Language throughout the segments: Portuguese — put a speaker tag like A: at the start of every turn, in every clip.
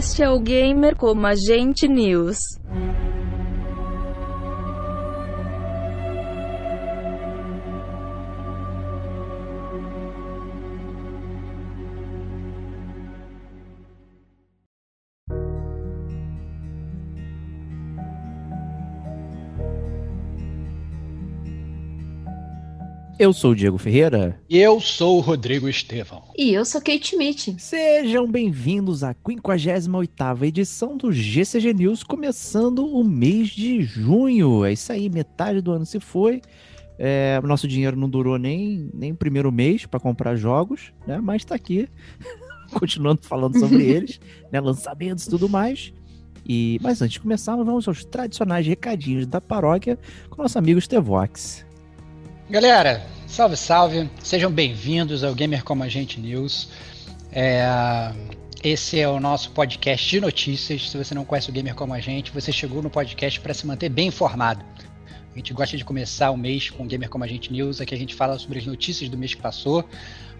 A: Este é o Gamer como Agente News.
B: Eu sou o Diego Ferreira.
C: E eu sou o Rodrigo Estevão.
D: E eu sou Kate Schmidt.
B: Sejam bem-vindos à 58ª edição do GCG News, começando o mês de junho. É isso aí, metade do ano se foi. É, nosso dinheiro não durou nem, nem o primeiro mês para comprar jogos, né? Mas está aqui, continuando falando sobre eles, né? lançamentos e tudo mais. E, mas antes de começarmos, vamos aos tradicionais recadinhos da paróquia com nosso amigo Stevox.
C: Galera, salve, salve. Sejam bem-vindos ao Gamer Como a Gente News. É, esse é o nosso podcast de notícias. Se você não conhece o Gamer Como a Gente, você chegou no podcast para se manter bem informado. A gente gosta de começar o mês com o Gamer Como a Gente News. Aqui a gente fala sobre as notícias do mês que passou.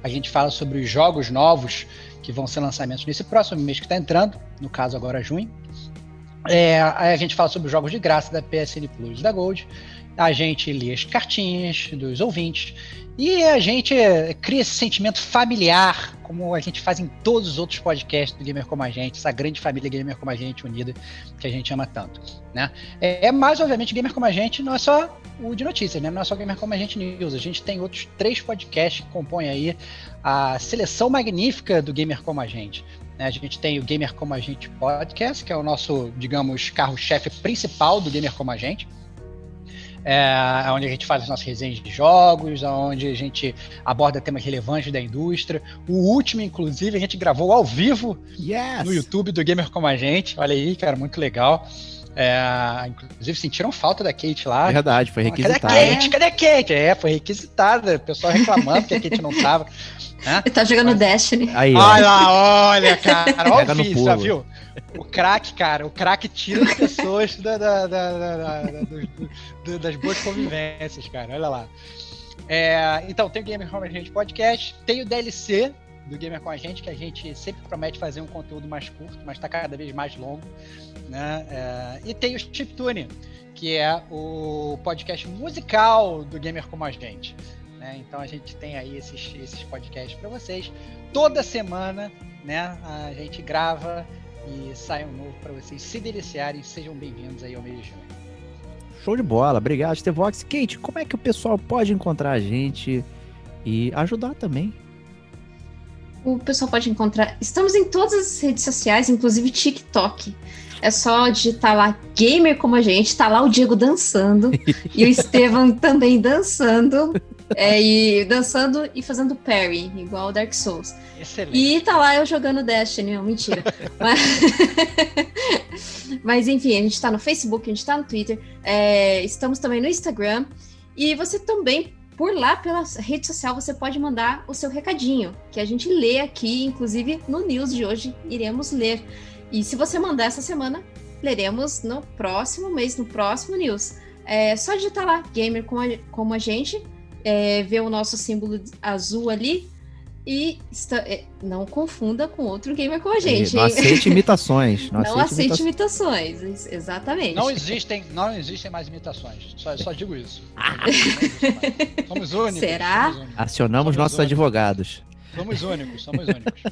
C: A gente fala sobre os jogos novos que vão ser lançamentos nesse próximo mês que está entrando, no caso agora junho. É, a gente fala sobre os jogos de graça da PSN Plus da Gold a gente lê as cartinhas dos ouvintes e a gente cria esse sentimento familiar, como a gente faz em todos os outros podcasts do Gamer Como a Gente, essa grande família Gamer Como a Gente unida que a gente ama tanto. Né? É, é mais, obviamente, Gamer Como a Gente não é só o de notícias, né? não é só Gamer Como a Gente News, a gente tem outros três podcasts que compõem aí a seleção magnífica do Gamer Como a Gente. Né? A gente tem o Gamer Como a Gente Podcast, que é o nosso, digamos, carro-chefe principal do Gamer Como a Gente é, onde a gente faz as nossas resenhas de jogos, onde a gente aborda temas relevantes da indústria. O último, inclusive, a gente gravou ao vivo yes. no YouTube do Gamer Como a Gente. Olha aí, cara, muito legal. É, inclusive sentiram falta da Kate lá.
B: Verdade, foi requisitada.
C: Cadê a Kate? Cadê a Kate? É, foi requisitada. O pessoal reclamando que a Kate não tava.
D: Né? Ele tá jogando Destiny.
C: Aí, olha lá, olha, cara. Olha o vídeo, já viu? O crack, cara, o crack tira as pessoas da, da, da, do, das boas convivências, cara. Olha lá. É, então, tem o Gamer com a gente podcast, tem o DLC do Gamer com a gente, que a gente sempre promete fazer um conteúdo mais curto, mas está cada vez mais longo. Né? É, e tem o Chiptune, que é o podcast musical do Gamer como a gente. Né? Então a gente tem aí esses, esses podcasts para vocês. Toda semana né, a gente grava e sai um novo para vocês se deliciarem. Sejam bem-vindos aí ao mês de junho.
B: Show de bola, obrigado, Stevox. Kate, como é que o pessoal pode encontrar a gente e ajudar também?
D: O pessoal pode encontrar. Estamos em todas as redes sociais, inclusive TikTok. É só digitar lá gamer como a gente, tá lá o Diego dançando e o Estevam também dançando. É, e dançando e fazendo parry, igual o Dark Souls.
C: Excelente.
D: E tá lá eu jogando Destiny, não, mentira. Mas... Mas... enfim, a gente tá no Facebook, a gente tá no Twitter, é, estamos também no Instagram. E você também, por lá, pela rede social, você pode mandar o seu recadinho, que a gente lê aqui, inclusive no news de hoje, iremos ler. E se você mandar essa semana, leremos no próximo mês, no próximo news. É só digitar lá, gamer como a, como a gente, é, ver o nosso símbolo azul ali, E está- é, não confunda com outro gamer como a gente.
B: não aceite imitações. Não,
D: Não
B: aceite
D: aceite
B: imitações.
D: imitações. ex- Exatamente.
C: Não existem, não existem mais imitações. Só, só digo isso. Somos únicos.
D: Será?
C: Somos únicos.
B: Acionamos
C: Somos
B: nossos
C: únicos.
B: advogados.
C: Somos únicos, somos únicos.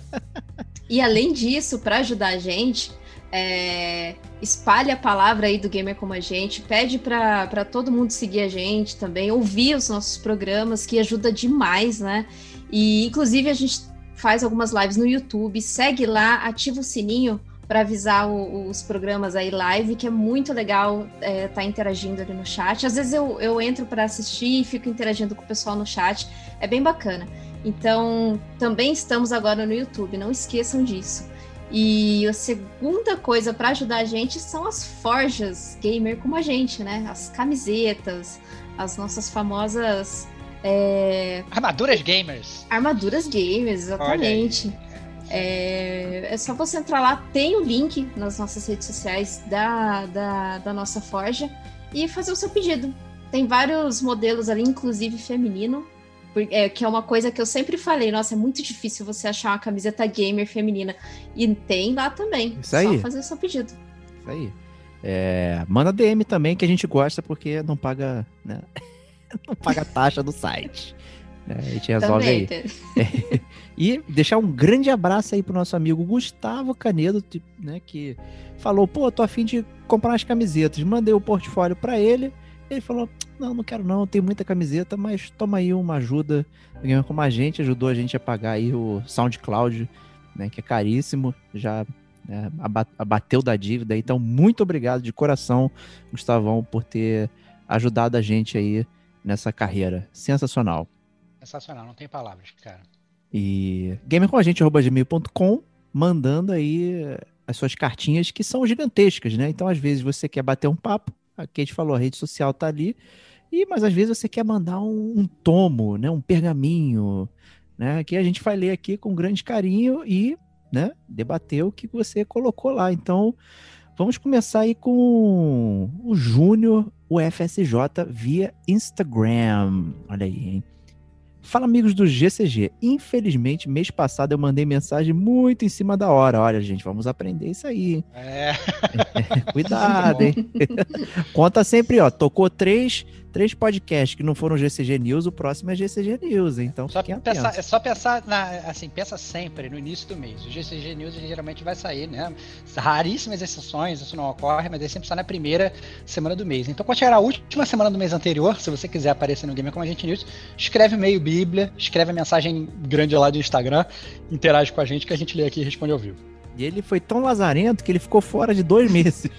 D: E além disso, para ajudar a gente, é, espalhe a palavra aí do Gamer Como a Gente, pede para todo mundo seguir a gente também, ouvir os nossos programas, que ajuda demais, né? E inclusive a gente faz algumas lives no YouTube, segue lá, ativa o sininho para avisar o- os programas aí live, que é muito legal estar interagindo ali no chat. Às vezes eu, eu entro para assistir e fico interagindo com o pessoal no chat, é bem bacana. Então, também estamos agora no YouTube, não esqueçam disso. E a segunda coisa para ajudar a gente são as forjas gamer como a gente, né? As camisetas, as nossas famosas é,
C: Armaduras gamers.
D: armaduras gamers, exatamente. É, é só você entrar lá, tem o link nas nossas redes sociais da, da, da nossa forja e fazer o seu pedido. Tem vários modelos ali, inclusive feminino, é, que é uma coisa que eu sempre falei, nossa, é muito difícil você achar uma camiseta gamer feminina. E tem lá também.
B: Isso aí.
D: Só fazer o seu pedido.
B: Isso aí. É, manda DM também, que a gente gosta, porque não paga, né? não paga a taxa do site. né? A gente resolve
D: também.
B: aí.
D: tem-
B: E deixar um grande abraço aí pro nosso amigo Gustavo Canedo, né, que falou, pô, tô afim de comprar umas camisetas. Mandei o portfólio pra ele. Ele falou, não, não quero não, tem muita camiseta, mas toma aí uma ajuda. Ganhou como a gente, ajudou a gente a pagar aí o SoundCloud, né, que é caríssimo, já aba- abateu da dívida. Então, muito obrigado de coração, Gustavão, por ter ajudado a gente aí nessa carreira. Sensacional.
C: Sensacional, não tem palavras, cara.
B: E gamercomagente.gmail.com mandando aí as suas cartinhas que são gigantescas, né? Então, às vezes, você quer bater um papo, a Kate falou, a rede social tá ali, e, mas às vezes você quer mandar um, um tomo, né? Um pergaminho, né? Que a gente vai ler aqui com grande carinho e, né? Debater o que você colocou lá. Então, vamos começar aí com o Júnior, o FSJ, via Instagram. Olha aí, hein? Fala, amigos do GCG. Infelizmente, mês passado eu mandei mensagem muito em cima da hora. Olha, gente, vamos aprender isso aí. hein?
C: É,
B: Cuidado, hein? Conta sempre, ó. Tocou três, três podcasts que não foram GCG News, o próximo é GCG News, então
C: só pensar, é só pensar, na, assim, pensa sempre no início do mês. O GCG News geralmente vai sair, né? Raríssimas exceções, isso não ocorre, mas ele sempre sai na primeira semana do mês. Então, quando chegar a última semana do mês anterior, se você quiser aparecer no Gamer Como a Gente News, escreve meio Bíblia, escreve a mensagem grande lá do Instagram, interage com a gente que a gente lê aqui e responde ao vivo.
B: E ele foi tão lazarento que ele ficou fora de dois meses.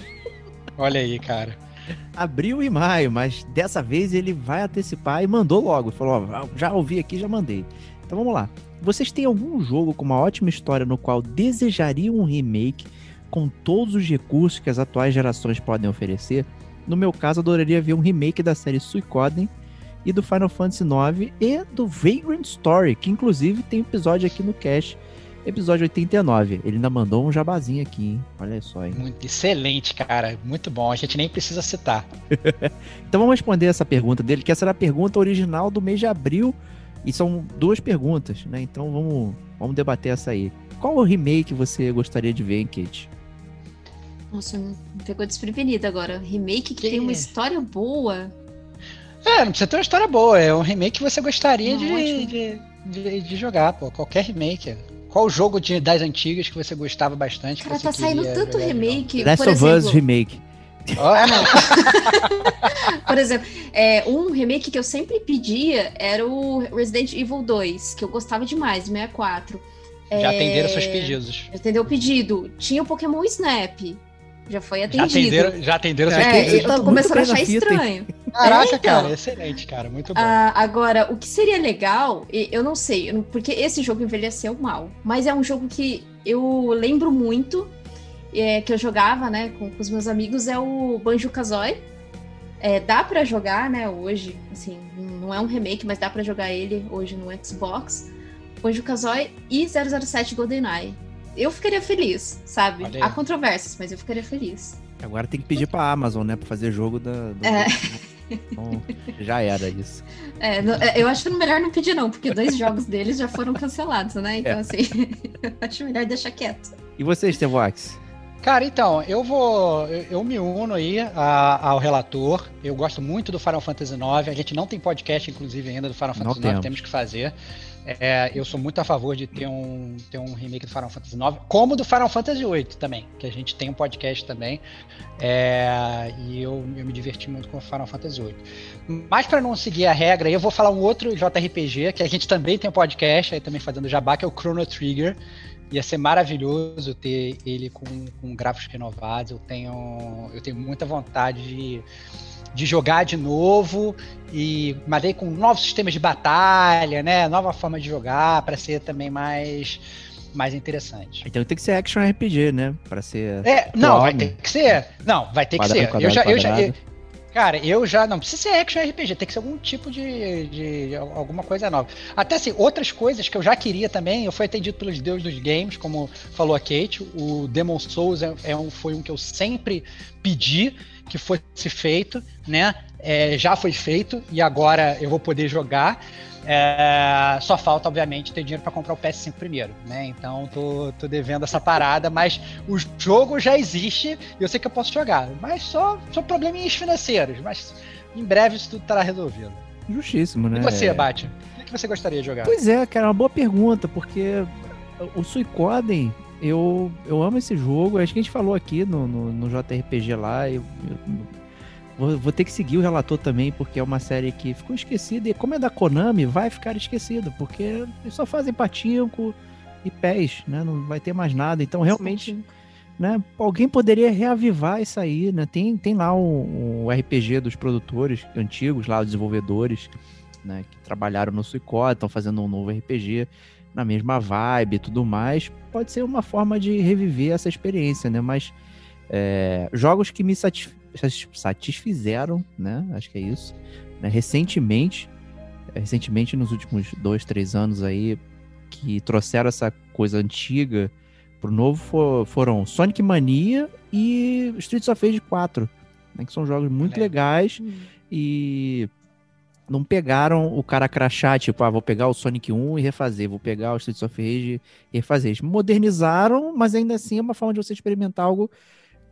C: Olha aí, cara.
B: Abril e maio, mas dessa vez ele vai antecipar e mandou logo. Falou, ó, já ouvi aqui, já mandei. Então vamos lá. Vocês têm algum jogo com uma ótima história no qual desejariam um remake com todos os recursos que as atuais gerações podem oferecer? No meu caso, adoraria ver um remake da série Suicoden e do Final Fantasy IX e do Vagrant Story, que inclusive tem episódio aqui no cast, episódio 89. Ele ainda mandou um jabazinho aqui, hein? Olha só, hein?
C: Muito excelente, cara. Muito bom. A gente nem precisa citar.
B: Então vamos responder essa pergunta dele, que essa era a pergunta original do mês de abril. E são duas perguntas, né? Então vamos, vamos debater essa aí. Qual o remake você gostaria de ver, hein, Kate?
D: Nossa, me pegou desprevenida agora. Remake que
C: Que-
D: tem uma história boa.
C: É, não precisa ter uma história boa. É um remake que você gostaria
D: Não,
C: de, de, de, de jogar, pô. Qualquer remake. Qual jogo de, das antigas que você gostava bastante? que
D: Cara,
C: você
D: tá saindo tanto remake.
B: Last
D: por
B: of
D: exemplo,
B: Us Remake.
C: Ó,
D: Por exemplo, é, um remake que eu sempre pedia era o Resident Evil 2, que eu gostava demais, 64.
C: já
D: É,
C: atenderam seus pedidos.
D: Já atendeu o pedido. Tinha o Pokémon Snap. Já foi
C: Já
D: atendido.
C: atenderam, já atenderam
B: É,
D: É,
C: pedidos.
B: eu tô
D: eu tô
B: muito
D: começando a achar estranho.
C: Caraca,
D: É, então.
C: cara, excelente, cara. Muito bom.
D: Ah, agora, o que seria legal, e- eu não sei, porque esse jogo envelheceu mal, mas é um jogo que eu lembro muito, é, que eu jogava, né, com, com os meus amigos, é o Banjo-Kazooie. É, dá pra jogar, né, hoje, assim, não é um remake, mas dá pra jogar ele hoje no Xbox. Banjo-Kazooie e 007 GoldenEye. Eu ficaria feliz, sabe?
C: Olha.
D: Há controvérsias, mas eu ficaria feliz.
B: Agora tem que pedir pra Amazon, né? Pra fazer jogo da. do-
D: É.
B: Então, já era isso.
D: É, no- é, eu acho melhor não pedir, não, porque dois jogos deles já foram cancelados, né? Então,
B: É.
D: assim, eu acho melhor deixar quieto.
B: E você, Stevox?
C: Cara, então, eu vou. Eu, eu me uno aí a- ao relator. Eu gosto muito do Final Fantasy IX. A gente não tem podcast, inclusive, ainda do Final
B: Não
C: Fantasy IX,
B: temos.
C: temos que fazer. É, eu sou muito a favor de ter um, ter um remake do Final Fantasy IX, como do Final Fantasy VIII também, que a gente tem um podcast também. É, e eu, eu me diverti muito com o Final Fantasy VIII. Mas para não seguir a regra, eu vou falar um outro JRPG, que a gente também tem um podcast, aí também fazendo jabá, que é o Chrono Trigger. Ia ser maravilhoso ter ele com, com gráficos renovados. Eu tenho, eu tenho muita vontade de, de jogar de novo e mas aí com novos sistemas de batalha, né? Nova forma de jogar para ser também mais mais interessante.
B: Então tem que ser action RPG, né? Pra ser.
C: É, não, vai
B: Qual,
C: ter que ser. Não, vai ter que
B: Quadrado,
C: ser.
B: quadrado,
C: eu já, eu já, eu- cara, eu já não precisa ser action RPG, tem que ser algum tipo de, de alguma coisa nova. Até assim, outras coisas que eu já queria também, eu fui atendido pelos deuses dos games, como falou a Kate, o Demon Souls é, é um, foi um que eu sempre pedi que fosse feito, né? É, já foi feito e agora eu vou poder jogar. É, só falta, obviamente, ter dinheiro para comprar o PS5 primeiro, né? Então tô, tô devendo essa parada, mas o jogo já existe e eu sei que eu posso jogar. Mas só, só probleminhas financeiros. Mas em breve isso tudo estará resolvido.
B: Justíssimo, né?
C: E você, Bate? O que você gostaria de jogar?
B: Pois é, cara, é uma boa pergunta, porque o Suicoden, eu, eu amo esse jogo. Acho que a gente falou aqui no, no, no JRPG lá. Eu, eu vou, vou ter que seguir o relator também, porque é uma série que ficou esquecida. E como é da Konami, vai ficar esquecida, porque eles só fazem patinco e pés, né? Não vai ter mais nada. Então, realmente, né? Alguém poderia reavivar isso aí, né? Tem, tem lá o, o RPG dos produtores antigos, lá, os desenvolvedores, né? Que trabalharam no Suicode, estão fazendo um novo RPG na mesma vibe e tudo mais. Pode ser uma forma de reviver essa experiência, né? Mas é, jogos que me satisf- satis- satisfizeram, né? Acho que é isso. né? Recentemente, é, recentemente nos últimos dois, três anos aí, que trouxeram essa coisa antiga pro novo fo- foram Sonic Mania e Streets of Rage 4, né, que são jogos muito legais e não pegaram o cara crachá, tipo, ah, vou pegar o Sonic 1 e refazer, vou pegar o Streets of Rage e refazer. Eles modernizaram, mas ainda assim é uma forma de você experimentar algo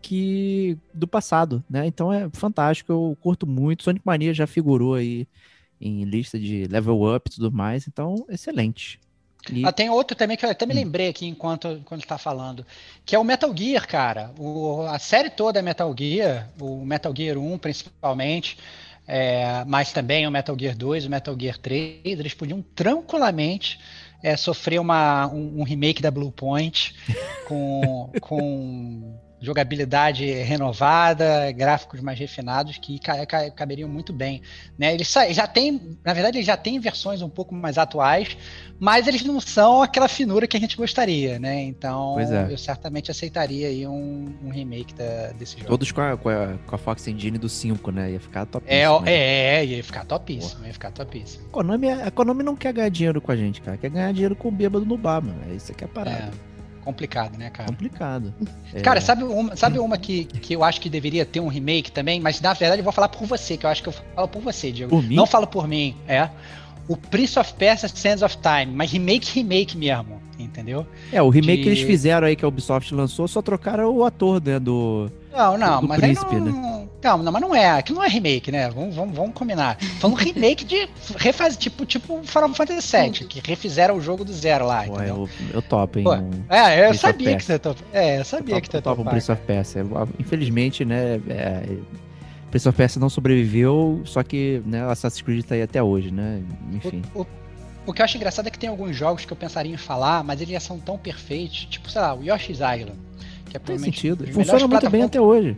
B: que do passado, né? Então é fantástico, eu curto muito. Sonic Mania já figurou aí em lista de level up e tudo mais, então excelente. E-
C: Ah, tem outro também que eu até me
B: Hum.
C: lembrei aqui enquanto, enquanto tá falando, que é o Metal Gear, cara. O, a série toda é Metal Gear, o Metal Gear 1 principalmente, é, mas também o Metal Gear 2, o Metal Gear 3, eles podiam tranquilamente é, sofrer uma, um, um remake da Blue Point com, com jogabilidade renovada, gráficos mais refinados que ca- ca- caberiam muito bem. Né? Eles já tem, na verdade, eles já têm versões um pouco mais atuais, mas eles não são aquela finura que a gente gostaria, né? Então
B: é.
C: eu certamente aceitaria aí um, um remake da- desse jogo.
B: Todos com a, com, a, com a Fox Engine do 5, né? Ia ficar top.
C: É, ó, é, é, ia ficar topíssimo, ia ficar topíssimo.
B: A Konami, a Konami não quer ganhar dinheiro com a gente, cara. Quer ganhar dinheiro com o bêbado no bar, mano. É isso que é a parada.
C: É, complicado, né, cara?
B: Complicado. É,
C: Cara, sabe uma, sabe uma que, que eu acho que deveria ter um remake também? Mas na verdade eu vou falar por você, que eu acho que eu falo por você, Diego.
B: Por mim?
C: Não falo por mim, é. O Prince of Persia Sands of Time, mas remake, remake mesmo, entendeu?
B: É, o remake
C: de-
B: que eles fizeram aí, que a Ubisoft lançou, só trocaram o ator, né? Do.
C: Não, não,
B: Do
C: mas
B: príncipe,
C: não, não, não, mas não é, aquilo não é remake, né? Vamos, vamos, vamos combinar. Foi um remake de refaz, tipo, tipo Final Fantasy VII, que refizeram o jogo do zero lá,
B: Pô,
C: entendeu?
B: eu, eu topo, hein?
C: Pô, É, eu
B: Prince
C: sabia que você top. É, eu sabia
B: eu
C: que
B: topo,
C: você
B: eu topo um Prince of Persia. Infelizmente, né? É, Prince of Persia não sobreviveu, só que né, Assassin's Creed tá aí até hoje, né? Enfim.
C: O, o- o que eu acho engraçado é que tem alguns jogos que eu pensaria em falar, mas eles já são tão perfeitos, tipo, sei lá, o Yoshi's Island. Que é
B: Tem sentido. Funciona muito bem até hoje.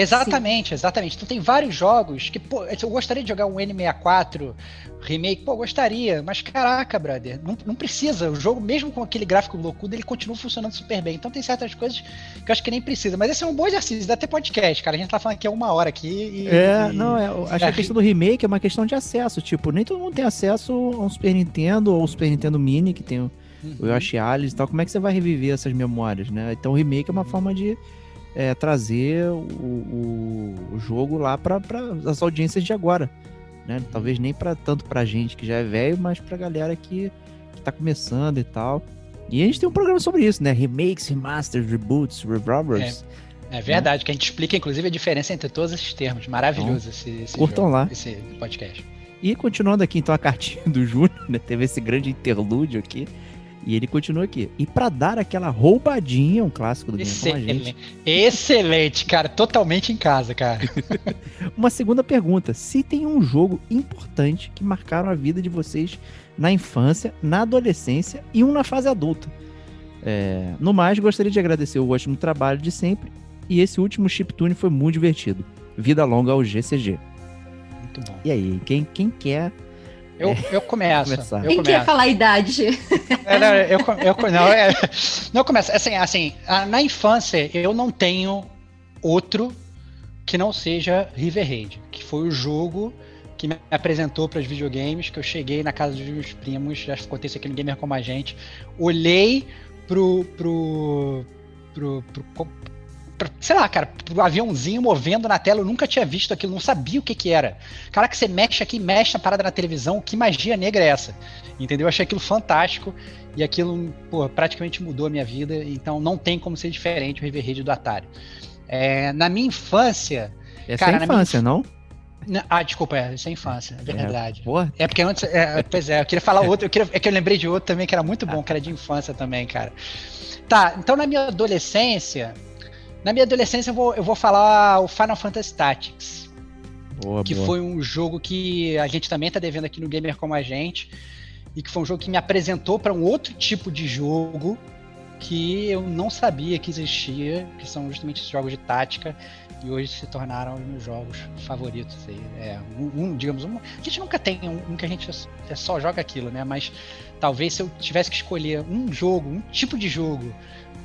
C: Exatamente, exatamente. Então tem vários jogos que, pô, eu gostaria de jogar um N64 remake, pô, gostaria, mas caraca, brother, não, não precisa. O jogo, mesmo com aquele gráfico loucudo, ele continua funcionando super bem. Então tem certas coisas que eu acho que nem precisa. Mas esse é um bom exercício, dá até podcast, cara. A gente tá falando aqui há uma hora aqui e.
B: É,
C: e-
B: não, é, acho que a questão do remake é uma questão de acesso. Tipo, nem todo mundo tem acesso a um Super Nintendo ou um Super Nintendo Mini, que tem o
C: Uhum.
B: o Yoshi Alice e tal. Como é que você vai reviver essas memórias, né? Então o remake é uma forma de é, trazer o, o, o jogo lá para as audiências de agora. Né? Talvez nem para tanto pra gente que já é velho, mas pra galera que, que tá começando e tal. E a gente tem um programa sobre isso, né? Remakes, remasters, reboots, rerubbers.
C: É verdade, que a gente explica, inclusive, a diferença entre todos esses termos. Maravilhoso esse, esse,
B: Curtam
C: jogo,
B: lá.
C: esse podcast.
B: E continuando aqui, então, a cartinha do Júnior, né? Teve esse grande interlúdio aqui. E ele continua aqui. E pra dar aquela roubadinha, um clássico do Game com a gente.
C: Excelente. Excelente, cara. Totalmente em casa, cara.
B: Uma segunda pergunta: se tem um jogo importante que marcaram a vida de vocês na infância, na adolescência e um na fase adulta. É, no mais, gostaria de agradecer o ótimo trabalho de sempre. E esse último chiptune foi muito divertido. Vida longa ao GCG.
C: Muito bom.
B: E aí, quem, quem quer
C: Eu, eu começo.
B: Começar.
C: Eu
D: Quem quer
C: começo.
D: falar a idade?
C: É, não, eu, eu, não, é, não começa. Assim, assim, a- na infância eu não tenho outro que não seja River Raid, que foi o jogo que me apresentou para os videogames, que eu cheguei na casa dos meus primos, já contei isso aqui no Gamer Como a Gente, olhei pro, pro, pro, pro, pro- sei lá, cara, pro aviãozinho movendo na tela, eu nunca tinha visto aquilo, não sabia o que que era. Cara, que você mexe aqui, mexe na parada na televisão, que magia negra é essa? Entendeu? Eu achei aquilo fantástico e aquilo, pô, praticamente mudou a minha vida, então não tem como ser diferente o River Raid do Atari. É, na minha infância.
B: Essa
C: Cara,
B: é a
C: na minha
B: infância, não?
C: Ah, desculpa, é, isso é infância, é verdade.
B: Porra,
C: É porque antes. É, pois é, eu queria falar outro. Eu queria, é que eu lembrei de outro também que era muito bom, que era de infância também, cara. Tá, então na minha adolescência. Na minha adolescência eu vou, eu vou falar o Final Fantasy Tactics.
B: boa,
C: que
B: boa.
C: foi um jogo que a gente também tá devendo aqui no Gamer como a gente. E que foi um jogo que me apresentou para um outro tipo de jogo que eu não sabia que existia, que são justamente esses jogos de tática, e hoje se tornaram os meus jogos favoritos. Aí. É, um, um, digamos, um, a gente nunca tem um, um que a gente é só joga aquilo, né? Mas talvez se eu tivesse que escolher um jogo, um tipo de jogo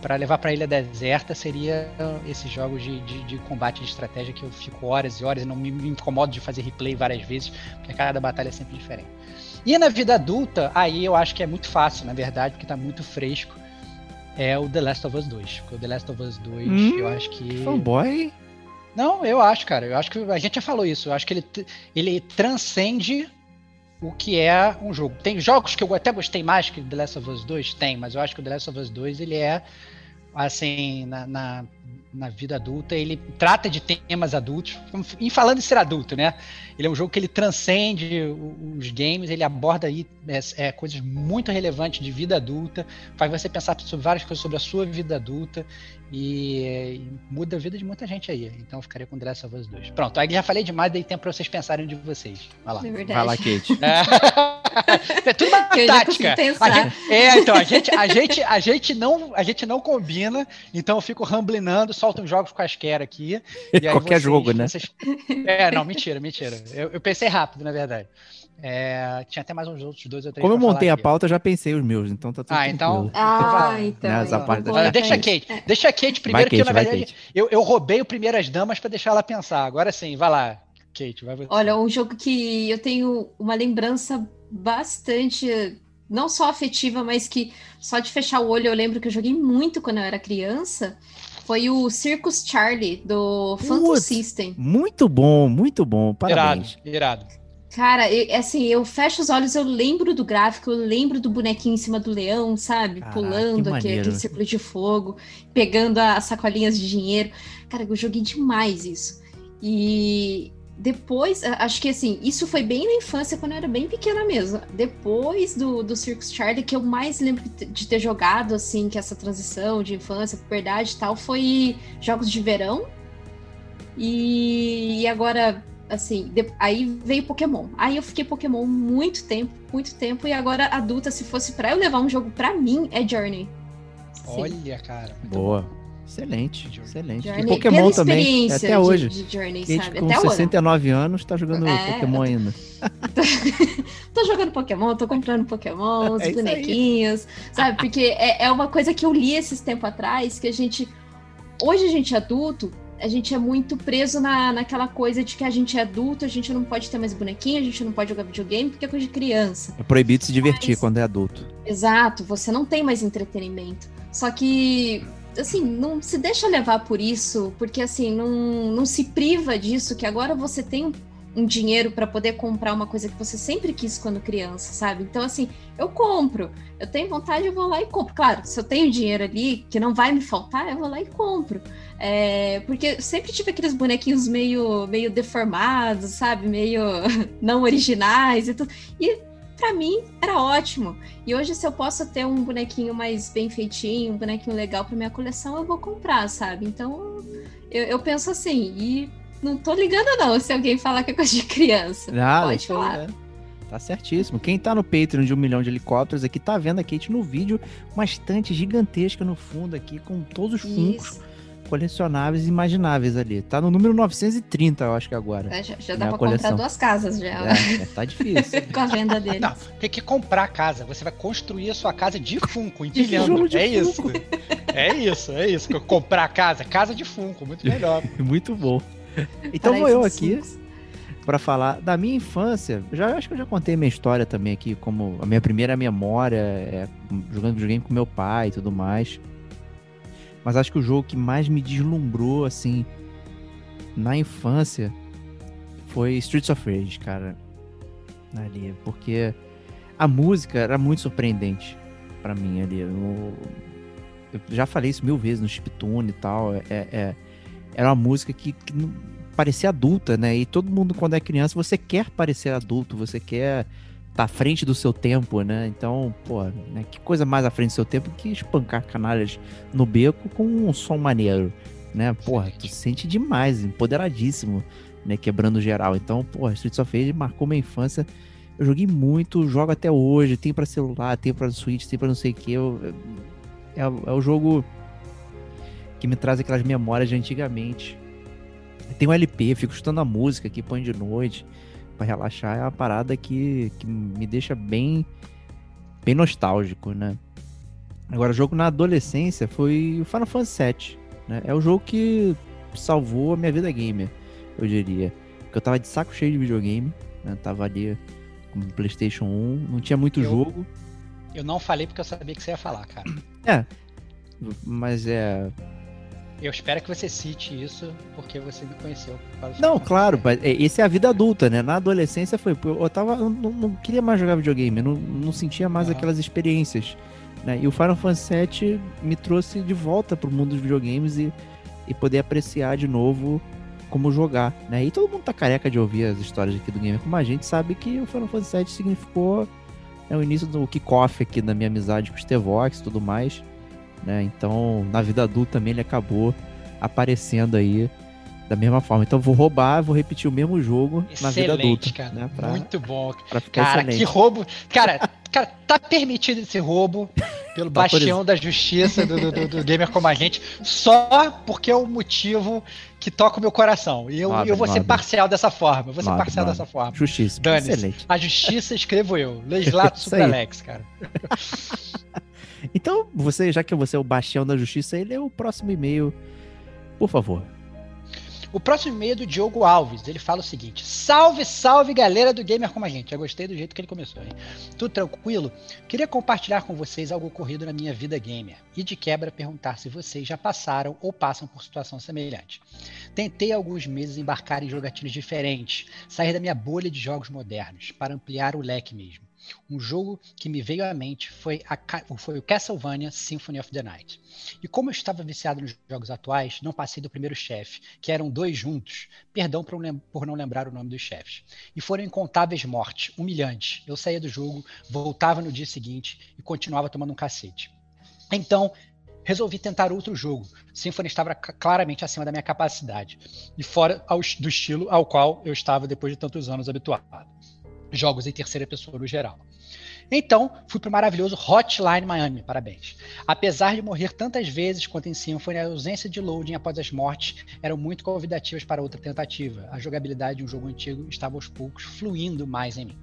C: para levar para ilha deserta seria esses jogos de, de, de, combate de estratégia que eu fico horas e horas e não me, me incomodo de fazer replay várias vezes, porque cada batalha é sempre diferente. E na vida adulta, aí eu acho que é muito fácil, na verdade, porque tá muito fresco. É o The Last of Us 2. Porque o The Last of Us 2,
B: Hum,
C: eu acho que.
B: Fanboy?
C: Não, eu acho, cara. Eu acho que a gente já falou isso. Eu acho que ele, ele transcende o que é um jogo. Tem jogos que eu até gostei mais que The Last of Us 2? Tem, mas eu acho que o The Last of Us 2 ele é, assim, na, na, na vida adulta, ele trata de temas adultos. E falando em ser adulto, né? Ele é um jogo que ele transcende os games, ele aborda aí é, é, coisas muito relevantes de vida adulta, faz você pensar sobre várias coisas sobre a sua vida adulta e, e muda a vida de muita gente aí. Então eu ficaria com The Last of Us 2. Pronto, aí já falei demais, dei tempo pra vocês pensarem de vocês. Vai lá.
D: É verdade.
B: Vai lá, Kate.
C: É, é tudo uma tática. gente- é, então, a gente, a, gente, a, gente não, a gente não combina, então eu fico ramblinando, solto uns jogos quaisquer aqui. E aí
B: Qualquer
C: vocês-
B: jogo, né?
C: vocês- É, não, mentira, mentira. Eu, eu pensei rápido, na verdade. É, tinha até mais uns outros dois ou três
B: Como eu montei a
C: aqui.
B: pauta, já pensei os meus, então tá tudo
C: Ah, então-
B: tranquilo.
D: Ah,
C: Né,
D: então.
B: essa
D: então
B: parte
C: Ah, deixa a. Kate. Deixa a Kate primeiro,
B: vai,
C: que
B: Kate,
C: na
B: vai,
C: verdade
B: Kate.
C: eu, eu roubei o Primeiras Damas pra deixar ela pensar. Agora sim, vai lá, Kate, vai você.
D: Olha, um jogo que eu tenho uma lembrança bastante, não só afetiva, mas que só de fechar o olho eu lembro que eu joguei muito quando eu era criança, foi o Circus Charlie do Phantom. System.
B: Muito bom, muito bom. Parabéns.
C: irado, irado.
D: Cara, eu- assim, eu fecho os olhos, eu lembro do gráfico, eu lembro do bonequinho em cima do leão, sabe?
B: Caraca,
D: Pulando
B: que
D: aquele, aquele círculo de fogo, pegando as sacolinhas de dinheiro. Cara, eu joguei demais isso. E depois, acho que assim, isso foi bem na infância, quando eu era bem pequena mesmo. Depois do, do Circus Charlie, que eu mais lembro de ter- jogado, assim, que essa transição de infância, puberdade e tal, foi jogos de verão. E, e agora, assim, de- aí veio Pokémon. Aí eu fiquei Pokémon muito tempo, muito tempo, e agora adulta, se fosse pra eu levar um jogo pra mim, é Journey. Sim.
C: Olha, cara. muito
B: Boa.
C: bom.
B: Excelente,
C: Journey.
B: excelente.
D: Journey,
B: E Pokémon
D: pela
B: também, até
D: de-
B: hoje.
D: De, Journey,
B: Kate
D: sabe?
B: com
D: Até hoje.
B: 69 anos tá jogando
D: É,
B: Pokémon ainda.
D: tô jogando Pokémon, tô comprando Pokémon, os
B: É isso aí.
D: bonequinhos, sabe? Porque é, é uma coisa que eu li esses tempos atrás, que a gente. Hoje a gente é adulto, a gente é muito preso na, naquela coisa de que a gente é adulto, a gente não pode ter mais bonequinho, a gente não pode jogar videogame porque é coisa de criança.
B: É proibido se divertir
D: Mas-
B: quando é adulto.
D: Exato, você não tem mais entretenimento. Só que assim, não se deixa levar por isso, porque assim, não, não se priva disso, que agora você tem um, um dinheiro para poder comprar uma coisa que você sempre quis quando criança, sabe? Então, assim, eu compro, eu tenho vontade, eu vou lá e compro. Claro, se eu tenho dinheiro ali, que não vai me faltar, eu vou lá e compro. É, porque eu sempre tive aqueles bonequinhos meio, meio deformados, sabe? Meio não originais e tudo. E para mim era ótimo. E hoje, se eu posso ter um bonequinho mais bem feitinho, um bonequinho legal para minha coleção, eu vou comprar, sabe? Então eu, eu, penso assim, e não tô ligando, não, se alguém falar que é coisa de criança.
B: Ah, Pode falar. Tá certíssimo. Quem tá no Patreon de um milhão de helicópteros aqui tá vendo a Kate no vídeo, uma estante gigantesca no fundo aqui, com todos os funcos colecionáveis imagináveis ali. Tá no número 930, eu acho que agora.
D: É, já, já dá pra coleção. comprar duas casas já.
B: É, é, tá difícil.
D: Com a venda dele. Não,
C: tem que comprar a casa. Você vai construir a sua casa de Funko, empilhando. De é Funko. isso. É isso, é isso. Comprar a casa, casa de Funko, muito melhor.
B: muito bom. Então vou eu aqui para falar da minha infância. Já acho que eu já contei minha história também aqui, como a minha primeira memória é jogando videogame com meu pai e tudo mais. Mas acho que o jogo que mais me deslumbrou, assim, na infância foi Streets of Rage, cara. Ali, porque a música era muito surpreendente para mim ali. Eu, eu, já falei isso mil vezes no Chiptune e tal. É, é, era uma música que, que parecia adulta, né? E todo mundo, quando é criança, você quer parecer adulto, você quer tá à frente do seu tempo, né? Então, pô, né? que coisa mais à frente do seu tempo que espancar canalhas no beco com um som maneiro, né? Porra, tu sente demais, empoderadíssimo, né? Quebrando geral. Então, pô, Streets of Rage marcou minha infância. Eu joguei muito, jogo até hoje, tem para celular, tem para Switch, tem para não sei o que. Eu, é, é o jogo que me traz aquelas memórias de antigamente. Tem um LP, fico escutando a música que põe de noite para relaxar é uma parada que, que me deixa bem, bem nostálgico, né? Agora, o jogo na adolescência foi o Final Fantasy VII, né? É o jogo que salvou a minha vida gamer, eu diria. Porque eu tava de saco cheio de videogame, né? Tava ali com o PlayStation 1, não tinha muito eu, jogo.
C: Eu não falei porque eu sabia que você ia falar, cara.
B: É, mas é.
C: Eu espero que você cite isso porque você me conheceu.
B: Não, claro, esse é a vida adulta, né? Na adolescência foi. Eu tava. Eu não, não queria mais jogar videogame, não, não sentia mais uhum. aquelas experiências. Né? E o Final Fantasy VII me trouxe de volta pro mundo dos videogames e, e poder apreciar de novo como jogar, né? E todo mundo tá careca de ouvir as histórias aqui do Gamer como a gente sabe que o Final Fantasy VII significou né, o início do kickoff aqui da minha amizade com o Stevox e tudo mais né? Então, na vida adulta também ele acabou aparecendo aí da mesma forma. Então, vou roubar, vou repetir o mesmo jogo excelente, na vida adulta.
C: Cara. Né? Pra, Muito bom. cara, excelente. que roubo. Cara, cara, tá permitido esse roubo pelo tá bastião da justiça do, do, do, gamer como a gente, só porque é o motivo que toca o meu coração. E eu, nobre, eu vou nobre. ser parcial dessa forma. Eu vou nobre, ser parcial dessa forma.
B: Justiça. Excelente.
C: A justiça escrevo eu. Legislato Super Alex, cara.
B: Então, você, já que você é o bastião da justiça, ele é o próximo e-mail, por favor.
C: O próximo e-mail é do Diogo Alves. Ele fala o seguinte: Salve, salve galera do Gamer Como a Gente. Eu gostei do jeito que ele começou, hein? Tudo tranquilo? Queria compartilhar com vocês algo ocorrido na minha vida gamer e de quebra perguntar se vocês já passaram ou passam por situação semelhante. Tentei alguns meses embarcar em jogatinas diferentes, sair da minha bolha de jogos modernos para ampliar o leque mesmo. Um jogo que me veio à mente foi, a, foi o Castlevania Symphony of the Night. E como eu estava viciado nos jogos atuais, não passei do primeiro chefe, que eram dois juntos. Perdão por, por não lembrar o nome dos chefes. E foram incontáveis mortes, humilhantes. Eu saía do jogo, voltava no dia seguinte e continuava tomando um cacete. Então, resolvi tentar outro jogo. Symphony estava claramente acima da minha capacidade e fora ao, do estilo ao qual eu estava depois de tantos anos habituado jogos em terceira pessoa no geral. Então, fui para o maravilhoso Hotline Miami, parabéns. Apesar de morrer tantas vezes quanto em Symphony, a ausência de loading após as mortes eram muito convidativas para outra tentativa. A jogabilidade de um jogo antigo estava aos poucos fluindo mais em mim.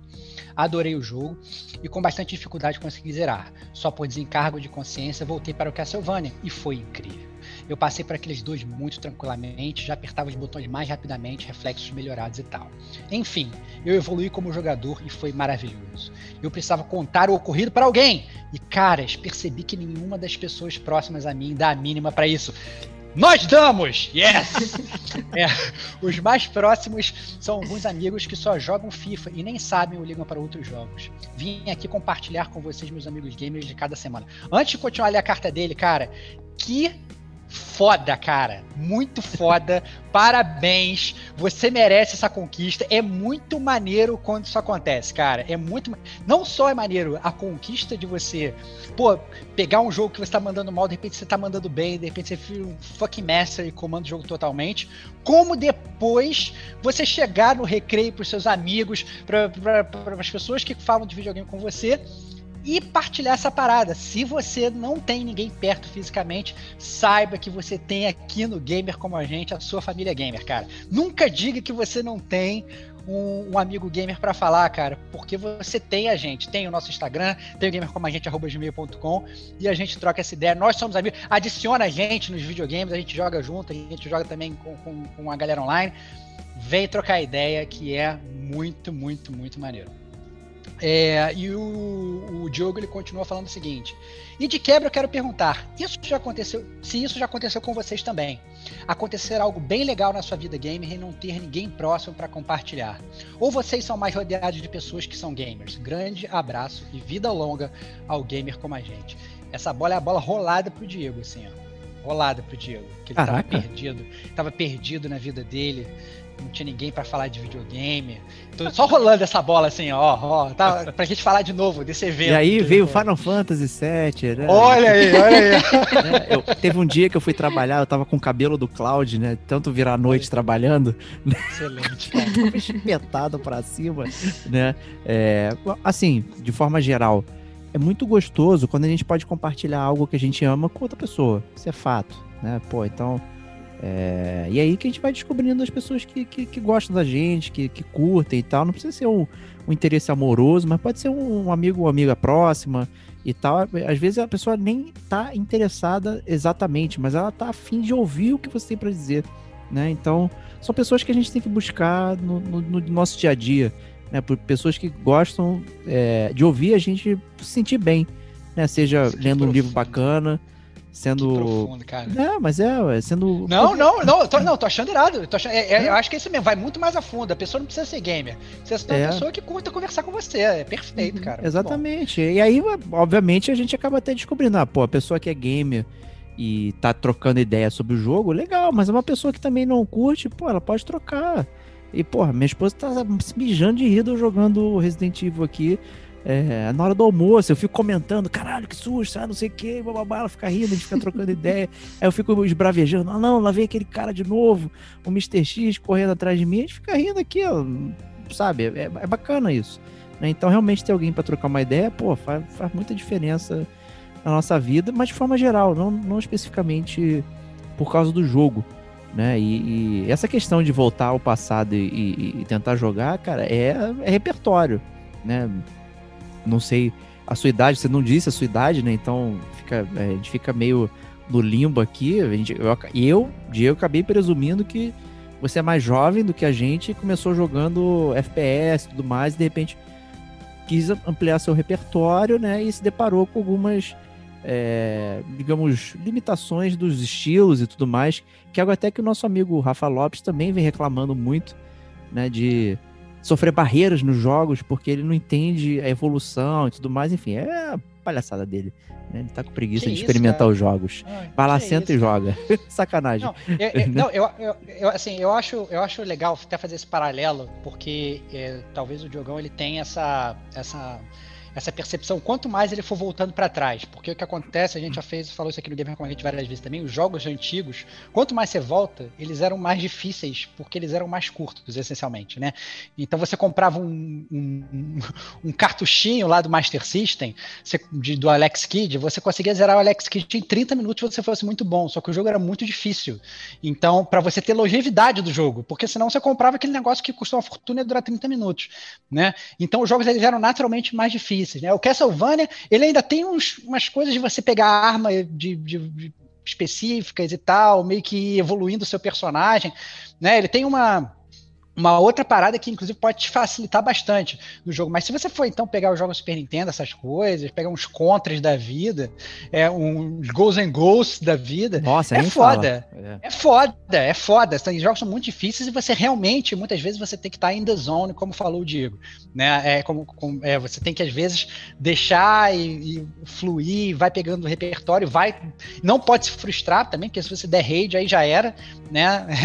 C: Adorei o jogo e com bastante dificuldade consegui zerar. Só por desencargo de consciência voltei para o Castlevania e foi incrível. Eu passei por aqueles dois muito tranquilamente, já apertava os botões mais rapidamente, reflexos melhorados e tal. Enfim, eu evolui como jogador e foi maravilhoso. Eu precisava contar o ocorrido para alguém, E, caras, percebi que nenhuma das pessoas próximas a mim dá a mínima para isso. Nós damos! Yes! é, os mais próximos são alguns amigos que só jogam FIFA e nem sabem ou ligam para outros jogos. Vim aqui compartilhar com vocês, meus amigos gamers, de cada semana. Antes de continuar a ler a carta dele, cara, que foda, cara. Muito foda. Parabéns. Você merece essa conquista. É muito maneiro quando isso acontece, cara. É muito. Não só é maneiro a conquista de você, pô, pegar um jogo que você tá mandando mal, de repente você tá mandando bem, de repente você fica um fucking master e comanda o jogo totalmente. Como depois você chegar no recreio pros seus amigos, para as pessoas que falam de videogame com você e partilhar essa parada. Se você não tem ninguém perto fisicamente, saiba que você tem aqui no Gamer como a gente a sua família gamer, cara. Nunca diga que você não tem um, um amigo gamer para falar, cara, porque você tem a gente. Tem o nosso Instagram, tem o gamercomagente.com e a gente troca essa ideia. Nós somos amigos. Adiciona a gente nos videogames, a gente joga junto, a gente joga também com, com, com a galera online. Vem trocar ideia, que é muito, muito, muito maneiro. É, e o, o Diogo ele continua falando o seguinte: e de quebra eu quero perguntar, isso já aconteceu? Se isso já aconteceu com vocês também? Acontecer algo bem legal na sua vida gamer e não ter ninguém próximo para compartilhar? Ou vocês são mais rodeados de pessoas que são gamers? Grande abraço e vida longa ao gamer como a gente. Essa bola é a bola rolada pro Diego, assim, ó rolada pro Diego. Que ele Caraca. tava perdido. Tava perdido na vida dele não tinha ninguém para falar de videogame. Tô só rolando essa bola assim, ó, ó, tá, pra gente falar de novo desse evento.
B: E aí veio o Final Fantasy VII, né?
C: Olha aí, olha aí.
B: É, eu, teve um dia que eu fui trabalhar, eu tava com o cabelo do Cloud, né? Tanto virar a noite trabalhando. Excelente, cara. espetado pra cima, né? É, assim, de forma geral, é muito gostoso quando a gente pode compartilhar algo que a gente ama com outra pessoa. Isso é fato, né? Pô, então é, e aí que a gente vai descobrindo as pessoas que, que, que gostam da gente, que, que, curtem e tal. Não precisa ser um, um interesse amoroso, mas pode ser um, um amigo ou amiga próxima e tal. Às vezes a pessoa nem tá interessada exatamente, mas ela tá afim de ouvir o que você tem para dizer, né? Então, são pessoas que a gente tem que buscar no, no, no nosso dia a dia, né? Por pessoas que gostam é, de ouvir a gente se sentir bem, né? Seja lendo um livro bacana, sendo. Que profundo, cara. É, mas é, é sendo.
C: Não, não, não, eu tô, não, tô achando irado. Tô achando, é, é, eu acho que é isso mesmo, vai muito mais a fundo. A pessoa não precisa ser gamer. Precisa ser uma é. pessoa que curta conversar com você. É perfeito, uhum, cara.
B: Exatamente. E aí, obviamente, a gente acaba até descobrindo, ah, pô, a pessoa que é gamer e tá trocando ideia sobre o jogo, legal, mas é uma pessoa que também não curte, pô, ela pode trocar. E, porra, minha esposa tá se mijando de rir jogando Resident Evil aqui. É, na hora do almoço, eu fico comentando, caralho, que susto, ah, não sei o que, bababá, ela fica rindo, a gente fica trocando ideia. Aí eu fico esbravejando, ah, não, lá vem aquele cara de novo, o Mr. X correndo atrás de mim, a gente fica rindo aqui, ó, sabe? É, é bacana isso. Né? Então, realmente, ter alguém para trocar uma ideia, pô, faz, faz muita diferença na nossa vida, mas de forma geral, não, não especificamente por causa do jogo. Né? E, e essa questão de voltar ao passado e, e, e tentar jogar, cara, é, é repertório. Né? Não sei a sua idade, você não disse a sua idade, né? Então fica, é, a gente fica meio no limbo aqui. A gente, eu, eu, Diego, acabei presumindo que você é mais jovem do que a gente e começou jogando FPS e tudo mais, e de repente quis ampliar seu repertório, né? E se deparou com algumas, é, digamos, limitações dos estilos e tudo mais, que é algo até que o nosso amigo Rafa Lopes também vem reclamando muito, né? De sofrer barreiras nos jogos porque ele não entende a evolução e tudo mais. Enfim, é a palhaçada dele. Né? Ele tá com preguiça que de experimentar os jogos. Ai, Vai lá, senta isso, e joga. Sacanagem.
C: Não, eu, eu, não eu, eu, eu, assim, eu acho, eu acho legal até fazer esse paralelo, porque é, talvez o Diogão ele tenha essa, essa essa percepção quanto mais ele for voltando para trás. Porque o que acontece, a gente já fez, falou isso aqui no Gamer com a gente várias vezes também, os jogos antigos, quanto mais você volta, eles eram mais difíceis, porque eles eram mais curtos, essencialmente, né? Então você comprava um, um, um cartuchinho lá do Master System, você, de, do Alex Kidd, você conseguia zerar o Alex Kidd em 30 minutos se você fosse muito bom, só que o jogo era muito difícil. Então, para você ter longevidade do jogo, porque senão você comprava aquele negócio que custou uma fortuna e durar 30 minutos, né? Então os jogos eles eram naturalmente mais difíceis difíceis. Né? O Castlevania, ele ainda tem uns, umas coisas de você pegar arma de, de, de específicas e tal, meio que evoluindo o seu personagem. Né? Ele tem uma uma outra parada que, inclusive, pode te facilitar bastante no jogo. Mas se você for, então, pegar os jogos Super Nintendo, essas coisas, pegar uns contras da vida, é, uns goals and goals da vida,
B: Nossa,
C: é foda.
B: fala.
C: É foda, é foda. Esses jogos são muito difíceis e você realmente, muitas vezes, você tem que estar in the zone, como falou o Diego. Né? É, como, como- é, você tem que, às vezes, deixar e, e fluir, vai pegando o repertório, vai. Não pode se frustrar também, porque se você der raid, aí já era, né?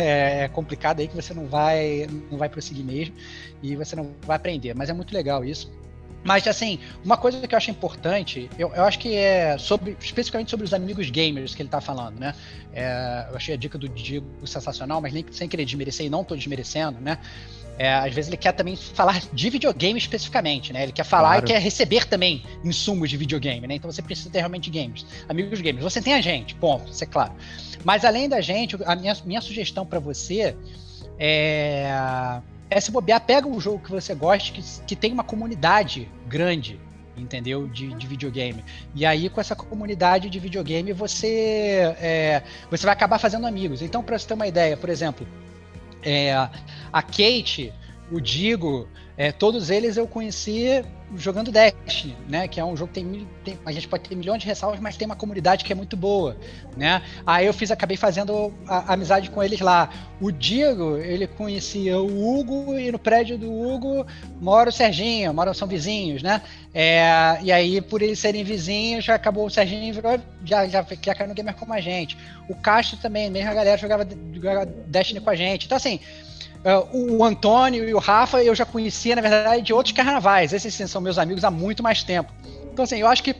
C: É complicado aí que você não vai, não vai prosseguir mesmo e você não vai aprender. Mas é muito legal isso. Mas, assim, uma coisa que eu acho importante, eu, eu acho que é sobre, especificamente sobre os amigos gamers que ele tá falando, né? É, eu achei a dica do Diego sensacional, mas nem sem querer desmerecer, e não tô desmerecendo, né? É, às vezes ele quer também falar de videogame especificamente, né? Ele quer falar
B: Claro.
C: e quer receber também insumos de videogame, né? Então você precisa ter realmente gamers. Amigos gamers, você tem a gente, ponto, isso é claro. Mas além da gente, a minha, minha sugestão para você é, é se bobear, pega um jogo que você goste, que, que tem uma comunidade grande, entendeu? De, de videogame. E aí, com essa comunidade de videogame, você, é, você vai acabar fazendo amigos. Então, para você ter uma ideia, por exemplo, é, a Kate, o Digo, é, todos eles eu conheci jogando Destiny, né? Que é um jogo que tem, tem- a gente pode ter milhões de ressalvas, mas tem uma comunidade que é muito boa, né? Aí eu fiz, acabei fazendo a, a amizade com eles lá. O Digo, ele conhecia o Hugo e no prédio do Hugo mora o Serginho, moram são vizinhos, né? É, e aí por eles serem vizinhos, já acabou o Serginho virou, já já, caiu no gamer como a gente. O Castro também, mesmo a galera jogava, jogava Destiny com a gente. Então assim, Uh, o Antônio e o Rafa eu já conhecia, na verdade, de outros carnavais. Esses são meus amigos há muito mais tempo. Então, assim, eu acho que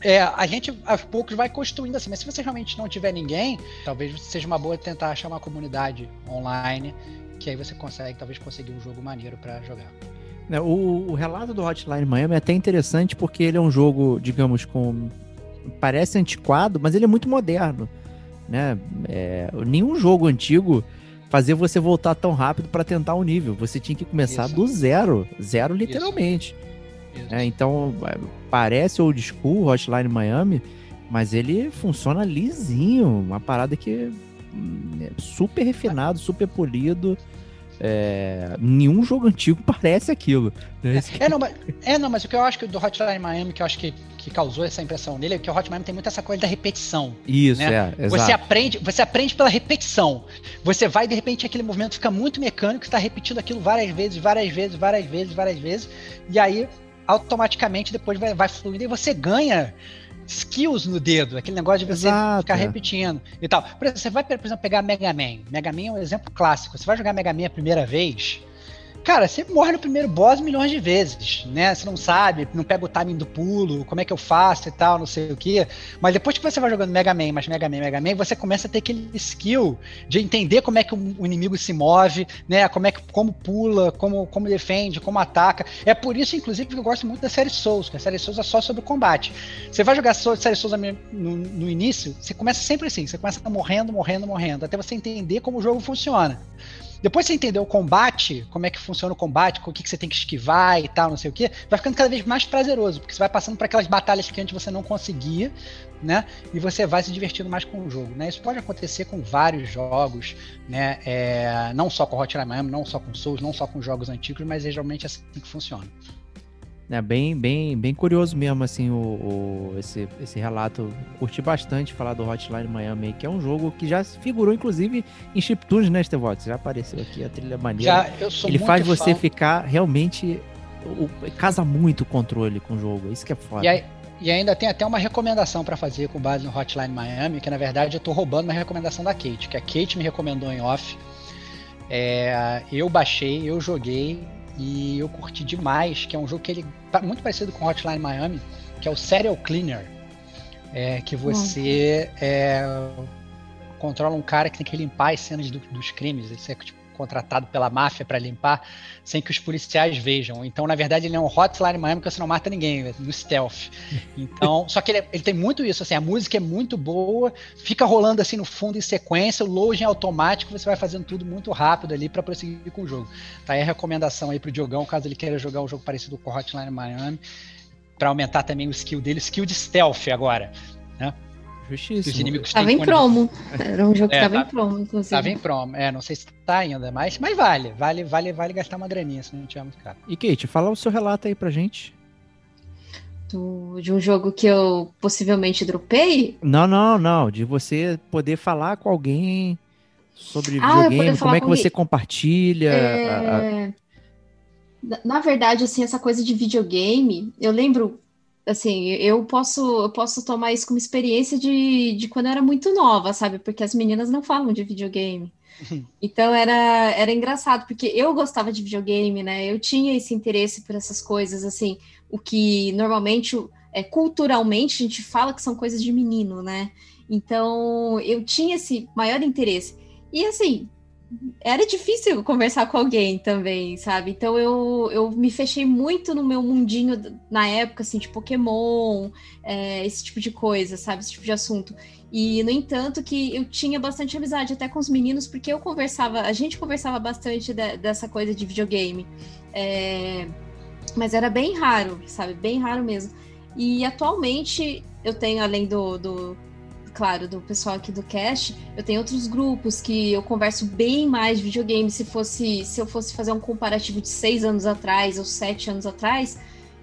C: é, a gente aos poucos vai construindo assim, mas se você realmente não tiver ninguém, talvez seja uma boa tentar achar uma comunidade online, que aí você consegue talvez conseguir um jogo maneiro pra jogar.
B: Né, O, o relato do Hotline Miami é até interessante porque ele é um jogo, digamos, com. Parece antiquado, mas ele é muito moderno. Né? É, nenhum jogo antigo fazia você voltar tão rápido para tentar um nível. Você tinha que começar
C: Isso.
B: do zero. Zero, literalmente. É, então, é, parece old school, Hotline Miami, mas ele funciona lisinho. Uma parada que hum, é super refinado, super polido. É, nenhum jogo antigo parece aquilo. né? Que-
C: É não, mas, é, não, mas o que eu acho que do Hotline Miami, que eu acho que, que causou essa impressão nele, é que o Hotline Miami tem muito essa coisa da repetição.
B: Isso,
C: né?
B: é,
C: Você
B: exato.
C: aprende, você aprende pela repetição. Você vai, de repente, aquele movimento fica muito mecânico, você está repetindo aquilo várias vezes, várias vezes, várias vezes, várias vezes, e aí automaticamente depois vai, vai fluindo e você ganha skills no dedo, aquele negócio de você
B: Exato,
C: ficar
B: é.
C: repetindo e tal. Por exemplo, você vai, por exemplo, pegar Mega Man. Mega Man é um exemplo clássico. Você vai jogar Mega Man a primeira vez, Cara, você morre no primeiro boss milhões de vezes, né? Você não sabe, não pega o timing do pulo, como é que eu faço e tal, não sei o quê. Mas depois que você vai jogando Mega Man, mais Mega Man, Mega Man, você começa a ter aquele skill de entender como é que o inimigo se move, né? Como é que como pula, como, como defende, como ataca. É por isso, inclusive, que eu gosto muito da série Souls, que a série Souls é só sobre o combate. Você vai jogar série Souls no, no início, você começa sempre assim, você começa morrendo, morrendo, morrendo, até você entender como o jogo funciona. Depois você entender o combate, como é que funciona o combate, o que, que você tem que esquivar e tal, não sei o que, vai ficando cada vez mais prazeroso, porque você vai passando por aquelas batalhas que antes você não conseguia, né? E você vai se divertindo mais com o jogo, né? Isso pode acontecer com vários jogos, né? É, não só com Hotline Miami, não só com Souls, não só com jogos antigos, mas é geralmente assim que funciona.
B: É bem, bem, bem curioso mesmo, assim, o, o- esse, esse relato. Curti bastante falar do Hotline Miami, que é um jogo que já figurou, inclusive, em chiptunes, né, Stevox? Já apareceu aqui a trilha maneira.
C: Já, eu sou
B: Ele faz você
C: fã.
B: ficar realmente. o- casa muito o controle com o jogo. Isso que é foda.
C: E, aí- e ainda tem até uma recomendação para fazer com base no Hotline Miami, que na verdade eu tô roubando uma recomendação da Kate, que a Kate me recomendou em off. É, eu baixei, eu joguei e eu curti demais, que é um jogo que ele muito parecido com Hotline Miami, que é o Serial Cleaner. É, que você é, controla um cara que tem que limpar as cenas do- dos crimes. Ele é tipo, contratado pela máfia para limpar sem que os policiais vejam. Então, na verdade, ele é um Hotline Miami que você não mata ninguém, é no stealth. Então, só que ele, ele tem muito isso, assim, a música é muito boa, fica rolando assim no fundo em sequência, o loading é automático, você vai fazendo tudo muito rápido ali para prosseguir com o jogo. Tá aí a recomendação aí pro Diogão, caso ele queira jogar um jogo parecido com Hotline Miami, para aumentar também o skill dele, skill de stealth agora, né? Os
B: Justíssimo.
C: inimigos
D: Tava em promo. Era um jogo que
C: É,
D: tava
C: tá-
D: em promo, inclusive.
C: Tava em promo. É, não sei se tá ainda, mas, mas vale. Vale, vale, vale, gastar uma graninha, se não tiver muito caro.
B: E Kate, fala o seu relato aí pra gente.
D: Do- de um jogo que eu possivelmente dropei.
B: Não, não, não. De você poder falar com alguém sobre
D: Ah,
B: videogame, como é que
D: com
B: você compartilha. a- a-
D: É, Na, na verdade, assim, essa coisa de videogame, eu lembro, assim, eu posso, eu posso tomar isso como experiência de, de quando eu era muito nova, sabe? Porque as meninas não falam de videogame. Então era, era engraçado, porque eu gostava de videogame, né? Eu tinha esse interesse por essas coisas, assim, o que normalmente, é, culturalmente, a gente fala que são coisas de menino, né? Então eu tinha esse maior interesse. E assim, era difícil conversar com alguém também, sabe? Então eu, eu me fechei muito no meu mundinho na época, assim, de Pokémon, é, esse tipo de coisa, sabe? Esse tipo de assunto. E, no entanto, que eu tinha bastante amizade até com os meninos, porque eu conversava, a gente conversava bastante de- dessa coisa de videogame. É, mas era bem raro, sabe? Bem raro mesmo. E atualmente eu tenho, além do, do claro, do pessoal aqui do cast, eu tenho outros grupos que eu converso bem mais de videogame. Se fosse, se eu fosse fazer um comparativo de seis anos atrás ou sete anos atrás,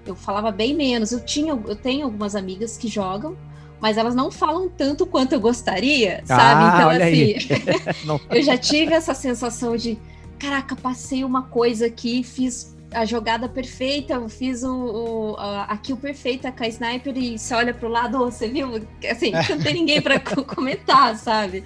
D: eu falava bem menos. Eu tinha, eu tenho algumas amigas que jogam, mas elas não falam tanto quanto eu gostaria, sabe?
B: Ah,
D: Então, assim, eu já tive essa sensação de, caraca, passei uma coisa aqui, fiz a jogada perfeita, eu fiz o, o- a, kill perfeita com a sniper e você olha pro lado, "Ô, você viu? Assim, não tem ninguém para comentar, sabe?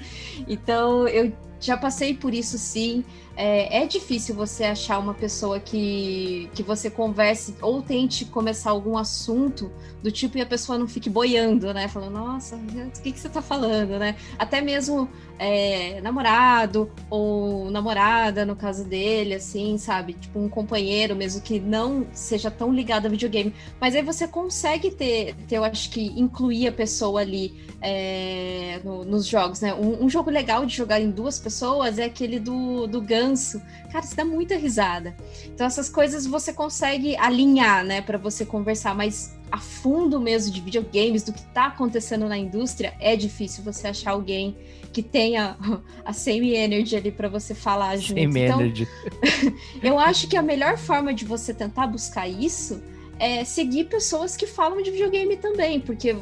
D: Então, eu já passei por isso sim. É, é difícil você achar uma pessoa que, que você converse ou tente começar algum assunto do tipo e a pessoa não fique boiando, né? Falando, nossa, o que, que você tá falando, né? Até mesmo é, namorado ou namorada, no caso dele, assim, sabe? Tipo, um companheiro mesmo que não seja tão ligado a videogame. Mas aí você consegue ter, ter eu acho que, incluir a pessoa ali é, no- nos jogos, né? Um, um jogo legal de jogar em duas pessoas é aquele do, do Cara, você dá muita risada. Então, essas coisas você consegue alinhar, né, para você conversar, mas a fundo mesmo de videogames, do que tá acontecendo na indústria, é difícil você achar alguém que tenha a same energy ali para você falar junto.
B: Same
D: Então,
B: energy.
D: eu acho que a melhor forma de você tentar buscar isso é seguir pessoas que falam de videogame também, porque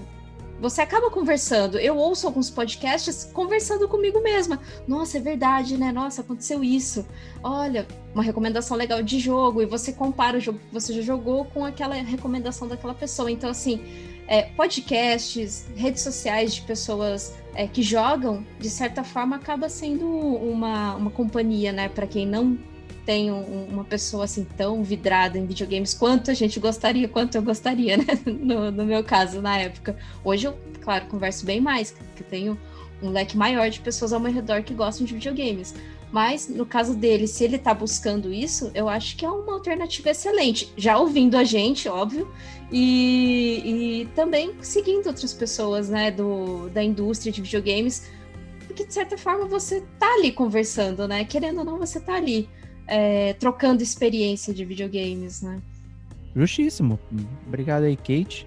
D: você acaba conversando. Eu ouço alguns podcasts conversando comigo mesma. Nossa, é verdade, né? Nossa, aconteceu isso. Olha, uma recomendação legal de jogo. E você compara o jogo que você já jogou com aquela recomendação daquela pessoa. Então, assim, é, podcasts, redes sociais de pessoas é, que jogam, de certa forma, acaba sendo uma, uma companhia, né? Para quem não tem um- uma pessoa assim tão vidrada em videogames quanto a gente gostaria, quanto eu gostaria, né? No, no meu caso, na época. Hoje eu, claro, converso bem mais, porque tenho um leque maior de pessoas ao meu redor que gostam de videogames. Mas no caso dele, se ele tá buscando isso, eu acho que é uma alternativa excelente. Já ouvindo a gente, óbvio, e, e também seguindo outras pessoas, né, do, da indústria de videogames, porque de certa forma você tá ali conversando, né? Querendo ou não, você tá ali é, trocando experiência de videogames, né?
B: Justíssimo. Obrigado aí, Kate.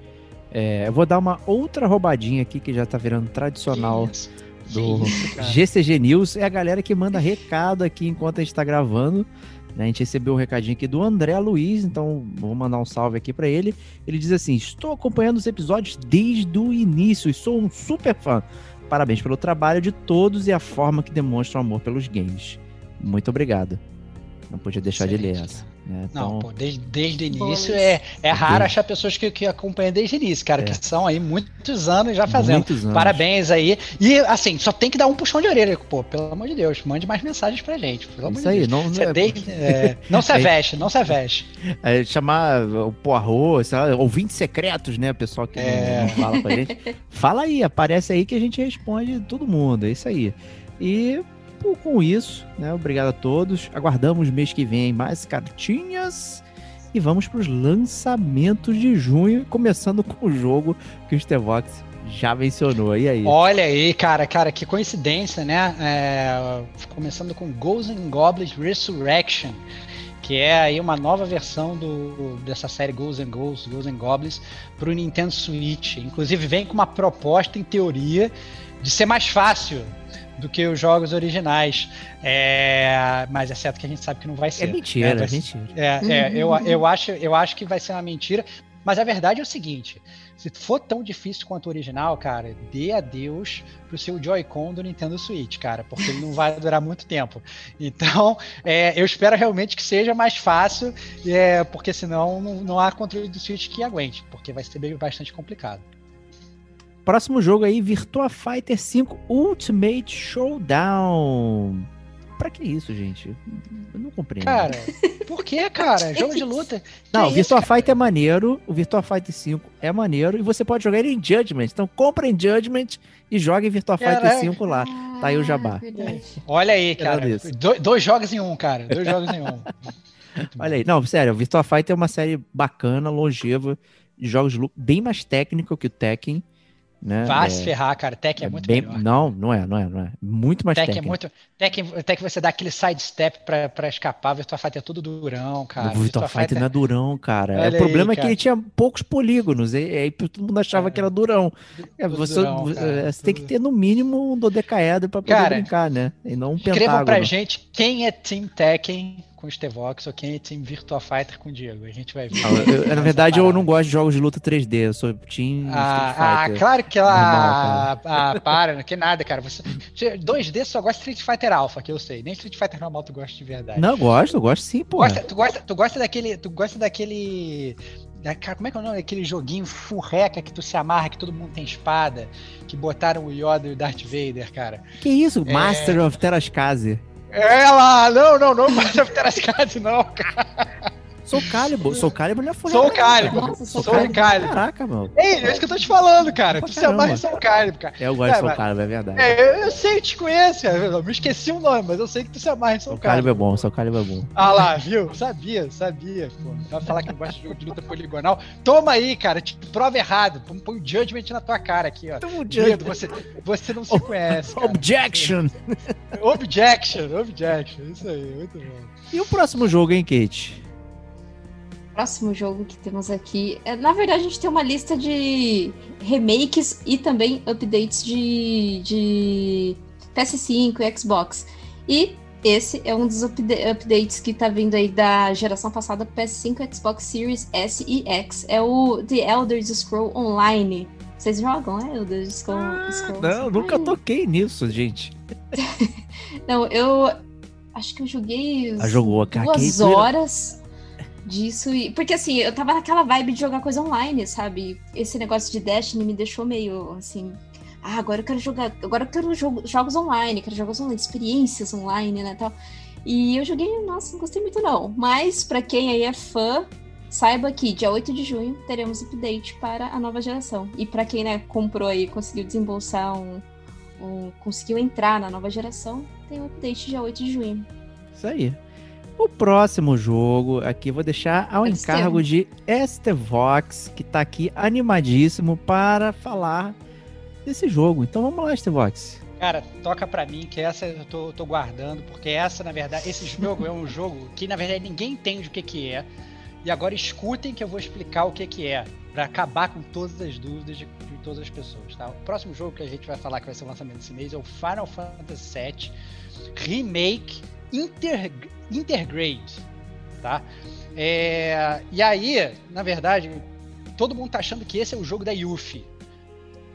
B: É, eu vou dar uma outra roubadinha aqui que já tá virando tradicional
C: isso,
B: do
C: isso.
B: GCG News. É a galera que manda recado aqui enquanto a gente tá gravando. né? A gente recebeu um recadinho aqui do André Luiz, então vou mandar um salve aqui pra ele. Ele diz assim: Estou acompanhando os episódios desde o início e sou um super fã. Parabéns pelo trabalho de todos e a forma que demonstram amor pelos games. Muito obrigado. Não podia deixar de ler
C: Excelente,
B: essa. né?
C: Não,
B: Então,
C: pô, desde, desde o início é, é raro
B: Desde-
C: achar pessoas que, que acompanham desde o início, cara,
B: É.
C: que são aí muitos anos já fazendo.
B: muitos anos.
C: Parabéns aí. E assim, só tem que dar um puxão de orelha, pô, pelo amor de Deus. Mande mais mensagens pra gente. Pelo amor
B: Isso
C: de
B: aí,
C: Deus.
B: não,
C: Você desde- é, não se
B: É.
C: veste, não se veste.
B: É, chamar o Poirot, sei lá, ouvintes secretos, né? O pessoal que não-
C: É.
B: não, fala com a gente. Fala aí, aparece aí que a gente responde todo mundo. É isso aí. E com isso, né? Obrigado a todos. Aguardamos mês que vem mais cartinhas. E vamos para os lançamentos de junho, começando com o jogo que o Stevox já mencionou. E aí?
C: Olha aí, cara, cara, que coincidência, né? É, começando com Ghosts and Goblins Resurrection, que é aí uma nova versão do, dessa série Ghosts and Ghosts, Ghosts and Goblins, para o Nintendo Switch. Inclusive vem com uma proposta, em teoria, de ser mais fácil do que os jogos originais. É, mas é certo que a gente sabe que não vai ser.
B: É mentira,
C: né? Vai
B: é
C: ser-
B: mentira.
C: É, é, eu, eu, acho, eu acho que vai ser uma mentira. Mas a verdade é o seguinte: se for tão difícil quanto o original, cara, dê adeus pro seu Joy-Con do Nintendo Switch, cara, porque ele não vai durar muito tempo. Então, é, eu espero realmente que seja mais fácil, é, porque senão não, não há controle do Switch que aguente, porque vai ser bem- bastante complicado.
B: Próximo jogo aí, Virtua Fighter 5 Ultimate Showdown. Pra que isso, gente? Eu não compreendo.
C: Cara, por que, cara? Jogo de luta.
B: não, o Virtua
C: isso?
B: Fighter é maneiro, o Virtua Fighter 5 é maneiro e você pode jogar ele em Judgment. Então compra em Judgment e joga em Virtua Fighter
C: Caraca.
B: 5 lá. Tá aí o jabá.
D: Ah, verdade.
C: Olha aí, cara. Do- dois jogos em um, cara. Dois jogos em um.
B: Olha aí, não, sério, o Virtua Fighter é uma série bacana, longeva, de jogos de luta, bem mais técnico que o Tekken, né?
C: Vá
B: É-
C: se ferrar, cara. Tekken é, muito
B: bem-
C: melhor.
B: Não, não é, não é, não é. Muito mais
C: Tekken é
B: técnico.
C: muito. Tekken, Tekken você dá aquele sidestep pra, pra escapar. Virtua Fighter é tudo durão, cara.
B: o Virtua Fighter não é durão, cara.
C: Olha
B: o problema
C: aí,
B: é que ele tinha poucos polígonos, e e aí todo mundo achava
C: É.
B: que era durão. É, você
C: durão,
B: você- tem que ter no mínimo um dodecaedro pra poder
C: Cara,
B: brincar, né? E não um
C: Escrevam
B: pentágono.
C: pra gente quem é Team Tekken com Stevox ou quem é Team Virtua Fighter com o Diego. A gente vai ver.
B: Não, eu- eu- na verdade, eu não gosto de jogos de luta 3D, eu sou Team
C: Ah, ah, claro que ela.
B: Normal,
C: ah, para, que nada, cara. Você, você- 2D só gosta de Street Fighter Alpha, que eu sei. Nem Street Fighter normal tu gosta de verdade.
B: Não, eu gosto, eu gosto sim, pô.
C: Gosta, tu, gosta, tu gosta daquele. Tu gosta daquele. da- cara, como é que é o nome? Aquele joguinho furreca que tu se amarra, que todo mundo tem espada, que botaram o Yoda e o Darth Vader, cara.
B: Que isso?
C: É.
B: Master of Terascase.
C: Lá, não, não, não, Master of Terascade, não, cara.
B: Sou Calibur, sou Calibur não é forreta,
C: Sou Calibur.
D: Nossa,
C: Sou
D: Calibur.
C: Calibur.
B: Caraca, meu.
C: Ei, é isso que eu tô te falando, cara.
B: Pra
C: Tu se amarra em. Soul Calibur, cara.
B: Eu gosto
C: É,
B: de Soul
C: mas-
B: Calibur, é verdade.
C: É, eu, eu sei, eu te conheço, cara. Eu me esqueci o nome, mas eu sei que tu se amarra em Soul
B: Soul Calibur é
C: Calibur.
B: bom, Soul Calibur é bom.
C: Ah lá, viu? Sabia, sabia. Pô. Vai falar que gosta de jogo de luta poligonal. Toma aí, cara. Te prova errado. Põe o judgment na tua cara aqui, ó. Medo, você, você não se conhece. Cara.
B: Objection!
C: Objection, objection. Isso aí, muito bom.
B: E o próximo jogo, hein, Kate?
D: Próximo jogo que temos aqui. é, na verdade, a gente tem uma lista de remakes e também updates de, de PS5 e Xbox. E esse é um dos upda- updates que tá vindo aí da geração passada PS5 e Xbox Series S e X. É o The Elder Scroll Online. Vocês jogam, é? Elder Scroll, Scrolls
B: Não, nunca
D: Online?
B: toquei nisso, gente.
D: Não, eu acho que eu joguei
B: Ah, jogou,
D: duas horas disso. E... Porque assim, eu tava naquela vibe de jogar coisa online, sabe? Esse negócio de Destiny me deixou meio assim. Ah, agora eu quero jogar. Agora eu quero jogo- jogos online, quero jogos online, experiências online, né? Tal. E eu joguei, nossa, não gostei muito não. Mas pra quem aí é fã, saiba que dia 8 de junho teremos update para a nova geração. E pra quem né, comprou aí, conseguiu desembolsar um, um- conseguiu entrar na nova geração, tem um update dia 8 de junho.
B: Isso aí. O próximo jogo, aqui eu vou deixar ao encargo de Estevox, que tá aqui animadíssimo para falar desse jogo. Então vamos lá, Estevox.
C: Cara, toca pra mim que essa eu tô, tô guardando, porque essa, na verdade, esse jogo é um jogo que, na verdade, ninguém entende o que que é. E agora escutem que eu vou explicar o que que é, pra acabar com todas as dúvidas de, de todas as pessoas, tá? O próximo jogo que a gente vai falar que vai ser o lançamento desse mês é o Final Fantasy VII Remake Inter, Intergrade, tá? É, e aí, na verdade, todo mundo tá achando que esse é o jogo da Yuffie.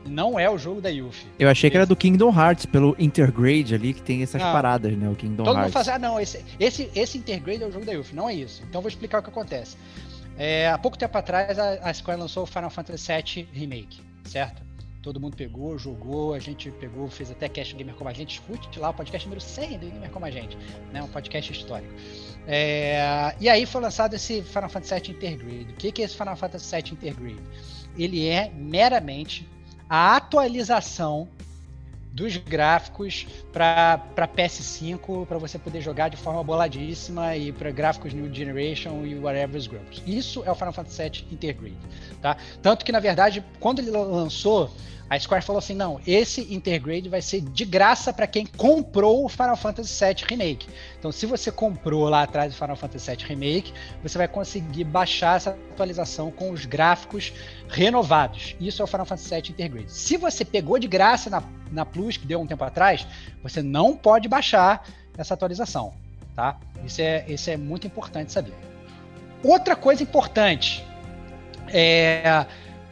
C: Não é o jogo da Yuffie.
B: Eu achei que era do Kingdom Hearts, pelo Intergrade ali, que tem essas
C: Não.
B: paradas, né? O Kingdom
C: Todo mundo
B: Hearts.
C: fala assim, ah, não, esse, esse, esse Intergrade é o jogo da Yuffie. Não é isso. Então eu vou explicar o que acontece. É, há pouco tempo atrás, a, a Square lançou o Final Fantasy VII Remake, certo? Todo mundo pegou, jogou, a gente pegou, fez até cast Gamer Como a Gente. Escute lá o podcast número 100 do Gamer Como a Gente, né? Um podcast histórico. É, e aí foi lançado esse Final Fantasy VII Intergrade. O que que é esse Final Fantasy VII Intergrade? Ele é meramente a atualização dos gráficos para PS5 para você poder jogar de forma boladíssima e para gráficos New Generation e whatever is grows. Isso é o Final Fantasy VII Intergrade, tá? Tanto que na verdade quando ele lançou a Square falou assim: não, esse Intergrade vai ser de graça para quem comprou o Final Fantasy VII Remake. Então, se você comprou lá atrás o Final Fantasy VII Remake, você vai conseguir baixar essa atualização com os gráficos renovados. Isso é o Final Fantasy VII Intergrade. Se você pegou de graça na, na Plus, que deu um tempo atrás, você não pode baixar essa atualização. Tá? Isso, é, isso é muito importante saber. Outra coisa importante é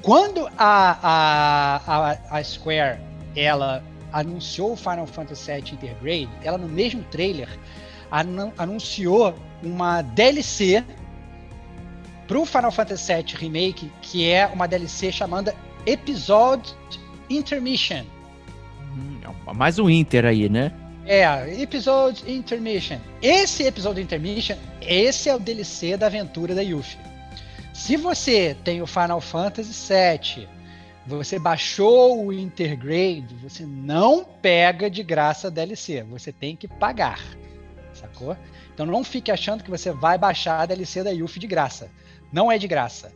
C: quando a, a, a, a Square ela anunciou o Final Fantasy VII Intergrade, ela no mesmo trailer anunciou uma DLC para o Final Fantasy VII Remake, que é uma DLC chamada Episode Intermission.
B: Hum, mais um Inter aí, né?
C: É, Episode Intermission. Esse Episode Intermission, esse é o DLC da aventura da Yuffie. Se você tem o Final Fantasy VII, você baixou o Intergrade, você não pega de graça a DLC, você tem que pagar, sacou? Então não fique achando que você vai baixar a DLC da Yuffie de graça. Não é de graça.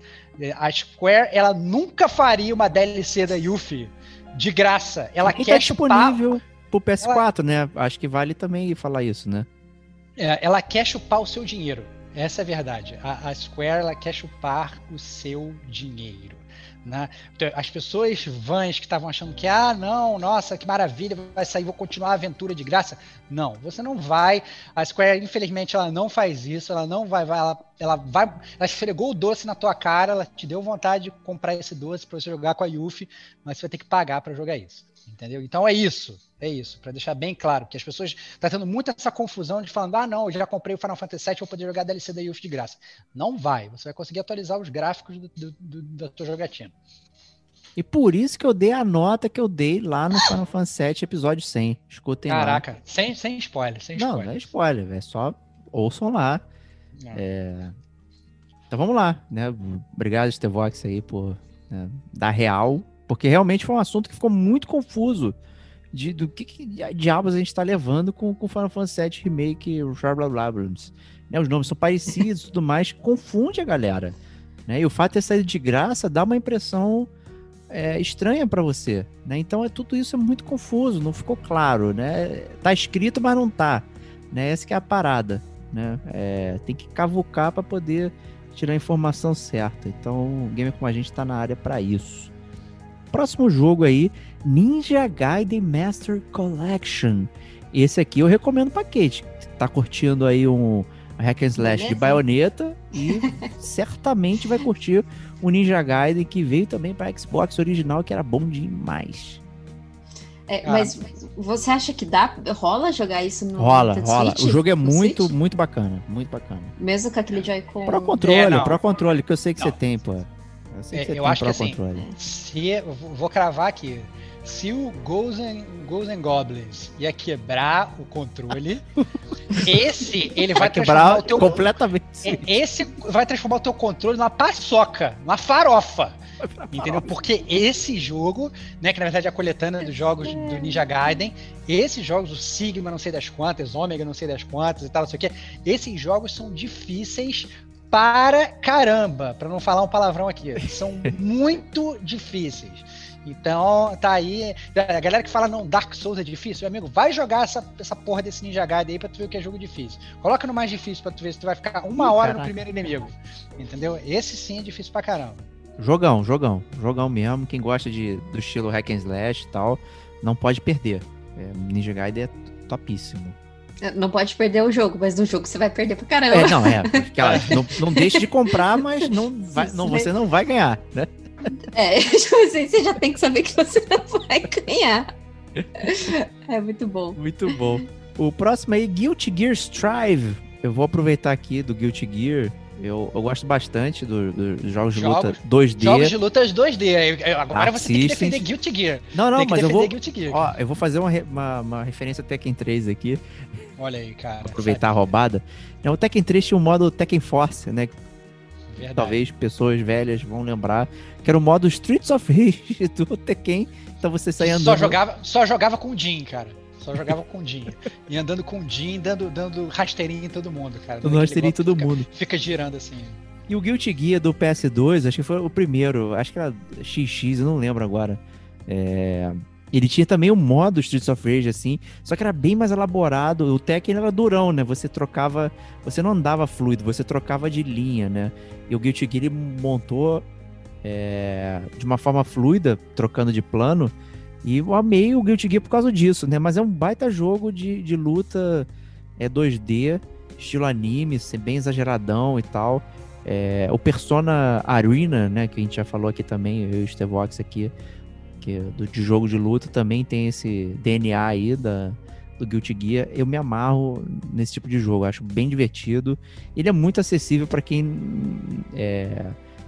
C: A Square, ela nunca faria uma DLC da Yuffie de graça. Ela
B: e
C: quer
B: tá disponível chupar... pro PS4, ela... né? Acho que vale também falar isso, né?
C: É, ela quer chupar o seu dinheiro. Essa é a verdade. A, a Square ela quer chupar o seu dinheiro. Né? Então, as pessoas vãs que estavam achando que, ah, não, nossa, que maravilha, vai sair, vou continuar a aventura de graça. Não, você não vai. A Square, infelizmente, ela não faz isso, ela não vai, vai ela, ela vai, ela esfregou o doce na tua cara, ela te deu vontade de comprar esse doce para você jogar com a Yuffie, mas você vai ter que pagar para jogar isso. Entendeu? Então é isso. É isso, para deixar bem claro, que as pessoas tá tendo muita essa confusão de falando, ah, não, eu já comprei o Final Fantasy VII, vou poder jogar DLC da Yuffie de graça. Não vai, você vai conseguir atualizar os gráficos do, do, do, da tua jogatina.
B: E por isso que eu dei a nota que eu dei lá no Final Fantasy VII episódio 100. Escutem
C: Caraca, lá. sem, sem spoiler, sem
B: não,
C: spoiler.
B: Não, não é spoiler, é só ouçam lá. É... Então vamos lá, né? Obrigado, Stevox, aí, por né, dar real, porque realmente foi um assunto que ficou muito confuso de, do que, que diabos a gente está levando com o Final Fantasy VII Remake, blá, né, Os nomes são parecidos e tudo mais, confunde a galera. Né? E o fato de ter saído de graça dá uma impressão é, estranha para você. Né? Então é tudo isso é muito confuso, não ficou claro. Né? Tá escrito, mas não tá. Né? Essa que é a parada. Né? É, tem que cavucar para poder tirar a informação certa. Então, o Gamer como a gente está na área para isso. Próximo jogo aí Ninja Gaiden Master Collection. Esse aqui eu recomendo pra Kate, que tá curtindo aí um hack and slash de baioneta e certamente vai curtir o Ninja Gaiden que veio também para Xbox original, que era bom demais.
D: É, mas você acha que dá, rola jogar isso no
B: Rola, rola. Switch? O jogo é muito, Switch? muito bacana, muito bacana.
D: Mesmo com aquele Joy-Con.
B: Pro controle, é, pro controle, que eu sei que não. você tem, pô.
C: Eu, sei que é, eu acho que assim, se vou cravar aqui, se o Ghosts and, Ghosts and Goblins ia quebrar o controle, esse ele vai, vai
B: quebrar o teu completamente.
C: Esse vai transformar o teu controle numa paçoca, numa farofa. Entendeu? Porque esse jogo, né, que na verdade é a coletânea dos jogos do Ninja Gaiden, esses jogos, o Sigma não sei das quantas, Ômega não sei das quantas e tal, não sei o que, esses jogos são difíceis para caramba, para não falar um palavrão aqui. São muito difíceis. Então, tá aí. A galera que fala, não, Dark Souls é difícil, meu amigo, vai jogar essa, essa porra desse Ninja Gaiden aí pra tu ver o que é jogo difícil. Coloca no mais difícil pra tu ver se tu vai ficar uma Ih, hora caraca. no primeiro inimigo. Entendeu? Esse sim é difícil pra caramba.
B: Jogão, jogão. Jogão mesmo. Quem gosta de, do estilo hack and slash e tal, não pode perder. É, Ninja Gaiden é topíssimo.
D: É, não pode perder o jogo, mas no jogo você vai perder pra caramba.
B: É, não, é. não, não deixe de comprar, mas não vai, não, você não vai ganhar, né?
D: É, tipo assim, você já tem que saber que você não vai ganhar. É muito bom.
B: Muito bom. O próximo aí, Guilty Gear Strive. Eu vou aproveitar aqui do Guilty Gear. Eu, eu gosto bastante dos do, jogos de luta 2D.
C: Jogos de luta 2D. Agora Assistem. você tem que defender Guilty Gear.
B: Não, não, mas eu vou. Ó, eu vou fazer uma, uma, uma referência Tekken 3 aqui.
C: Olha aí, cara.
B: Aproveitar sabe? a roubada. É, o Tekken 3 tinha um modo Tekken Force, né?
C: Verdade.
B: talvez pessoas velhas vão lembrar, que era o modo Streets of Rage do Tekken. Então você saía andando.
C: Só jogava, só jogava com o Jin, cara. Só jogava com o Jin. E andando com o Jin, dando, dando rasteirinho em todo mundo, cara.
B: Dando rasteirinho em todo
C: golpe
B: mundo.
C: Fica, fica girando assim.
B: E o Guilty Gear do PS2, acho que foi o primeiro, acho que era XX, eu não lembro agora. É, Ele tinha também o modo Streets of Rage, assim, só que era bem mais elaborado. O Tekken era durão, né? Você trocava. Você não andava fluido, você trocava de linha, né? E o Guilty Gear ele montou é, de uma forma fluida, trocando de plano. E eu amei o Guilty Gear por causa disso, né? Mas é um baita jogo de, de luta é 2D, estilo anime, ser bem exageradão e tal. É, o Persona Arena, né, que a gente já falou aqui também, eu e o Stevox aqui, que do, de jogo de luta, também tem esse DNA aí da, do Guilty Gear. Eu me amarro nesse tipo de jogo, acho bem divertido. Ele é muito acessível para quem é,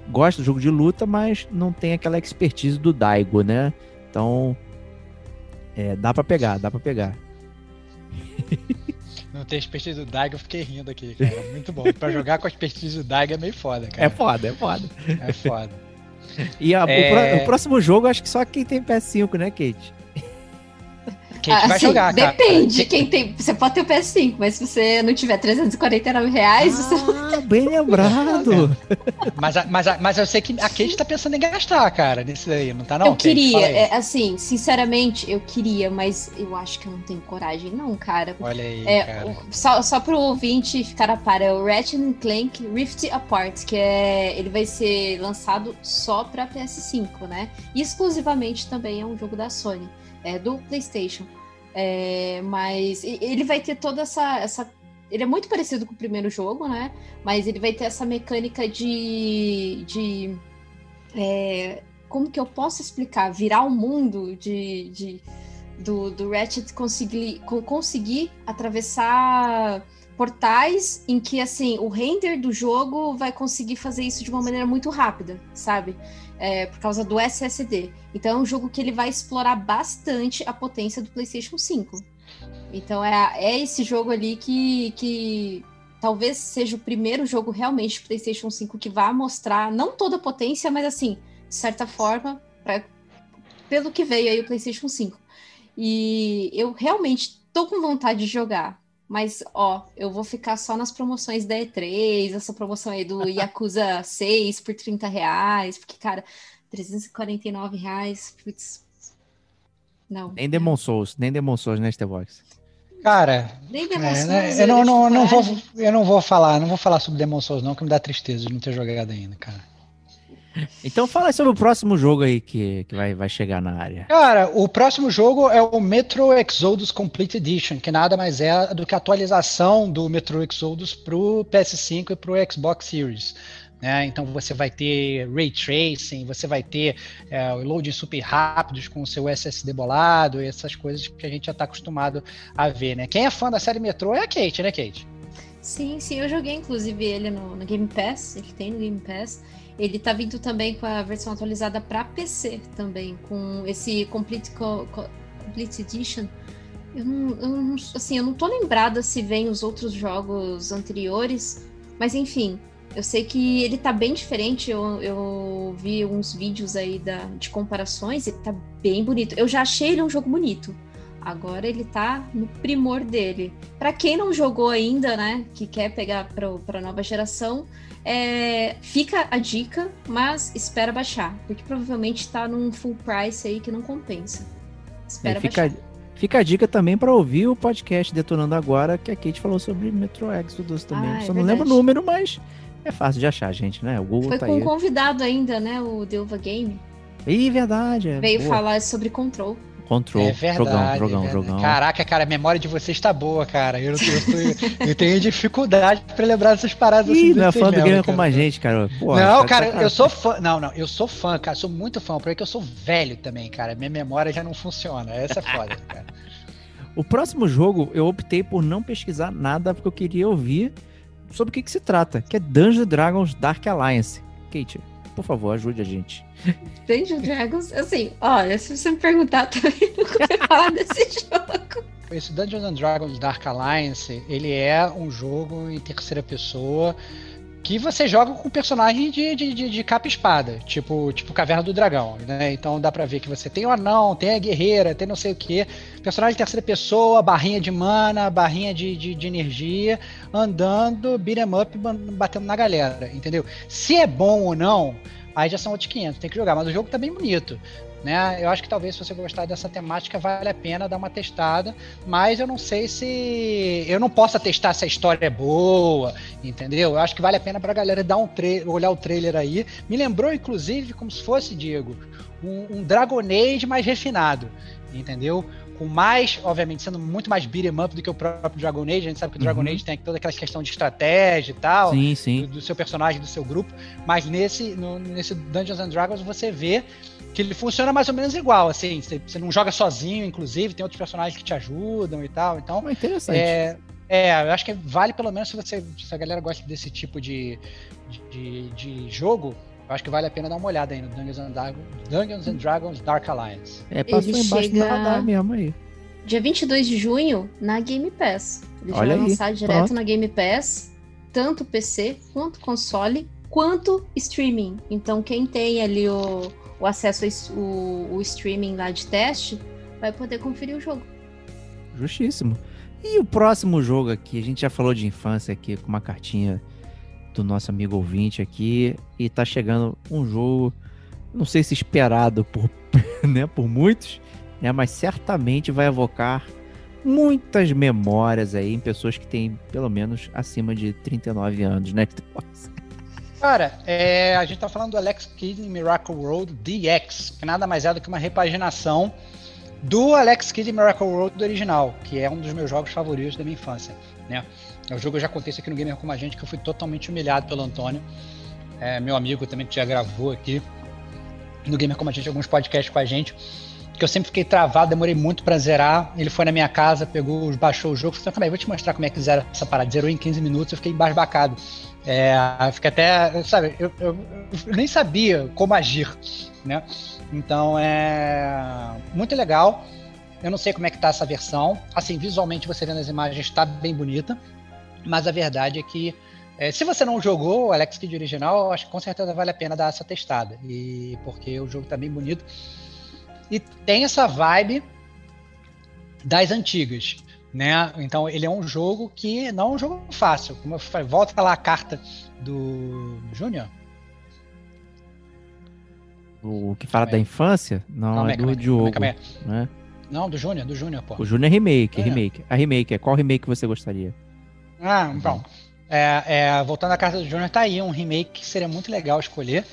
B: gosta do jogo de luta, mas não tem aquela expertise do Daigo, né? Então, é, dá para pegar, dá para pegar.
C: Não tem expertise do Daigo, eu fiquei rindo aqui, cara. Muito bom. pra jogar com a expertise do Daigo é meio foda, cara.
B: É foda, é foda.
C: É foda.
B: E a- o
C: É.
B: pró- o, próximo jogo, acho que só quem tem PS5, né, Kate?
C: Quem que vai
D: Assim,
C: jogar, cara?
D: Depende. Quem tem, você pode ter o PS5, mas se você não tiver 349 reais, você
B: Ah, bem lembrado.
C: Mas, a- mas, a- mas eu sei que a Kate tá pensando em gastar, cara, nesse daí, não tá não?
D: eu
C: Kate?
D: queria, é, assim, sinceramente, eu queria, mas eu acho que eu não tenho coragem, não, cara.
C: Olha aí,
D: É,
C: cara.
D: o- só, só pro ouvinte ficar a par, é o Ratchet Clank Rift Apart, que é, ele vai ser lançado só pra PS5, né? E exclusivamente também é um jogo da Sony, é do PlayStation. É, mas ele vai ter toda essa, essa. Ele é muito parecido com o primeiro jogo, né? Mas ele vai ter essa mecânica de. de é, como que eu posso explicar? Virar o mundo de, de, do, do Ratchet conseguir, co- conseguir atravessar portais em que assim o render do jogo vai conseguir fazer isso de uma maneira muito rápida, sabe? É, por causa do SSD. Então é um jogo que ele vai explorar bastante a potência do PlayStation 5. Então é, é esse jogo ali que, que talvez seja o primeiro jogo realmente de PlayStation 5 que vai mostrar não toda a potência, mas assim, de certa forma, pra, pelo que veio aí o PlayStation 5. E eu realmente tô com vontade de jogar. Mas, ó, eu vou ficar só nas promoções da E3, essa promoção aí do Yakuza 6 por 30 reais, porque, cara, 349 reais, putz. Não.
B: Nem Demon Souls, nem Demon Souls, né, Stevox?
C: Cara,
D: Nem
C: é,
D: Demon
C: né, eu não, não, não vou, eu não vou falar, não vou falar sobre Demon Souls não, que me dá tristeza de não ter jogado ainda, cara.
B: Então fala aí sobre o próximo jogo aí que, que vai, vai chegar na área.
C: Cara, o próximo jogo é o Metro Exodus Complete Edition, que nada mais é do que a atualização do Metro Exodus pro PS5 e pro Xbox Series. né? Então você vai ter ray tracing, você vai ter é, loading super rápidos com o seu SSD bolado, e essas coisas que a gente já está acostumado a ver, né? Quem é fã da série Metro é a Kate, né, Kate?
D: Sim, sim, eu joguei inclusive ele no, no Game Pass, ele tem no Game Pass. Ele tá vindo também com a versão atualizada para PC também, com esse Complete, Co- Co- Complete Edition. Eu não, eu não- assim, eu não tô lembrada se vem os outros jogos anteriores, mas enfim, eu sei que ele tá bem diferente. Eu, eu vi uns vídeos aí da, de comparações, ele tá bem bonito. Eu já achei ele um jogo bonito. Agora ele tá no primor dele. Pra quem não jogou ainda, né, que quer pegar pra nova geração, é, fica a dica, mas espera baixar, porque provavelmente tá num full price aí que não compensa. Espera
B: É, fica,
D: baixar.
B: fica a dica também para ouvir o podcast Detonando Agora, que a Kate falou sobre Metro Exodus também.
D: Ah, é
B: Só não lembro o número, mas é fácil de achar, gente, né? O Google
D: Foi
B: tá
D: com um
B: aí.
D: convidado ainda, né, o Delva Game,
B: Ih, verdade. É,
D: veio
B: boa.
D: falar sobre Control.
B: Control.
C: É verdade.
B: jogão,
C: é
B: jogão,
C: verdade.
B: jogão.
C: Caraca, cara, a memória de vocês tá boa, cara. Eu, eu, eu tenho dificuldade pra lembrar dessas paradas assim.
B: Ih, não é fã do
C: cara.
B: como a gente, cara. Pô,
C: não, cara,
B: tá-
C: eu sou fã. Não, não, eu sou fã, cara. Sou muito fã, porque eu sou velho também, cara. Minha memória já não funciona. Essa é foda, cara.
B: O próximo jogo, eu optei por não pesquisar nada, porque eu queria ouvir sobre o que, que se trata, que é Dungeons Dragons Dark Alliance. Kate, por favor, ajude a gente.
D: Dungeons Dragons, assim, olha, se você me perguntar também, não vou falar desse jogo.
C: Esse Dungeons and Dragons Dark Alliance, ele é um jogo em terceira pessoa que você joga com personagem de, de, de, de, capa e espada, tipo, tipo Caverna do Dragão, né? Então dá pra ver que você tem o anão, tem a guerreira, tem não sei o que. Personagem de terceira pessoa, barrinha de mana, barrinha de, de, de energia, andando, beat'em up, batendo na galera, entendeu? Se é bom ou não, aí já são outros 500, tem que jogar, mas o jogo tá bem bonito. Né? Eu acho que talvez se você gostar dessa temática vale a pena dar uma testada, mas eu não sei se eu não posso testar se a história é boa, entendeu? Eu acho que vale a pena pra galera dar um olhar o trailer aí. Me lembrou inclusive como se fosse Diego, um, um Dragon Age mais refinado, entendeu? Com mais, obviamente, sendo muito mais beat'em up do que o próprio Dragon Age. A gente sabe que o Dragon uhum. Age tem toda aquela questão de estratégia e tal,
B: sim, sim.
C: Do, do, seu personagem, do seu grupo. Mas nesse, no, nesse Dungeons and Dragons você vê que ele funciona mais ou menos igual, assim, você, você não joga sozinho, inclusive, tem outros personagens que te ajudam e tal, então...
B: É interessante.
C: É, é, eu acho que vale pelo menos se você, se a galera gosta desse tipo de, de, de jogo, eu acho que vale a pena dar uma olhada aí no Dungeons and, Dragons, Dungeons and Dragons Dark Alliance.
B: É, passou Ele embaixo chega... do radar mesmo aí.
D: Dia 22 de junho, na Game Pass. Ele Olha vai lançar direto Pronto. na Game Pass, tanto PC, quanto console, quanto streaming. Então, quem tem ali o o acesso ao o streaming lá de teste, vai poder conferir o jogo.
B: Justíssimo. E o próximo jogo aqui, a gente já falou de infância aqui com uma cartinha do nosso amigo ouvinte aqui e tá chegando um jogo, não sei se esperado por, né, por muitos, né, mas certamente vai evocar muitas memórias aí em pessoas que têm pelo menos acima de 39 anos, né?
C: Cara, é, a gente tá falando do Alex Kidd em Miracle World DX, que nada mais é do que uma repaginação do Alex Kidd em Miracle World original, que é um dos meus jogos favoritos da minha infância, né? É o jogo que eu já contei aqui no Gamer Como a Gente, que eu fui totalmente humilhado pelo Antônio, é, meu amigo também que já gravou aqui no Gamer Como a Gente, alguns podcasts com a gente, que eu sempre fiquei travado, demorei muito para zerar. Ele foi na minha casa, pegou, baixou o jogo, falei, calma aí, vou te mostrar como é que zera essa parada. Zerou em 15 minutos, eu fiquei embasbacado. É, fica até, sabe, eu, eu, eu, nem sabia como agir, né? Então é muito legal. Eu não sei como é que tá essa versão. Assim, visualmente você vendo as imagens está bem bonita, mas a verdade é que é, se você não jogou o Alex Kidd original, acho que com certeza vale a pena dar essa testada. E porque o jogo tá bem bonito e tem essa vibe das antigas né? Então ele é um jogo que não é um jogo fácil. Como eu falei, volta lá a carta do Júnior.
B: O que fala da infância? Não, não é do Diogo. Né?
C: Não, do Júnior, do Júnior, pô.
B: O Júnior é remake, é. remake. A remake, é qual remake você gostaria?
C: Ah, então. É, é, voltando à carta do Júnior, tá aí um remake que seria muito legal escolher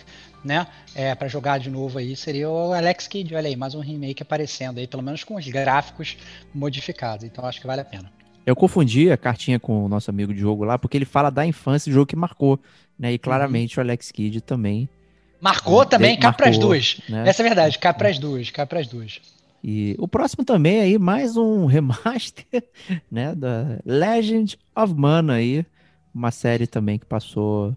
C: né? É, para jogar de novo aí seria o Alex Kidd, olha aí, mais um remake aparecendo aí, pelo menos com os gráficos modificados. Então acho que vale a pena.
B: Eu confundi a cartinha com o nosso amigo Diogo lá, porque ele fala da infância, o jogo que marcou, né? E claramente uhum. o Alex Kidd também.
C: Marcou também, cá para as duas. Né? Essa é verdade, cá para as duas, cá para as duas.
B: E o próximo também aí, mais um remaster, né, da Legend of Mana aí, uma série também que passou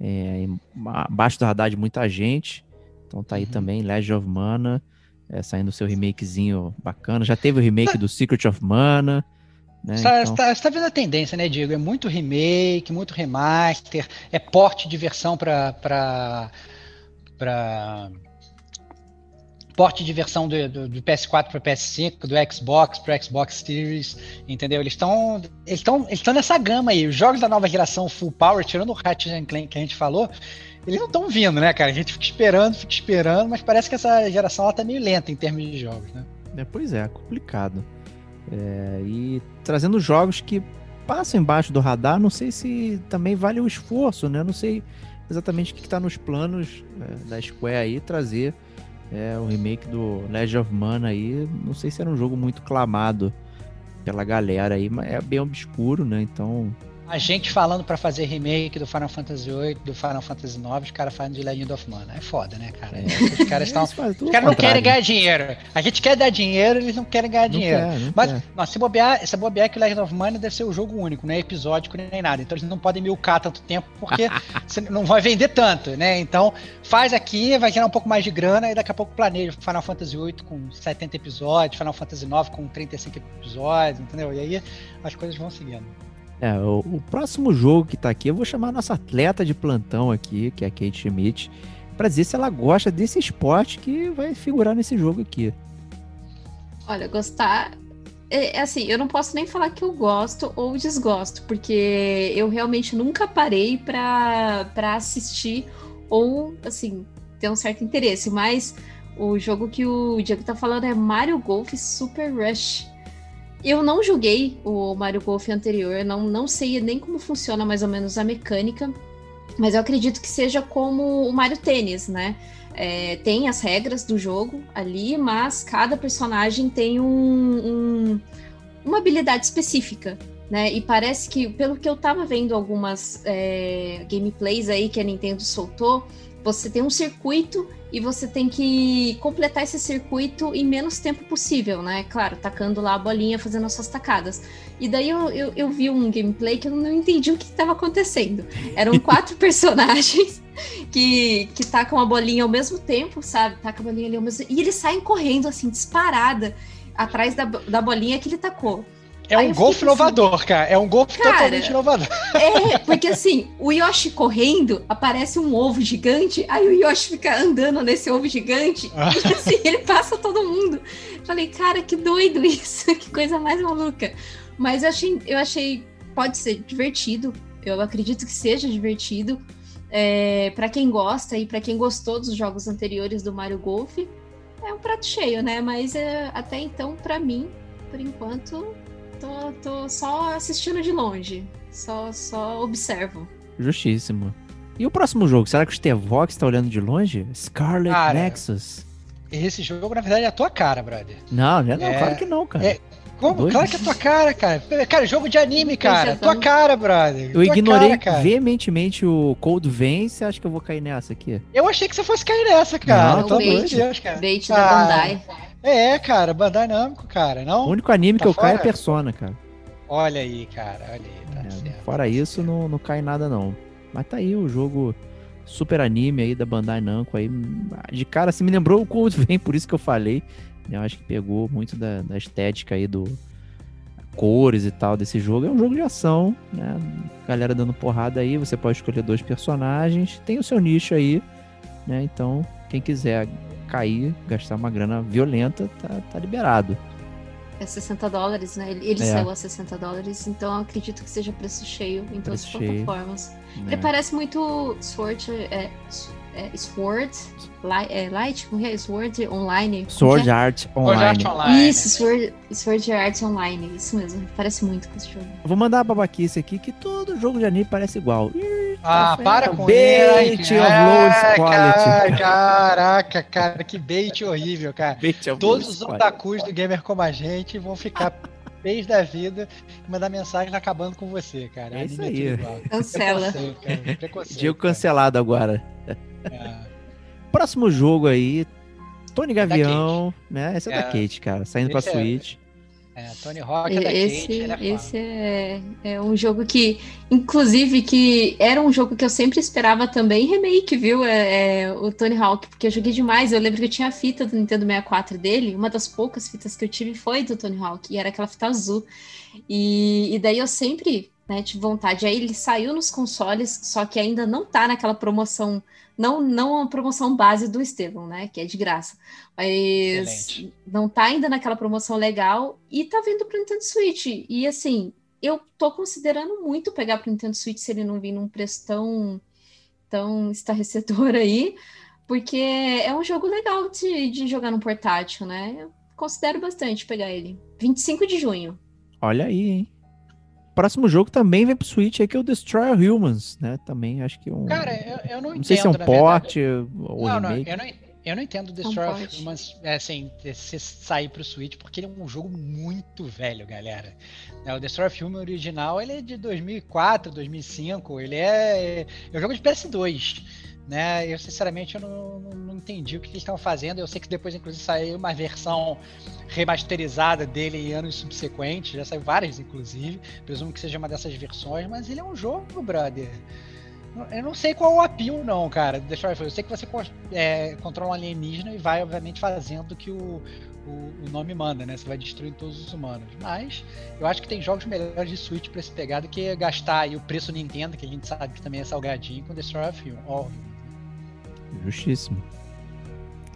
B: é, abaixo do radar de muita gente. Então tá aí uhum. também, Legend of Mana, é, saindo seu remakezinho bacana. Já teve o remake do Secret of Mana. Né?
C: Você então... tá, tá vendo a tendência, né, Diego? É muito remake, muito remaster, é porte de versão para para porte de versão do, do, do PS4 para PS5, do Xbox para Xbox Series, entendeu? Eles estão eles estão eles estão nessa gama aí. Os jogos da nova geração full power, tirando o Ratchet Clank que a gente falou, eles não estão vindo, né, cara? A gente fica esperando, fica esperando, mas parece que essa geração ela tá meio lenta em termos de jogos, né?
B: É, pois é, complicado. É, e trazendo jogos que passam embaixo do radar, não sei se também vale o esforço, né? Não sei exatamente o que está nos planos é, da Square aí trazer é, o remake do Legend of Mana aí, não sei se era um jogo muito clamado pela galera aí, mas é bem obscuro, né? Então
C: a gente falando para fazer remake do Final Fantasy VIII, do Final Fantasy IX, os caras fazem de Legend of Mana. É foda, né, cara? É. Os caras os caras não querem ganhar dinheiro. A gente quer dar dinheiro, eles não querem ganhar não dinheiro. Quer, mas, quer. se bobear, se bobear que Legend of Mana deve ser o jogo único, não é episódico nem nada. Então eles não podem milcar tanto tempo porque não vai vender tanto, né? Então faz aqui, vai gerar um pouco mais de grana e daqui a pouco planeja Final Fantasy VIII com 70 episódios, Final Fantasy IX com 35 episódios, entendeu? E aí as coisas vão seguindo.
B: É, o, o próximo jogo que tá aqui, eu vou chamar a nossa atleta de plantão aqui, que é a Kate Schmidt, pra dizer se ela gosta desse esporte que vai figurar nesse jogo aqui.
D: Olha, gostar. É, é assim, eu não posso nem falar que eu gosto ou desgosto, porque eu realmente nunca parei pra assistir ou, assim, ter um certo interesse, mas o jogo que o Diego tá falando é Mario Golf Super Rush. Eu não joguei o Mario Golf anterior, não, não sei nem como funciona mais ou menos a mecânica, mas eu acredito que seja como o Mario Tênis, né? É, tem as regras do jogo ali, mas cada personagem tem um, um, uma habilidade específica, né? E parece que, pelo que eu tava vendo algumas é, gameplays aí que a Nintendo soltou, você tem um circuito e você tem que completar esse circuito em menos tempo possível, né? Claro, tacando lá a bolinha, fazendo as suas tacadas. E daí eu, eu, eu vi um gameplay que eu não entendi o que estava acontecendo. Eram quatro personagens que, que tacam a bolinha ao mesmo tempo, sabe? Tacam a bolinha ali ao mesmo E eles saem correndo, assim, disparada, atrás da, da bolinha que ele tacou.
C: É um golfe inovador, cara. É um golfe totalmente inovador.
D: É, porque assim, o Yoshi correndo, aparece um ovo gigante, aí o Yoshi fica andando nesse ovo gigante, ah. e assim, ele passa todo mundo. Falei, cara, que doido isso, que coisa mais maluca. Mas eu achei, eu achei pode ser divertido, eu acredito que seja divertido. É, para quem gosta e para quem gostou dos jogos anteriores do Mario Golf, é um prato cheio, né? Mas é, até então, para mim, por enquanto, Tô, tô só assistindo de longe. Só, só observo.
B: Justíssimo. E o próximo jogo? Será que o Stevox tá olhando de longe? Scarlet cara, Nexus.
C: Esse jogo, na verdade, é a tua cara, brother.
B: Não, não é, não, claro que não, cara. É,
C: como? Claro que é tua cara, cara. Cara, jogo de anime, cara. Tua cara, brother.
B: Eu ignorei cara, veementemente o Cold Vein. Você acha que eu vou cair nessa aqui?
C: Eu achei que você fosse cair nessa, cara.
D: Não, bait, Deus, cara. Bait da ah, Bandai.
C: É, cara, Bandai Namco, cara, não?
B: O único anime tá que eu fora? caio é Persona, cara.
C: Olha aí, cara, olha aí, tá
B: é,
C: certo.
B: Fora
C: tá
B: isso,
C: certo.
B: Não, não cai nada, não. Mas tá aí o jogo super anime aí da Bandai Namco aí. De cara, assim, me lembrou o Cold Vein, por isso que eu falei. Eu acho que pegou muito da, da estética aí do cores e tal desse jogo. É um jogo de ação, né? Galera dando porrada aí, você pode escolher dois personagens, tem o seu nicho aí, né? Então, quem quiser cair, gastar uma grana violenta, tá, tá liberado.
D: É 60 dólares, né? Ele, é. saiu a 60 dólares, então acredito que seja preço cheio em todas as plataformas. É. Ele parece muito Sword, é, é, Sword Light, é, Light, como é? Sword Online.
B: Sword
D: é?
B: Art Online.
D: Online. Isso, Sword, Sword Art Online, isso mesmo. Parece muito com esse jogo.
B: vou mandar a babaquice aqui que todo jogo de anime parece igual.
C: Ah, tá para com
B: bait
C: isso.
B: of lowest quality.
C: Caraca, cara, que bait horrível, cara. Bait Todos os otakus do Gamer como a gente vão ficar pés da vida e mandar mensagem acabando com você, cara.
B: É isso aí.
D: Cancela.
B: Diego cancelado agora. É. Próximo jogo aí, Tony Gavião, né? Esse é, é, da Kate, cara, saindo pra é, Switch.
C: É, Tony Hawk é da
D: esse,
C: Kate, é
D: Esse é, é um jogo que, inclusive, que era um jogo que eu sempre esperava também remake, viu? É, é, o Tony Hawk, porque eu joguei demais. Eu lembro que eu tinha a fita do Nintendo 64 dele, uma das poucas fitas que eu tive foi do Tony Hawk, e era aquela fita azul. E, e daí eu sempre né, tive vontade. Aí ele saiu nos consoles, só que ainda não tá naquela promoção não, não a promoção base do Estevão, né? Que é de graça. Mas Excelente. não tá ainda naquela promoção legal e tá vindo pro Nintendo Switch. E assim, eu tô considerando muito pegar pro Nintendo Switch se ele não vir num preço tão, tão estarrecedor aí, porque é um jogo legal de, de jogar no portátil, né? Eu considero bastante pegar ele. 25 de junho.
B: Olha aí, hein? Próximo jogo também vem pro Switch, aí, que é o Destroy Humans, né? Também acho que é um.
C: Cara, eu, eu não,
B: não sei se é um porte ou
C: não, não, eu não, eu não entendo Destroy um Humans é, assim, se sair pro Switch, porque ele é um jogo muito velho, galera. É, o Destroy Human original ele é de 2004, 2005, ele é, é um jogo de PS2 né? Eu sinceramente eu não, não, não entendi o que, eles estão fazendo. Eu sei que depois, inclusive, saiu uma versão remasterizada dele em anos subsequentes, já saiu várias, inclusive. Presumo que seja uma dessas versões, mas ele é um jogo, brother. Eu não sei qual é o apio, não, cara. Deixa eu ver. Eu sei que você é, controla um alienígena e vai, obviamente, fazendo o que o, o, o, nome manda, né? Você vai destruindo todos os humanos. Mas eu acho que tem jogos melhores de Switch pra esse pegar do que gastar aí o preço Nintendo, que a gente sabe que também é salgadinho, com Destroy of All.
B: Justíssimo.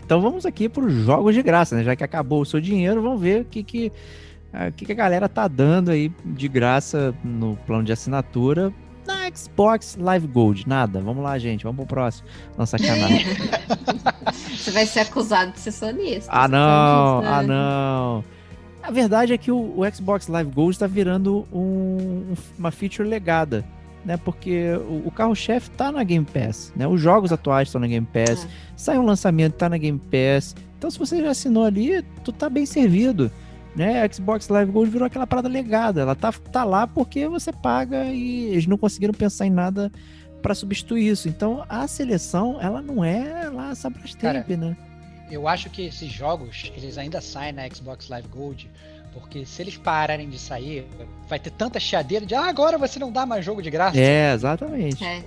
B: Então vamos aqui para os jogos de graça, né? Já que acabou o seu dinheiro, vamos ver o que, que, o que, que a galera tá dando aí de graça no plano de assinatura na Xbox Live Gold. Nada. Vamos lá, gente. Vamos pro próximo. Nossa sacanagem.
D: Você vai ser acusado de ser sonista.
B: Ah, não. Ah, não. A verdade é que o, o Xbox Live Gold está virando um, uma feature legada. Né, porque o, o carro-chefe tá na Game Pass, né? Os jogos atuais estão na Game Pass, ah. sai um lançamento, tá na Game Pass. Então, se você já assinou ali, tu tá bem servido né? A Xbox Live Gold virou aquela parada legada. Ela tá, tá lá porque você paga e eles não conseguiram pensar em nada para substituir isso. Então a seleção, ela não é lá Sabrastemp, né?
C: Eu acho que esses jogos, eles ainda saem na Xbox Live Gold, porque se eles pararem de sair, vai ter tanta chiadeira de ah, agora você não dá mais jogo de graça.
B: É, exatamente. É.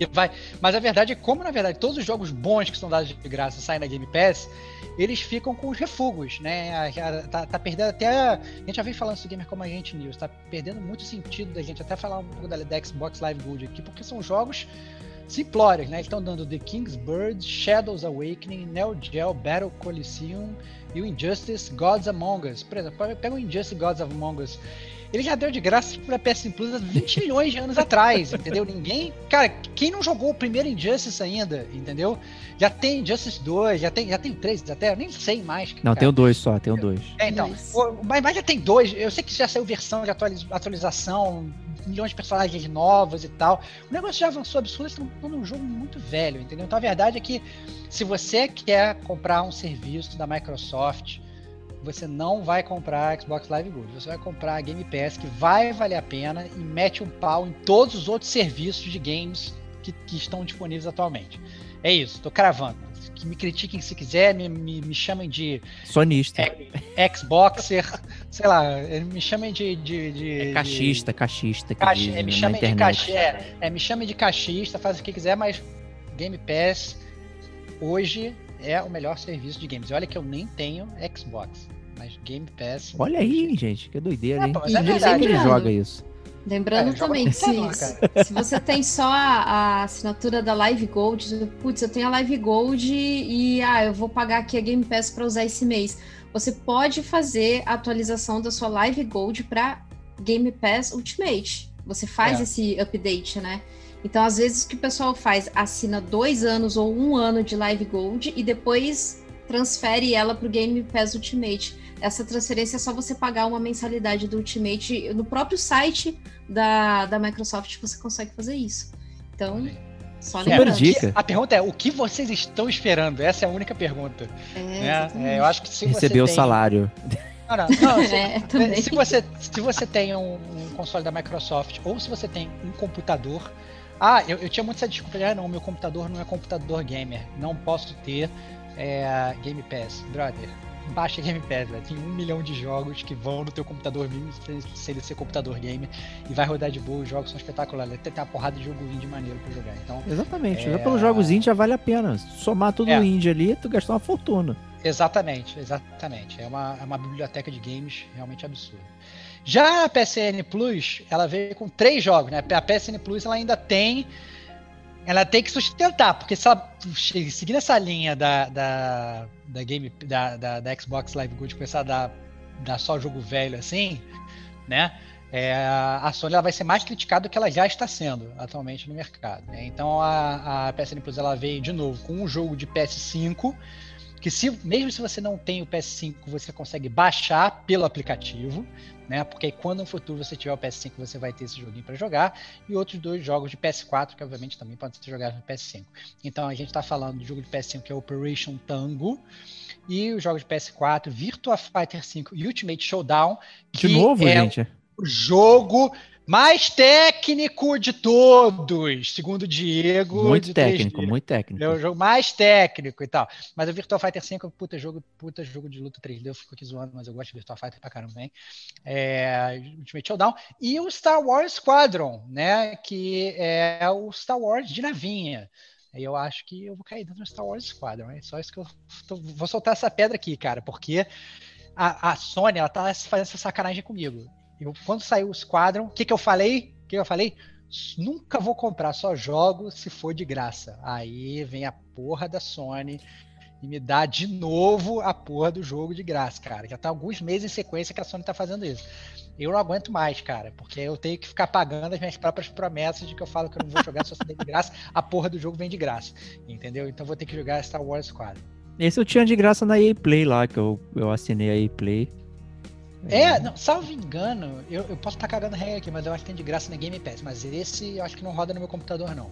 C: E vai, mas a verdade é como na verdade todos os jogos bons que são dados de graça saem na Game Pass, eles ficam com os refugos, né? Tá, tá perdendo até. A gente já vem falando isso gamer como a gente news, tá perdendo muito sentido da gente até falar um pouco da, da Xbox Live Gold aqui, porque são jogos simplórios, né? Estão dando The King's Bird, Shadows Awakening, Neo Geo Battle Coliseum e o Injustice Gods Among Us. Por exemplo, pega o Injustice Gods Among Us. Ele já deu de graça pra PS Plus há 20 milhões de anos atrás, entendeu? Ninguém. Cara, quem não jogou o primeiro Injustice ainda, entendeu? Já tem Injustice 2, já tem, já tem 3 até, eu nem sei mais.
B: Não, cara. tem o 2 só, tem o 2.
C: É, então. mas, mas já tem dois. Eu sei que já saiu versão de atualização, milhões de personagens novos e tal. O negócio já avançou absurdo, estão num jogo muito velho, entendeu? Então a verdade é que se você quer comprar um serviço da Microsoft você não vai comprar Xbox Live Gold. Você vai comprar a Game Pass, que vai valer a pena e mete um pau em todos os outros serviços de games que, que estão disponíveis atualmente. É isso, tô cravando. Que me critiquem se quiser, me, me, me chamem de.
B: Sonista.
C: É, Xboxer, sei lá, me chamem de. de, de
B: é cachista, de, cachista.
C: Caxi, é, me chamem de cachista. É, é, me chamem de cachista, faz o que quiser, mas Game Pass hoje é o melhor serviço de games. E olha que eu nem tenho Xbox, mas Game Pass.
B: Olha aí, gente, que doideira, é, hein? Pô, é verdade, ele joga isso.
D: Lembrando é, também que se, se, você tem só a, a, assinatura da Live Gold, putz, eu tenho a Live Gold e ah, eu vou pagar aqui a Game Pass para usar esse mês. Você pode fazer a atualização da sua Live Gold para Game Pass Ultimate. Você faz é. esse update, né? Então, às vezes, o que o pessoal faz? Assina dois anos ou um ano de Live Gold e depois transfere ela para o Game Pass Ultimate. Essa transferência é só você pagar uma mensalidade do Ultimate. No próprio site da, da Microsoft você consegue fazer isso. Então, só
B: Super dica.
C: A pergunta é: o que vocês estão esperando? Essa é a única pergunta. É, né? é eu acho que se
B: Receber
C: o
B: tem... salário.
C: Não, não, não se, é, se, você, se você tem um, um console da Microsoft ou se você tem um computador ah, eu, eu tinha muito essa desculpa. Ah, não, meu computador não é computador gamer. Não posso ter é, Game Pass. Brother, baixa Game Pass, velho. Tem um milhão de jogos que vão no teu computador mesmo, se ele ser computador gamer, e vai rodar de boa. Os jogos são espetaculares. Até tem uma porrada de jogo indie maneiro pra jogar. Então,
B: Exatamente. É... pelos jogos indie já vale a pena. Somar tudo é. indie ali, tu gastar uma fortuna.
C: Exatamente, exatamente. É uma, é uma biblioteca de games realmente absurda. Já a PSN Plus, ela veio com três jogos, né? A PSN Plus ela ainda tem. Ela tem que sustentar, porque se ela essa linha da, da, da game da, da, da Xbox Live Gold começar a dar, dar só jogo velho assim, né? É, a Sony ela vai ser mais criticada do que ela já está sendo atualmente no mercado. Né? Então a, a PSN Plus ela veio de novo com um jogo de PS5 que se, mesmo se você não tem o PS5, você consegue baixar pelo aplicativo, né? Porque quando no futuro você tiver o PS5, você vai ter esse joguinho para jogar, e outros dois jogos de PS4, que obviamente também podem ser jogados no PS5. Então a gente está falando do jogo de PS5 que é Operation Tango, e o jogo de PS4, Virtua Fighter 5 Ultimate Showdown,
B: que de novo,
C: é
B: gente.
C: o jogo Mais técnico de todos, segundo o Diego.
B: Muito técnico,
C: 3D.
B: muito técnico.
C: É o jogo mais técnico e tal. Mas o Virtua Fighter 5 é puta jogo, puta jogo de luta 3D. Eu fico aqui zoando, mas eu gosto de Virtua Fighter pra caramba também. É, Ultimate Showdown. E o Star Wars Squadron, né? Que é o Star Wars de navinha. Aí eu acho que eu vou cair dentro do Star Wars Squadron. É só isso que eu tô- vou soltar essa pedra aqui, cara, porque a, a Sony, ela tá fazendo essa sacanagem comigo. Eu, quando saiu o Squadron, o que, que eu falei? O que eu falei? Nunca vou comprar, só jogo se for de graça. Aí vem a porra da Sony e me dá de novo a porra do jogo de graça, cara. Já tá alguns meses em sequência que a Sony tá fazendo isso. Eu não aguento mais, cara, porque eu tenho que ficar pagando as minhas próprias promessas de que eu falo que eu não vou jogar só se de graça, a porra do jogo vem de graça, entendeu? Então vou ter que jogar Star Wars Squadron.
B: Esse eu tinha de graça na EA Play lá, que eu, eu assinei a EA Play.
C: É, não, salvo engano, eu, eu posso estar cagando regra aqui, mas eu acho que tem de graça na Game Pass. Mas esse eu acho que não roda no meu computador, não.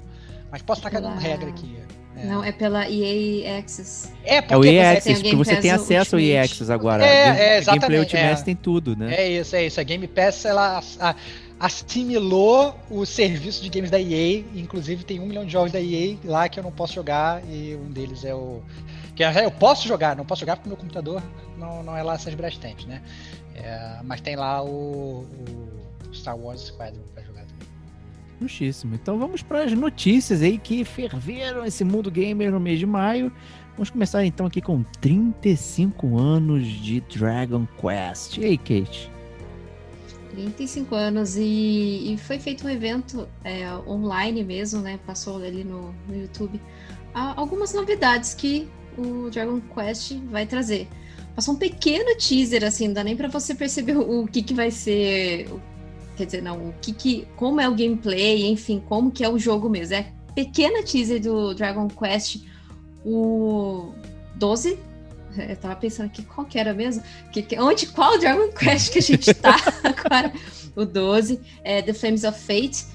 C: Mas posso estar cagando
D: Ah.
C: regra aqui. É,
D: Não, é pela EA Access.
C: é
B: É o
C: porque
B: EA
C: você
B: Access, porque você tem acesso ao EA. Access agora.
C: É, é,
B: a Gameplay
C: exatamente,
B: Ultimate
C: é.
B: tem tudo, né?
C: É isso, é isso. A Game Pass ela assimilou o serviço de games da EA. Inclusive tem um milhão de jogos da EA lá que eu não posso jogar e um deles é o que eu posso jogar, não posso jogar porque meu computador não, não é lá essas Brastemp, né? É, mas tem lá o, o Star Wars Squadron pra jogar também.
B: Justíssimo. Então vamos para as notícias aí que ferveram esse mundo gamer no mês de maio. Vamos começar então aqui com 35 anos de Dragon Quest. E aí, Kate?
D: 35 anos e, e foi feito um evento é, online mesmo, né? Passou ali no, no YouTube. Há algumas novidades que o Dragon Quest vai trazer. Passou um pequeno teaser, assim, não dá nem pra você perceber o, que, que vai ser. Quer dizer, não, o que que. Como é o gameplay, enfim, como que é o jogo mesmo. É pequena teaser do Dragon Quest, o 12. Eu tava pensando aqui qual que era mesmo. Que, que- onde, qual Dragon Quest que a gente tá agora? O 12, é The Flames of Fate.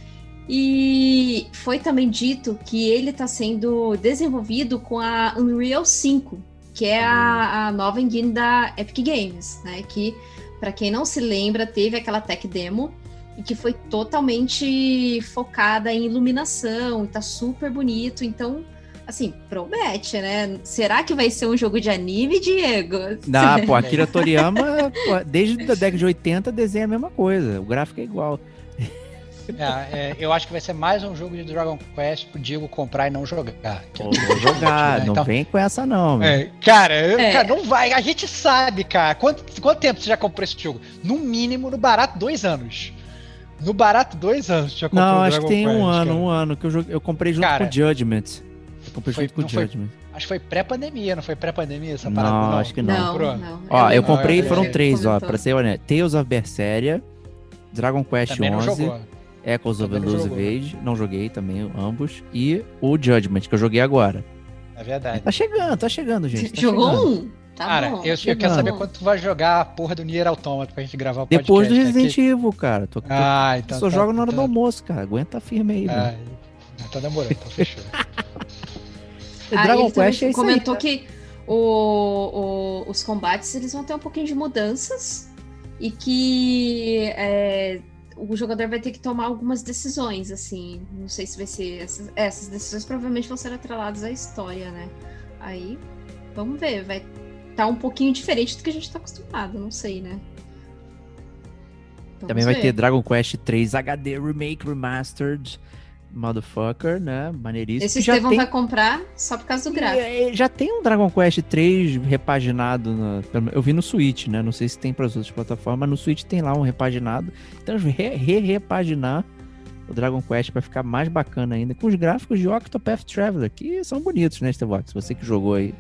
D: E foi também dito que ele está sendo desenvolvido com a Unreal 5, que é a, a nova engine da Epic Games, né? Que, para quem não se lembra, teve aquela tech demo e que foi totalmente focada em iluminação, e tá super bonito. Então, assim, promete, né? Será que vai ser um jogo de anime, Diego?
B: Ah, pô, Akira Toriyama, pô, desde a década de 80, desenha a mesma coisa. O gráfico é igual.
C: É, é, eu acho que vai ser mais um jogo de Dragon Quest pro Diego comprar e não jogar. que
B: Pô,
C: o que
B: vou
C: eu
B: jogar,
C: né?
B: não
C: Então,
B: vem com essa não.
C: É, cara, eu-
D: É.
C: cara, não vai. A gente sabe, cara. Quanto, quanto tempo você já comprou esse jogo? No mínimo, no barato, dois anos. No barato, dois anos. Já comprou
B: Não, acho que
C: Dragon
B: tem um
C: Quest,
B: ano,
C: cara.
B: um ano que eu, joguei, eu comprei junto
C: Cara,
B: com o Judgment. Eu comprei
C: foi-
B: junto com o
C: não foi-
B: Judgment.
C: Acho que foi pré-pandemia, não foi pré-pandemia essa
B: Não,
C: parada?
B: acho que não.
D: Não, não.
B: Ó, eu
C: lembro,
B: comprei, foram três, ó,
D: comentou.
B: pra ser honesto. Tales of Berseria, Dragon Quest
C: Também não
B: 11,
C: jogou.
B: Echoes of Elusive
C: jogou.
B: Age, não joguei também, ambos, e o Judgment, que eu joguei agora.
C: É verdade.
B: Tá chegando, tá chegando, gente. tá
D: Jogou
B: chegando.
D: um? Tá
C: Cara,
D: bom.
C: eu, eu
B: chegando.
C: quero saber quanto tu vai jogar a porra do Nier Automata pra gente gravar o podcast.
B: Depois do
C: né?
B: Resident
C: Que-
B: Evil, cara. Tô, tô-
C: Ah, então.
B: só
C: tá-
B: jogo na hora
C: tá-
B: do almoço, cara. Aguenta firme aí,
C: Ah,
B: mano.
C: tá demorando, então fechou.
D: Ah,
B: Dragon Quest é
D: comentou
B: aí.
D: que o, o- os combates eles vão ter um pouquinho de mudanças e que é, o jogador vai ter que tomar algumas decisões, assim. Não sei se vai ser. Essas, essas decisões provavelmente vão ser atreladas à história, né? Aí, vamos ver. Vai estar um pouquinho diferente do que a gente tá acostumado, não sei, né? Vamos
B: Também vai
D: ver.
B: ter Dragon Quest 3 HD Remake Remastered Motherfucker, né? Maneiríssimo.
D: Esse
B: já
D: Estevão
B: tem,
D: vai comprar só por causa do gráfico.
B: É, já tem um Dragon Quest 3 repaginado. na- eu vi no Switch, né? Não sei se tem para as outras plataformas, mas no Switch tem lá um repaginado. Então, re- re-repaginar o Dragon Quest para ficar mais bacana ainda, com os gráficos de Octopath Traveler, que são bonitos, né, Estevox? Você que jogou aí.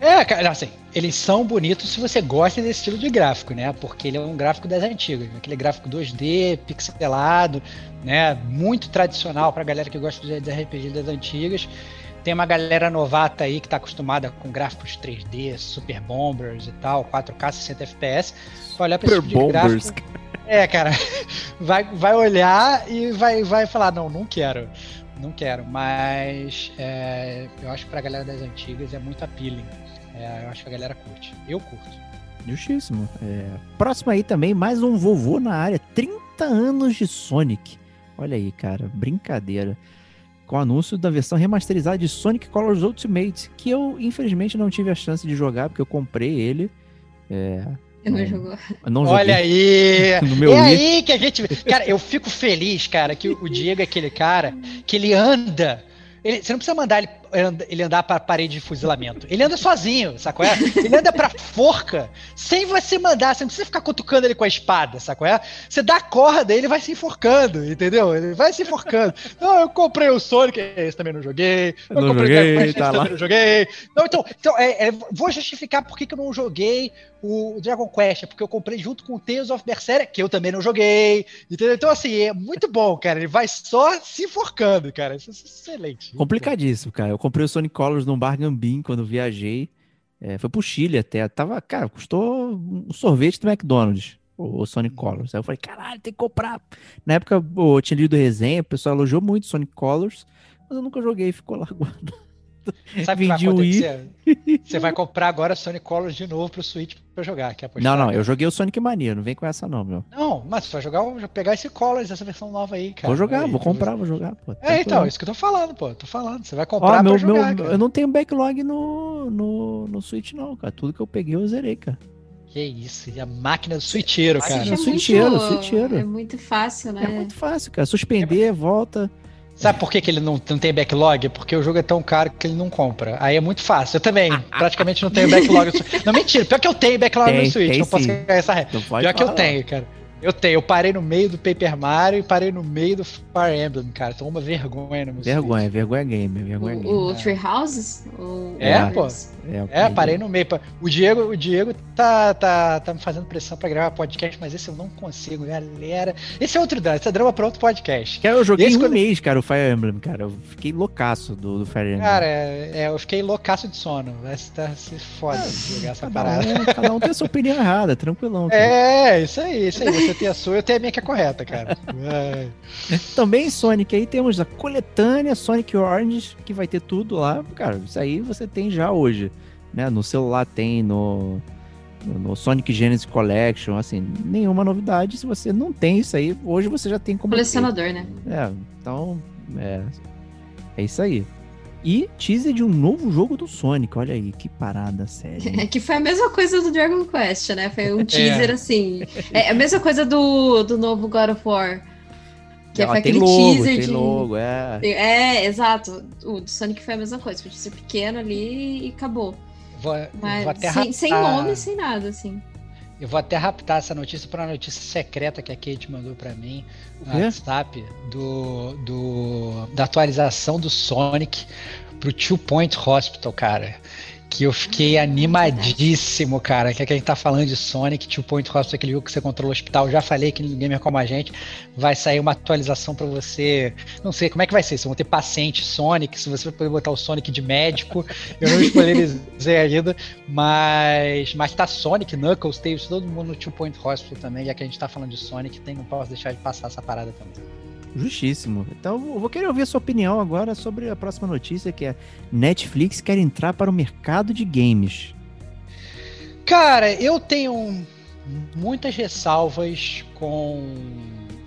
C: É, cara, assim, eles são bonitos se você gosta desse estilo de gráfico, né? Porque ele é um gráfico das antigas, aquele gráfico 2D, pixelado, né? Muito tradicional pra galera que gosta de RPG das antigas. Tem uma galera novata aí que tá acostumada com gráficos 3D, Super Bombers e tal, 4K, 60 FPS. Vai olhar pra esse tipo de
B: Bombers.
C: gráfico. É, cara, vai, vai olhar e vai, vai falar, não, não quero. Não quero, mas é, eu acho que pra galera das antigas é muito appealing. É, eu acho que a galera curte. Eu curto.
B: Justíssimo. É, próximo aí também, mais um vovô na área. 30 anos de Sonic. Olha aí, cara, brincadeira. Com o anúncio da versão remasterizada de Sonic Colors Ultimate, que eu, infelizmente, não tive a chance de jogar, porque eu comprei ele. É,
D: Eu não jogou.
B: eu não
C: Olha aí!
B: no meu
C: é
B: Wii.
C: aí que a gente. Cara, eu fico feliz, cara, que o Diego é aquele cara que ele anda. ele- você não precisa mandar ele, ele andar pra parede de fuzilamento. Ele anda sozinho, sacou? É? Ele anda pra forca sem você mandar. Você não precisa ficar cutucando ele com a espada, sacou? É? Você dá a corda, ele vai se enforcando, entendeu? Ele vai se enforcando. Não, eu comprei o Sonic, esse também não joguei. Eu
B: Não
C: comprei
B: joguei,
C: o Dragon Quest,
B: tá
C: também não joguei. Não, então, então é, é, vou justificar por que que eu não joguei o Dragon Quest, é porque eu comprei junto com o Tales of Berseria, que eu também não joguei, entendeu? Então, assim, é muito bom, cara. Ele vai só se enforcando, cara. Isso é excelente.
B: Complicadíssimo, cara. Eu comprei o Sonic Colors num Bar Gambim quando viajei. É, foi pro Chile até. Tava, cara, custou um sorvete do McDonald's, o, o Sonic Colors. Aí eu falei, caralho, tem que comprar. Na época eu tinha lido resenha, o pessoal elogiou muito Sonic Colors, mas eu nunca joguei, ficou lá guardado.
C: Sabe o que vai acontecer? Você vai comprar agora Sonic Colors de novo pro Switch pra jogar. Quer apostar?
B: Não, não, eu joguei o Sonic Mania, não vem com essa não, meu.
C: Não, mas você vai jogar, o- pegar esse Colors, essa versão nova aí, cara.
B: vou jogar,
C: Aí,
B: vou comprar, vou jogar, pô.
C: É, então,
B: Tranquilo.
C: isso que eu tô falando, pô. Tô falando. Você vai
B: Ó,
C: comprar
B: meu,
C: pra jogar,
B: meu,
C: cara.
B: eu não tenho backlog no, no, no Switch não, cara. Tudo que eu peguei eu zerei, cara.
C: Que isso, e a máquina do switcheiro,
B: Máquina
C: cara.
B: do
D: é
B: switcheiro,
D: muito,
B: switcheiro.
D: É muito fácil, né?
B: É muito fácil, cara. Suspender, volta.
C: Sabe por que, que ele não, não tem backlog? Porque o jogo é tão caro que ele não compra. Aí é muito fácil. Eu também, praticamente não tenho backlog. não, mentira, pior que eu tenho backlog
B: Tem,
C: no Switch. não posso
B: sim.
C: ganhar essa regra. Pior que eu
B: falar.
C: tenho, cara. Eu tenho. Eu parei no meio do Paper Mario e parei no meio do Fire Emblem, cara. Tô uma vergonha no meu
B: Vergonha, vergonha game, vergonha game.
D: O, o
C: É.
D: Tree Houses? O-
C: É,
D: o-
C: pô.
B: É,
C: É, parei no meio. O Diego, o Diego tá, tá, tá me fazendo pressão pra gravar podcast, mas esse eu não consigo, galera. Esse é outro drama, esse é drama pra outro podcast.
B: Cara, eu joguei
C: Esse
B: um
C: quando-
B: mês, cara, o Fire Emblem, cara. Eu fiquei loucaço do, do Fire Emblem.
C: Cara, é, é, eu fiquei loucaço de sono. Vai se, tá, se foda de jogar essa
B: cada
C: parada.
B: um, cada um tem a sua opinião errada, tranquilão. cara.
C: É, isso aí, isso aí. Você tem a sua, eu tenho a minha que é correta, cara. É.
B: Também Sonic aí temos a coletânea Sonic Orange, que vai ter tudo lá. Cara, isso aí você tem já hoje. Né? No celular tem, no, no, Sonic Genesis Collection, assim, nenhuma novidade. Se você não tem isso aí, hoje você já tem como. ter.
D: Colecionador, né?
B: É, então, é, é isso aí. E teaser de um novo jogo do Sonic, olha aí, que parada séria.
D: É que foi a mesma coisa do Dragon Quest, né? Foi um teaser
C: É.
D: assim. É a mesma coisa do, do novo God of War. Que
B: Ó,
D: foi
B: tem
D: aquele
B: logo,
D: teaser
B: tem
D: de.
B: logo, é.
D: É, exato. O do Sonic foi a mesma coisa. Foi um teaser pequeno ali e acabou.
C: Vou,
D: Mas
C: vou até
D: sem, sem nome, sem nada, assim.
C: Eu vou até raptar essa notícia para uma notícia secreta que a Kate mandou para mim no? WhatsApp do, do, da atualização do Sonic pro Two Point Hospital, cara. Que eu fiquei animadíssimo, cara. Que é que a gente tá falando de Sonic, Two Point Hospital, aquele jogo que você controla o hospital. Já falei que no Gamer Como a Gente vai sair uma atualização para você. Não sei como é que vai ser. Se vão ter paciente Sonic, se você vai poder botar o Sonic de médico. Eu não spoilerizei ainda, mas, mas tá Sonic, Knuckles, Tails, todo mundo no Two Point Hospital também. Já que a gente tá falando de Sonic, tem, não posso deixar de passar essa parada também.
B: Justíssimo. Então, eu vou querer ouvir a sua opinião agora sobre a próxima notícia, que é Netflix quer entrar para o mercado de games.
C: Cara, eu tenho muitas ressalvas com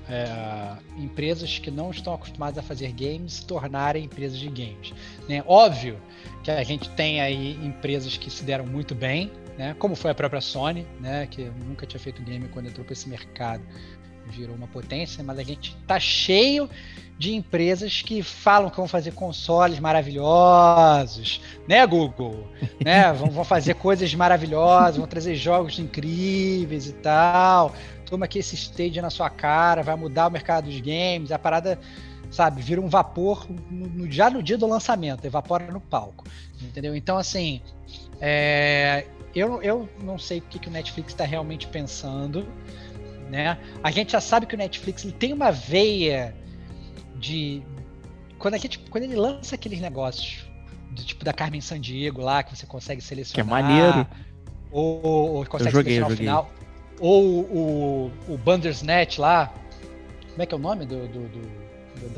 C: é, empresas que não estão acostumadas a fazer games se tornarem empresas de games. Né? Óbvio que a gente tem aí empresas que se deram muito bem, né? como foi a própria Sony, né? que nunca tinha feito game quando entrou para esse mercado, virou uma potência, mas a gente tá cheio de empresas que falam que vão fazer consoles maravilhosos, né, Google? Né? Vão, vão fazer coisas maravilhosas, vão trazer jogos incríveis e tal. Toma aqui esse stage na sua cara, vai mudar o mercado dos games, a parada, sabe, vira um vapor no- no- já no dia do lançamento, evapora no palco, entendeu? Então, assim, é, eu, eu não sei o que, que o Netflix está realmente pensando, né? A gente já sabe que o Netflix ele tem uma veia de quando a gente quando ele lança aqueles negócios do tipo da Carmen Sandiego lá que você consegue
B: Que é
C: selecionar
B: maneiro.
C: ou, ou, consegue
B: joguei,
C: selecionar o final ou o, o Bandersnatch lá como é que é o nome do, do, do-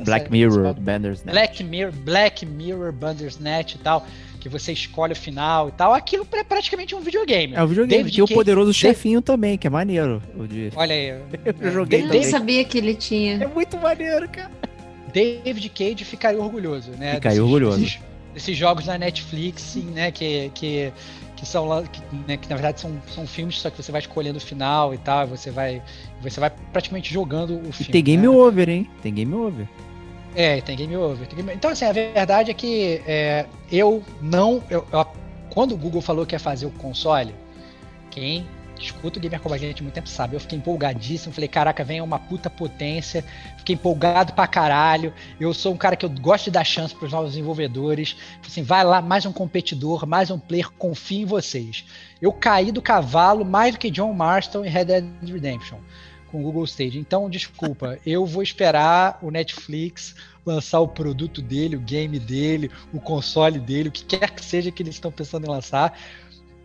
B: Black
C: série
B: Mirror? Bandersnatch.
C: Black Mirror, Black Mirror, Bandersnatch e tal. Que você escolhe o final e tal. Aquilo é praticamente um videogame.
B: É um videogame.
C: David
B: Tinha o
C: Cage-
B: poderoso chefinho também, que é maneiro. O de...
C: Olha aí.
B: Eu joguei
D: Eu nem sabia que ele tinha.
B: É muito maneiro, cara.
C: David Cage ficaria orgulhoso, né?
B: Ficaria orgulhoso.
C: Desses, desses jogos da Netflix, sim, né? Que, que, que são lá, que, né, que na verdade são, são filmes, só que você vai escolhendo o final e tal, e você vai, você vai praticamente jogando o
B: E
C: filme.
B: tem game
C: né?
B: over, hein? Tem game over.
C: É, tem game over. tem game- Então, assim, a verdade é que é, eu não. eu- eu- quando o Google falou que ia fazer o console, quem escuta o Gamer como a gente há muito tempo sabe, eu fiquei empolgadíssimo. Falei, caraca, vem uma puta potência. Fiquei empolgado pra caralho. Eu sou um cara que eu gosto de dar chance pros novos desenvolvedores. Assim, vai lá, mais um competidor, mais um player, confio em vocês. Eu caí do cavalo mais do que John Marston e Red Dead Redemption com o Google Stage. Então, desculpa, eu vou esperar o Netflix lançar o produto dele, o game dele, o console dele, o que quer que seja que eles estão pensando em lançar,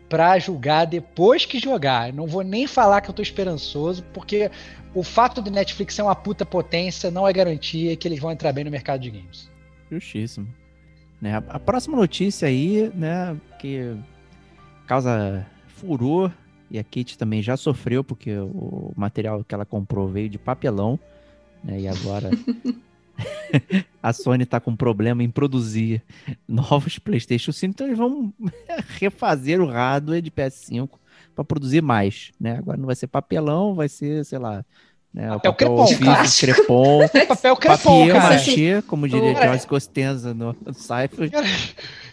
C: para julgar depois que jogar. Não vou nem falar que eu tô esperançoso, porque o fato do Netflix ser uma puta potência não é garantia que eles vão entrar bem no mercado de games.
B: Justíssimo. Né, a, a próxima notícia aí, né, que causa furor, e a Kate também já sofreu, porque o material que ela comprou veio de papelão, né, e agora a Sony tá com problema em produzir novos PlayStation 5, então eles vão refazer o hardware de PS5 para produzir mais, né? Agora não vai ser papelão, vai ser, sei lá, né, o
C: Papel crepom,
B: ofício,
D: cara.
B: crepom,
C: Papel crepom, cara.
B: machê, como diria
C: Cara,
B: Jorge Costenza no, no Cypher.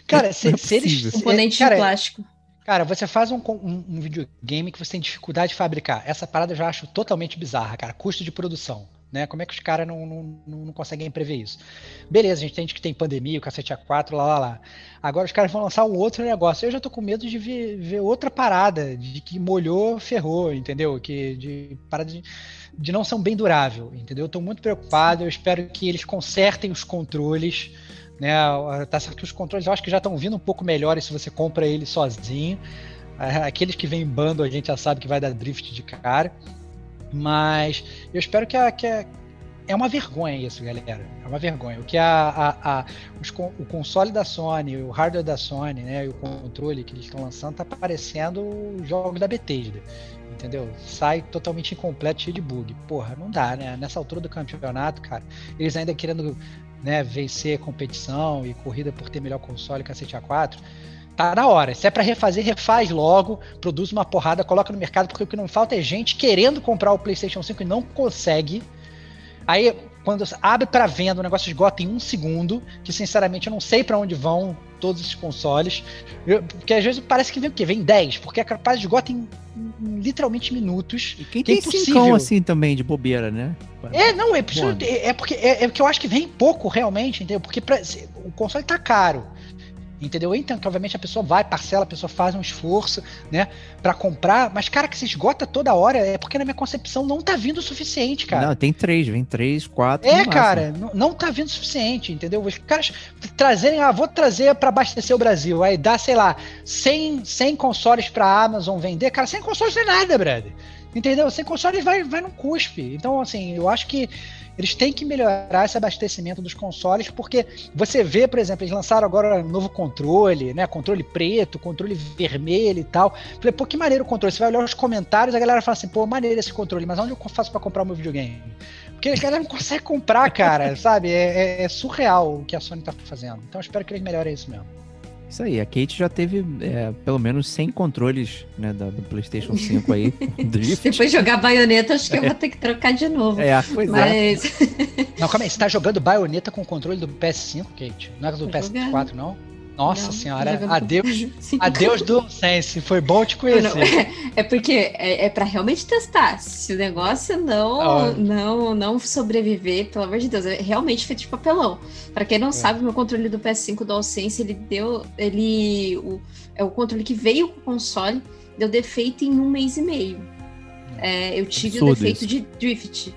C: Cara, se,
B: Não é
C: se eles. se-
D: Componente
C: cara,
D: de plástico.
C: Cara, você faz um, um, um videogame que você tem dificuldade de fabricar. Essa parada eu já acho totalmente bizarra, cara. Custo de produção. Né? Como é que os caras não, não, não, conseguem prever isso? Beleza, a gente tem que tem pandemia, o cacete A4, lá, lá, lá. Agora os caras vão lançar um outro negócio. Eu já tô com medo de ver, ver outra parada, de que molhou, ferrou, entendeu? Que, de parada de, de não ser bem durável, entendeu? Eu tô muito preocupado, eu espero que eles consertem os controles, né? Tá certo que os controles eu acho que já estão vindo um pouco melhores se você compra ele sozinho. Aqueles que vêm em bando a gente já sabe que vai dar drift de cara. Mas eu espero que, a, que a- é uma vergonha isso, galera. É uma vergonha. O que a, a- a- os o console da Sony, o hardware da Sony, né, e o controle que eles estão lançando tá parecendo os jogos da Bethesda. Entendeu? Sai totalmente incompleto, cheio de bug. Porra, não dá, né? Nessa altura do campeonato, cara, eles ainda querendo né, vencer competição e corrida por ter melhor console cacete A4. Tá na hora. Se é pra refazer, refaz logo, produz uma porrada, coloca no mercado, porque o que não falta é gente querendo comprar o PlayStation 5 e não consegue. Aí, quando abre pra venda, o negócio esgota em um segundo, que sinceramente eu não sei pra onde vão todos esses consoles. Eu- porque às vezes parece que vem o quê? Vem 10, porque é capaz de esgota em, em literalmente minutos.
B: E quem
C: Que é
B: tem cincão assim também, de bobeira, né?
C: É, não, é, é, é porque é, é porque eu acho que vem pouco realmente, entendeu? Porque pra- o console tá caro. Entendeu? Eu entendo que obviamente a pessoa vai, parcela, a pessoa faz um esforço, né, Pra comprar, mas cara, que se esgota toda hora é porque na minha concepção não tá vindo o suficiente, cara.
B: Não, tem três, vem três, quatro.
C: É, cara, não, não tá vindo o suficiente, entendeu? Os caras trazerem, ah, vou trazer pra abastecer o Brasil, aí dá, sei lá, 100, 100 consoles pra Amazon vender, cara, 100 consoles não é nada, brother. Entendeu? 100 consoles vai, vai num cuspe. Então, assim, eu acho que eles têm que melhorar esse abastecimento dos consoles, porque você vê, por exemplo, eles lançaram agora um novo controle, né? Controle preto, controle vermelho e tal. Falei, pô, que maneiro o controle. Você vai olhar os comentários, a galera fala assim, pô, maneiro esse controle, mas onde eu faço pra comprar o meu videogame? Porque a galera não consegue comprar, cara, sabe? É, é- é surreal o que a Sony tá fazendo. Então espero que eles melhorem isso mesmo.
B: Isso aí, a Kate já teve é, pelo menos 100 controles né, da- do PlayStation 5 aí. Drift.
D: Depois de jogar baioneta, acho que eu vou ter que trocar de novo.
B: É, pois é.
D: Mas
C: Não, calma aí, você tá jogando baioneta com o controle do PS5, Kate? Não é do
D: Tô
C: PS4, não? Nossa
D: Não,
C: senhora, adeus,
D: Sim.
C: adeus do Sense, foi bom te
D: Não,
C: conhecer.
D: é porque é, é para realmente testar. Se o negócio não,
C: Ah.
D: não, não sobreviver, pelo amor de Deus, é realmente feito de papelão. Para quem não sabe, meu controle do PS5 DualSense, ele deu, ele o, é o controle que veio com o console, deu defeito em um mês e meio. É, eu tive o
B: Absurdo
D: defeito
B: isso.
D: de drift.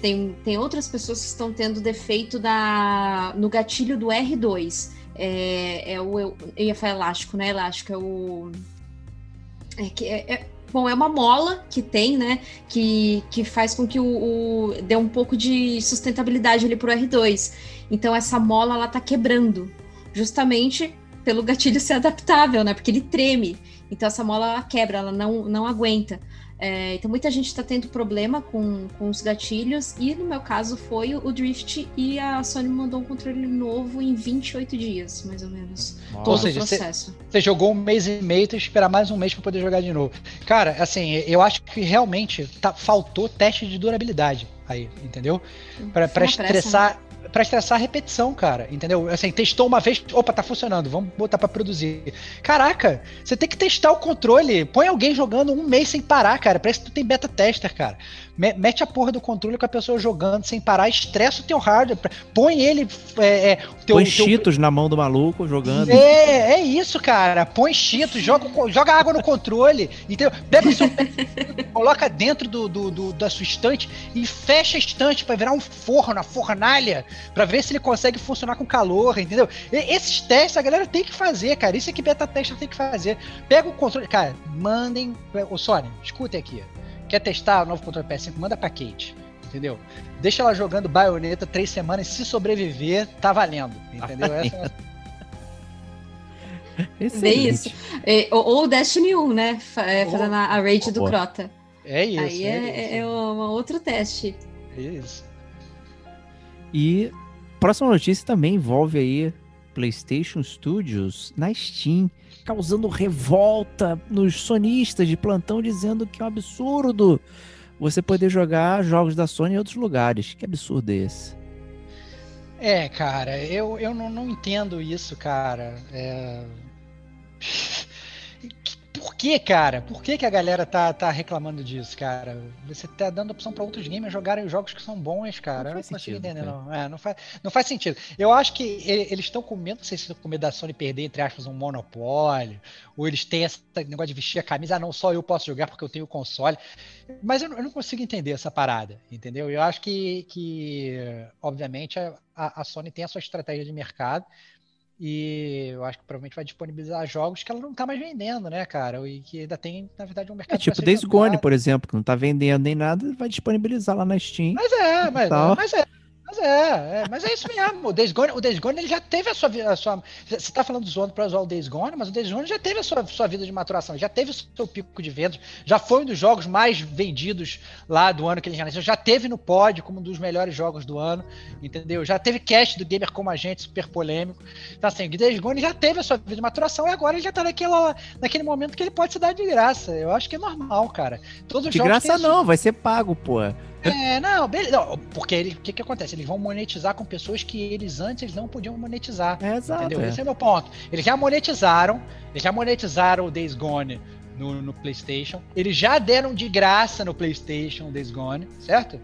D: Tem, tem outras pessoas que estão tendo defeito da, no gatilho do R2. É, é o eu, ia falar elástico, né? Elástico é o é que é, é- bom, é uma mola que tem, né? Que, que faz com que o, o dê um pouco de sustentabilidade ali pro R2. Então essa mola ela tá quebrando, justamente pelo gatilho ser adaptável, né? Porque ele treme. Então essa mola ela quebra, ela não, não aguenta. É, então muita gente está tendo problema com, com os gatilhos, e no meu caso foi o Drift, e a Sony mandou um controle novo em 28 dias, mais ou menos.
C: Ou seja, você jogou um mês e meio, tem que esperar mais um mês para poder jogar de novo. Cara, assim, eu acho que realmente tá, faltou teste de durabilidade aí, entendeu? Para estressar. Pressa, né? Para estressar a repetição, cara, entendeu? Assim, testou uma vez, opa, tá funcionando, vamos botar para produzir. Caraca, você tem que testar o controle, põe alguém jogando um mês sem parar, cara, parece que tu tem beta tester, cara mete a porra do controle com a pessoa jogando sem parar, estressa o teu hardware, põe ele. É, é,
B: teu, põe cheetos na mão do maluco jogando.
C: É, é isso, cara. Põe cheetos, joga, joga água no controle, entendeu? Pega o seu coloca dentro do, do, do, da sua estante e fecha a estante para virar um forno, a fornalha, para ver se ele consegue funcionar com calor, entendeu? E, esses testes a galera tem que fazer, cara. Isso é que beta tester tem que fazer. Pega o controle, cara, mandem. Ô Sony, escutem aqui. Quer testar o novo controle PS5? Manda pra Kate. Entendeu? Deixa ela jogando baioneta três semanas e se sobreviver, tá valendo. Entendeu? Essa
D: é... Bem isso. É, ou o Destiny 1, né? É, fazendo a, a raid do Crota.
C: É isso.
D: Aí é, é, isso. é um outro teste.
C: É isso.
B: E próxima notícia também envolve aí PlayStation Studios na Steam causando revolta nos sonistas de plantão, dizendo que é um absurdo você poder jogar jogos da Sony em outros lugares. Que absurdo é esse?
C: É, cara, eu, eu não, não entendo isso, cara. É... Por que, cara? Por que, que a galera tá, tá reclamando disso, cara? Você tá dando opção para outros gamers jogarem os jogos que são bons, cara. Não eu não consigo sentido, entender, não. É, não, faz, não faz sentido. Eu acho que eles estão com medo, não sei se estão com medo da Sony perder, entre aspas, um monopólio, ou eles têm esse negócio de vestir a camisa, ah, não, só eu posso jogar porque eu tenho o console. Mas eu, eu não consigo entender essa parada, entendeu? Eu acho que, que obviamente, a, a Sony tem a sua estratégia de mercado, e eu acho que provavelmente vai disponibilizar jogos que ela não tá mais vendendo, né, cara? E que ainda tem, na verdade, um mercado. É
B: tipo Days Gone, por exemplo, que não tá vendendo nem nada, vai disponibilizar lá na Steam.
C: Mas é, mas, mas é. Mas é, é, mas é isso mesmo. O Days Gone, o Days Gone ele já teve a sua, a sua. Você está falando do zoando para usar o Days Gone, mas o Days Gone já teve a sua, sua vida de maturação, já teve o seu pico de vendas, já foi um dos jogos mais vendidos lá do ano que ele já nasceu, já teve no pod como um dos melhores jogos do ano, entendeu? Já teve cast do Gamer como a gente, super polêmico. Então, assim, o Days Gone já teve a sua vida de maturação e agora ele já está naquela, naquele momento que ele pode se dar de graça. Eu acho que é normal, cara.
B: Todos de graça não, vai ser pago, pô.
C: É, não, beleza. Não, porque o que, que acontece? Eles vão monetizar com pessoas que eles antes eles não podiam monetizar. É, exato. Entendeu? É. Esse é o meu ponto. Eles já monetizaram, eles já monetizaram o Days Gone no, no PlayStation. Eles já deram de graça no PlayStation o Days Gone, certo?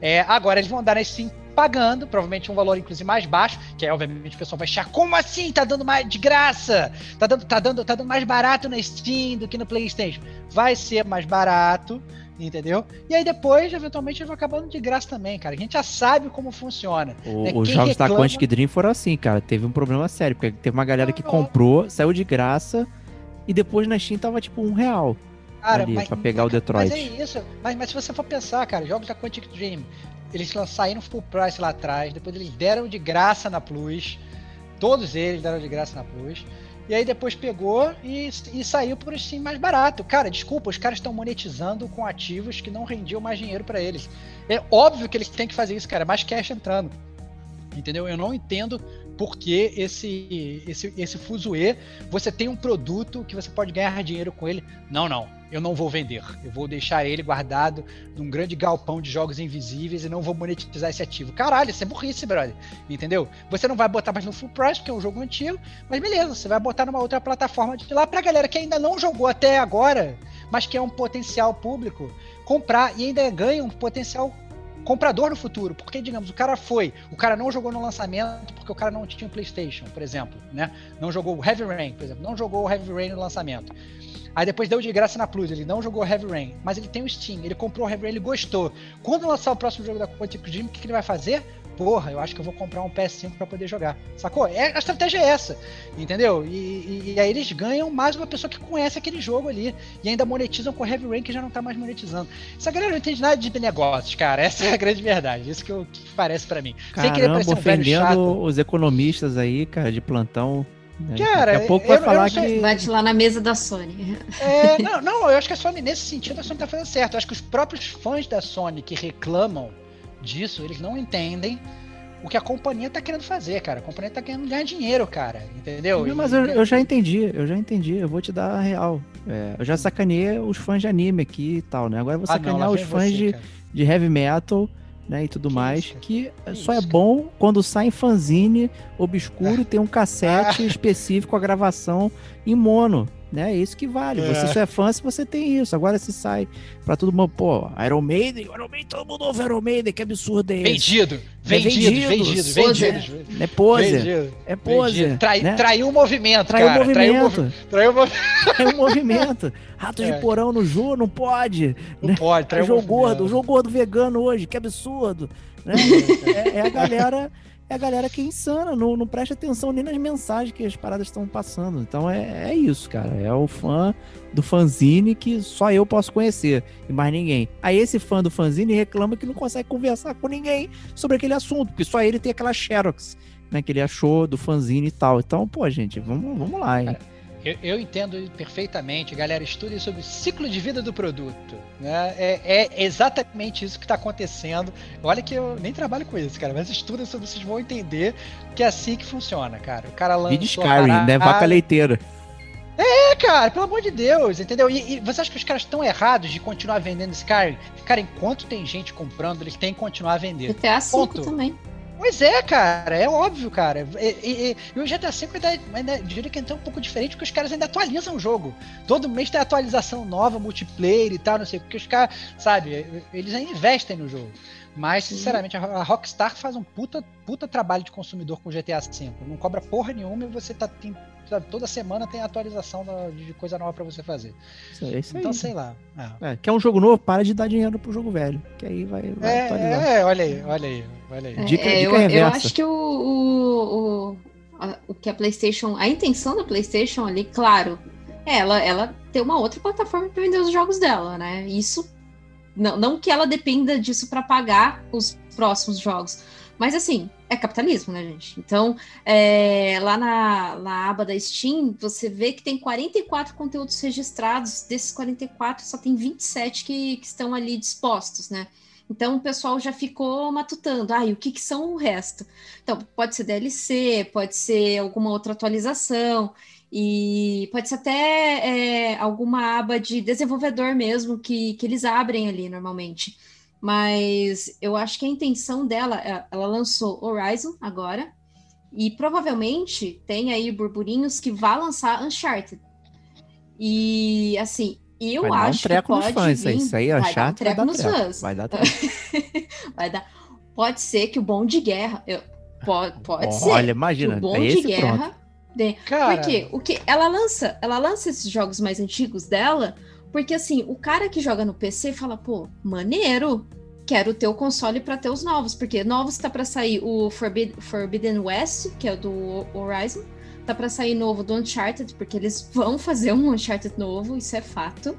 C: É, agora eles vão dar na Steam pagando, provavelmente um valor inclusive mais baixo, que aí obviamente o pessoal vai achar, como assim? Tá dando mais de graça? Tá dando, tá dando, tá dando mais barato na Steam do que no PlayStation. Vai ser mais barato, entendeu? E aí depois, eventualmente, ele vai acabando de graça também, cara. A gente já sabe como funciona.
B: O, né? Os jogos reclama... da Quantic Dream foram assim, cara. Teve um problema sério, porque teve uma galera que comprou, saiu de graça, e depois na Steam tava tipo um real. Cara, ali, mas, pra pegar o Detroit.
C: Mas é isso. Mas, mas se você for pensar, cara, jogos da Quantic Dream, eles saíram full price lá atrás, depois eles deram de graça na Plus. Todos eles deram de graça na Plus. E aí depois pegou e, e saiu por assim mais barato. Cara, desculpa, os caras estão monetizando com ativos que não rendiam mais dinheiro para eles. É óbvio que eles têm que fazer isso, cara, é mais cash entrando. Entendeu? Eu não entendo porque esse esse esse fuzuê, você tem um produto que você pode ganhar dinheiro com ele. Não, não eu não vou vender. Eu vou deixar ele guardado num grande galpão de jogos invisíveis e não vou monetizar esse ativo. Caralho, isso é burrice, brother. Entendeu? Você não vai botar mais no full price, porque é um jogo antigo, mas beleza, você vai botar numa outra plataforma de lá pra galera que ainda não jogou até agora, mas que é um potencial público, comprar e ainda ganha um potencial comprador no futuro, porque digamos, o cara foi, o cara não jogou no lançamento porque o cara não tinha um PlayStation, por exemplo, né? Não jogou o Heavy Rain, por exemplo, não jogou o Heavy Rain no lançamento. Aí depois deu de graça na Plus, ele não jogou Heavy Rain, mas ele tem o Steam, ele comprou o Heavy Rain, ele gostou. Quando lançar o próximo jogo da Quantic Dream, o que ele vai fazer? Porra, eu acho que eu vou comprar um PS5 para poder jogar. Sacou? É, a estratégia é essa, entendeu? E, e, e, aí eles ganham mais uma pessoa que conhece aquele jogo ali. E ainda monetizam com o Heavy Rain que já não tá mais monetizando. Essa galera não entende nada de negócios, cara. Essa é a grande verdade. Isso que, eu, que parece para mim.
B: Caramba, Sem querer parecer um velho chato. os economistas aí, cara, de plantão né?
C: Cara,
B: Daqui a pouco
C: eu-
B: vai
C: eu
B: falar
C: sei-
B: que.
D: Bate lá na mesa da Sony.
C: É, não, não, eu acho que a Sony, nesse sentido, a Sony tá fazendo certo. Eu acho que os próprios fãs da Sony que reclamam disso, eles não entendem o que a companhia tá querendo fazer, cara. A companhia tá querendo ganhar dinheiro, cara. Entendeu?
B: Não, mas eu, eu já entendi, eu já entendi, eu vou te dar a real. É, eu já sacaneei os fãs de anime aqui e tal, né? Agora eu vou
C: Ah, não,
B: sacanear os fãs
C: você,
B: de,
C: cara.
B: de heavy metal, né? E tudo
C: Que
B: mais,
C: isso,
B: que só é
C: cara.
B: bom quando sai em fanzine obscuro e tem um cassete específico a gravação em mono. Né? É isso que vale.
C: É.
B: Você só é fã se você tem isso. Agora se sai pra todo mundo, pô, Iron Maiden, Iron Maiden, todo mundo ouve Iron Maiden, que absurdo é esse?
C: Vendido, vendido,
B: vendido,
C: vendido,
D: poser.
C: vendido.
B: É
C: Vendido,
B: é
C: vendido. Trai,
B: né?
C: Traiu o movimento,
B: Traiu o
C: cara. Traiu o
B: movimento.
C: movi- Traiu o movimento.
B: É um movimento. Rato
C: É.
B: de porão no Ju, não pode.
C: Não pode, traiu o
B: jogo gordo, jogo gordo vegano hoje, que absurdo. Né? é, é a galera, é a galera que é insana, não, não presta atenção nem nas mensagens que as paradas estão passando. Então é, é isso, cara. É o fã do fanzine que só eu posso conhecer e mais ninguém. Aí esse fã do fanzine reclama que não consegue conversar com ninguém sobre aquele assunto, porque só ele tem aquela xerox. Né, que ele achou do fanzine e tal. Então, pô, gente, vamos, vamos lá, hein?
C: Eu, eu entendo perfeitamente, galera. Estudem sobre o ciclo de vida do produto. Né? É, é exatamente isso que está acontecendo. Olha que eu nem trabalho com isso, cara, mas estudem sobre vocês vão entender que é assim que funciona, cara. O cara lança.
B: Vídeo Skyrim, né? Vaca leiteira.
C: É, cara, pelo amor de Deus, entendeu? E, e você acha que os caras estão errados de continuar vendendo Skyrim? Cara, enquanto tem gente comprando, eles têm que continuar a vender.
D: GTA V
C: Ponto.
D: também.
C: Pois é, cara, é óbvio, cara. E, e- e o GTA V ainda, ainda diria que é um pouco diferente, porque os caras ainda atualizam o jogo. Todo mês tem atualização nova, multiplayer e tal, não sei, porque os caras, sabe, eles ainda investem no jogo. Mas, sinceramente, a Rockstar faz um puta, puta trabalho de consumidor com o GTA V. Não cobra porra nenhuma e você tá. Tem, sabe, toda semana tem atualização da- de coisa nova pra você fazer.
B: Isso, é isso aí.
C: Então, sei lá. É.
B: É, quer um jogo novo, para de dar dinheiro pro jogo velho. Que aí vai, vai atualizar.
C: É, é, olha aí, olha aí, olha aí.
B: Dica-
D: É,
B: dica
D: eu, eu acho que o, o, o, a- o que a PlayStation, a intenção da PlayStation ali, claro, é ela, ela ter uma outra plataforma para vender os jogos dela, né? Isso não, não que ela dependa disso para pagar os próximos jogos, mas assim é capitalismo, né, gente? Então é, lá na, na aba da Steam você vê que tem 44 conteúdos registrados, desses 44 só tem 27 que, que estão ali dispostos, né? Então o pessoal já ficou matutando. Ah, e o que, que são o resto? Então, pode ser DLC, pode ser alguma outra atualização, e pode ser até é, alguma aba de desenvolvedor mesmo que, que eles abrem ali normalmente. Mas eu acho que a intenção dela, é- ela lançou Horizon agora, e provavelmente tem aí burburinhos que vai lançar Uncharted. E assim, eu
B: vai dar um
D: acho que
B: treco nos
D: pode
B: fãs, isso aí.
D: vir-
B: Isso aí,
D: vai dar um
B: Uncharted, vai
D: treco
B: dar
D: nos
B: treco.
D: fãs.
B: Vai dar treco.
D: Vai dar. Pode ser que o bom de guerra. eu- pode pode ser.
B: Olha,
D: que
B: imagina,
D: o bom
B: é
D: de guerra.
C: Cara,
D: Porque o que ela lança, ela lança esses jogos mais antigos dela, porque assim, o cara que joga no PC fala, pô, maneiro. Quero ter o console para ter os novos, porque novos tá para sair o Forbid- Forbidden West, que é do Horizon, tá para sair novo do Uncharted, porque eles vão fazer um Uncharted novo, isso é fato.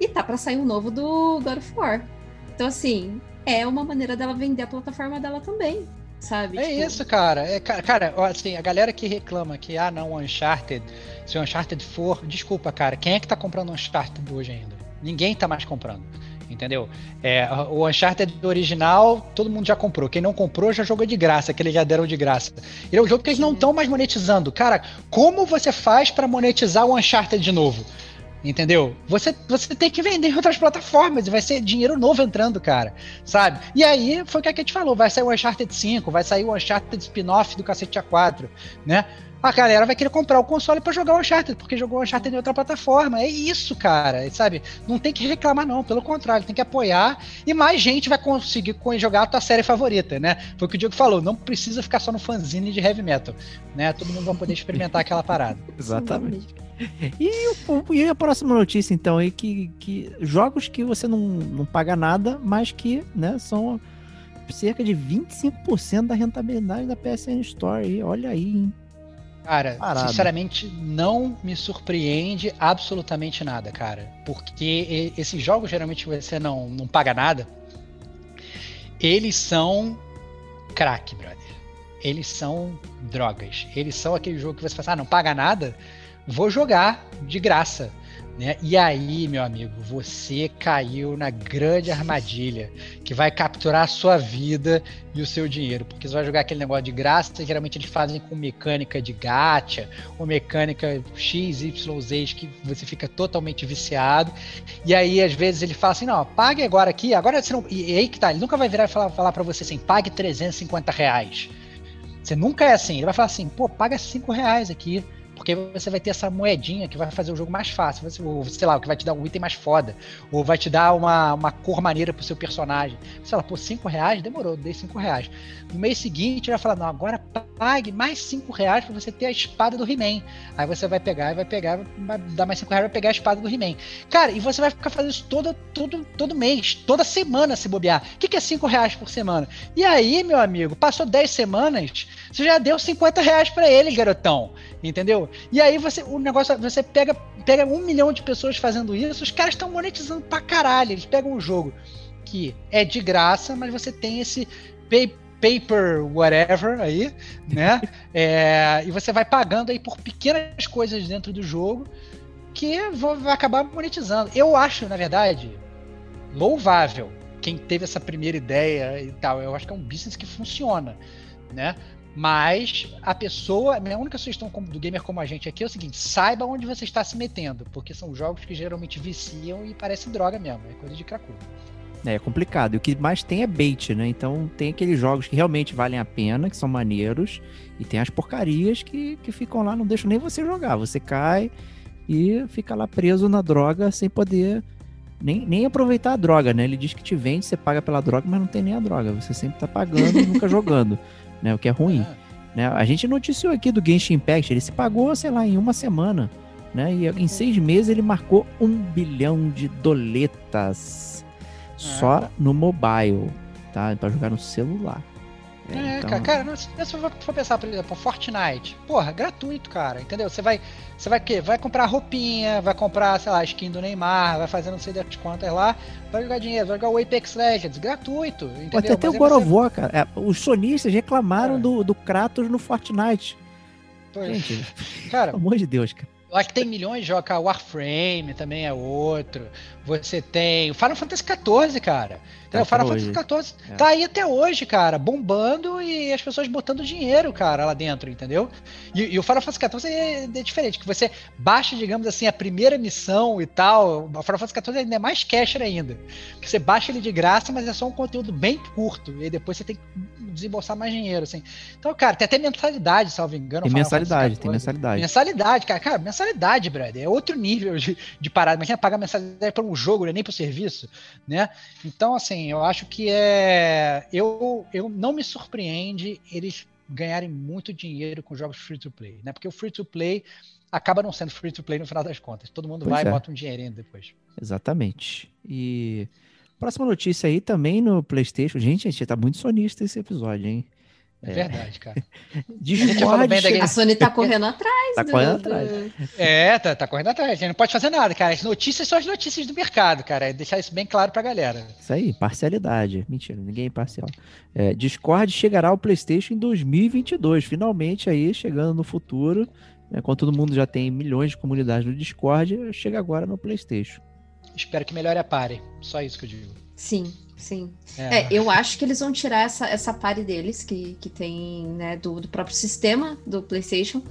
D: E tá para sair um novo do God of War. Então assim, é uma maneira dela vender a plataforma dela também, sabe?
C: É
D: Tipo,
C: isso, cara. É, ca- cara, assim, a galera que reclama que, ah, não, o Uncharted, se o Uncharted for. Desculpa, cara, quem é que tá comprando Uncharted hoje ainda? Ninguém tá mais comprando. Entendeu? É, o Uncharted original, todo mundo já comprou. Quem não comprou já jogou de graça, que eles já deram de graça. Ele é um jogo que eles não estão mais monetizando. Cara, como você faz pra monetizar o Uncharted de novo? Entendeu? Você, você tem que vender em outras plataformas e vai ser dinheiro novo entrando, cara. Sabe? E aí foi o que a gente falou: vai sair o Uncharted 5, vai sair o Uncharted spin-off do Cacete A4, né? A galera vai querer comprar o console pra jogar o Uncharted, porque jogou o Uncharted em outra plataforma. É isso, cara. Sabe? Não tem que reclamar, não. Pelo contrário, tem que apoiar e mais gente vai conseguir co- jogar a tua série favorita, né? Foi o que o Diego falou: não precisa ficar só no fanzine de heavy metal, né? Todo mundo vai poder experimentar aquela parada.
B: Exatamente. E, o- e a próxima notícia, então, aí que, que jogos que você não, não paga nada, mas que né, são cerca de 25% da rentabilidade da PSN Store. aí. olha aí, hein?
C: Cara,
B: Parado.
C: sinceramente, não me surpreende absolutamente nada, cara. Porque esses jogos, geralmente, você não, não paga nada. Eles são crack, brother. eles são drogas. Eles são aquele jogo que você fala, ah, não paga nada, vou jogar de graça. Né? E aí, meu amigo, você caiu na grande armadilha que vai capturar a sua vida e o seu dinheiro. Porque você vai jogar aquele negócio de graça, geralmente eles fazem com mecânica de gacha ou mecânica X, Y, Z, que você fica totalmente viciado. E aí, às vezes, ele fala assim: não, pague agora aqui, agora você não. E aí que tá, ele nunca vai virar e falar, falar para você assim: pague 350 reais. Você nunca é assim. Ele vai falar assim: pô, paga 5 reais aqui. Porque você vai ter essa moedinha que vai fazer o jogo mais fácil. Você, ou, sei lá, que vai te dar um item mais foda. Ou vai te dar uma, uma cor maneira pro seu personagem. Sei lá, por 5 reais, demorou, dei 5 reais. No mês seguinte, vai falar, não, agora pague mais 5 reais pra você ter a espada do He-Man. Aí você vai pegar e vai pegar, vai dar mais 5 reais pra pegar a espada do He-Man. Cara, e você vai ficar fazendo isso todo, todo, todo mês, toda semana se bobear. O que, que é 5 reais por semana? E aí, meu amigo, passou 10 semanas, você já deu 50 reais pra ele, garotão. Entendeu? E aí você, o negócio, você pega, pega um milhão de pessoas fazendo isso, os caras estão monetizando pra caralho. Eles pegam um jogo que é de graça, mas você tem esse pay, paper whatever aí, né? é, e você vai pagando aí por pequenas coisas dentro do jogo que vai acabar monetizando. Eu acho, na verdade, louvável quem teve essa primeira ideia e tal. Eu acho que é um business que funciona, né? Mas a pessoa, a minha única sugestão do gamer como a gente aqui é o seguinte: saiba onde você está se metendo, porque são jogos que geralmente viciam e parecem droga mesmo, é coisa de cracudo.
B: É, é complicado. E o que mais tem é bait, né? Então tem aqueles jogos que realmente valem a pena, que são maneiros, e tem as porcarias que, que ficam lá, não deixam nem você jogar. Você cai e fica lá preso na droga sem poder nem, nem aproveitar a droga, né? Ele diz que te vende, você paga pela droga, mas não tem nem a droga. Você sempre tá pagando e nunca jogando né? O que é ruim. É. Né? A gente noticiou aqui do Genshin Impact, ele se pagou, sei lá, em uma semana. Né? E em seis meses ele marcou um bilhão de doletas. É. Só no mobile, tá? Pra jogar no celular.
C: É, é então... cara, cara, se você for pensar, por exemplo, Fortnite, porra, gratuito, cara, entendeu? Você vai, você vai quê? Vai comprar roupinha, vai comprar, sei lá, skin do Neymar, vai fazer não sei das quantas lá, vai jogar dinheiro, vai jogar o Apex Legends, gratuito, entendeu? Pode
B: até o God of War, cara. É, os sonistas reclamaram é. do, do Kratos no Fortnite. Pois. Gente, cara, pelo amor de Deus, cara.
C: Lá que tem milhões de jogos, Warframe também é outro. Você tem o Final Fantasy XIV, cara. Tá o Final Fantasy XIV é. tá aí até hoje, cara, bombando e as pessoas botando dinheiro, cara, lá dentro, entendeu? E, e o Final Fantasy XIV é, é, diferente, que você baixa, digamos assim, a primeira missão e tal. O Final Fantasy XIV ainda é mais casher ainda. Porque você baixa ele de graça, mas é só um conteúdo bem curto. E aí depois você tem que desembolsar mais dinheiro, assim. Então, cara, tem até mensalidade, salvo engano.
B: Tem mensalidade, tem mensalidade.
C: Mensalidade, cara. Cara, mensalidade, brother. É outro nível de, de parada. Imagina pagar mensalidade para um jogo, né? nem para o serviço, né? Então, assim, eu acho que é. Eu, eu não me surpreende eles ganharem muito dinheiro com jogos free to play, né? Porque o free to play acaba não sendo free to play no final das contas. Todo mundo pois vai é. e bota um dinheirinho depois.
B: Exatamente. E próxima notícia aí também no PlayStation. Gente, a gente tá muito sonista esse episódio, hein?
C: É, é verdade, cara.
D: Discord, a, a Sony tá correndo atrás.
B: tá do, correndo atrás.
C: É, tá, tá correndo atrás. A gente não pode fazer nada, cara. As notícias são as notícias do mercado, cara. É deixar isso bem claro pra galera.
B: Isso aí, parcialidade. Mentira, ninguém é parcial. É, Discord chegará ao PlayStation em 2022. Finalmente aí, chegando no futuro. Né, quando todo mundo já tem milhões de comunidades no Discord, chega agora no PlayStation.
C: Espero que melhore a pare. Só isso que eu digo.
D: Sim. Sim. É. é. eu acho que eles vão tirar essa, essa pare deles, que, que tem, né, do, do próprio sistema do PlayStation,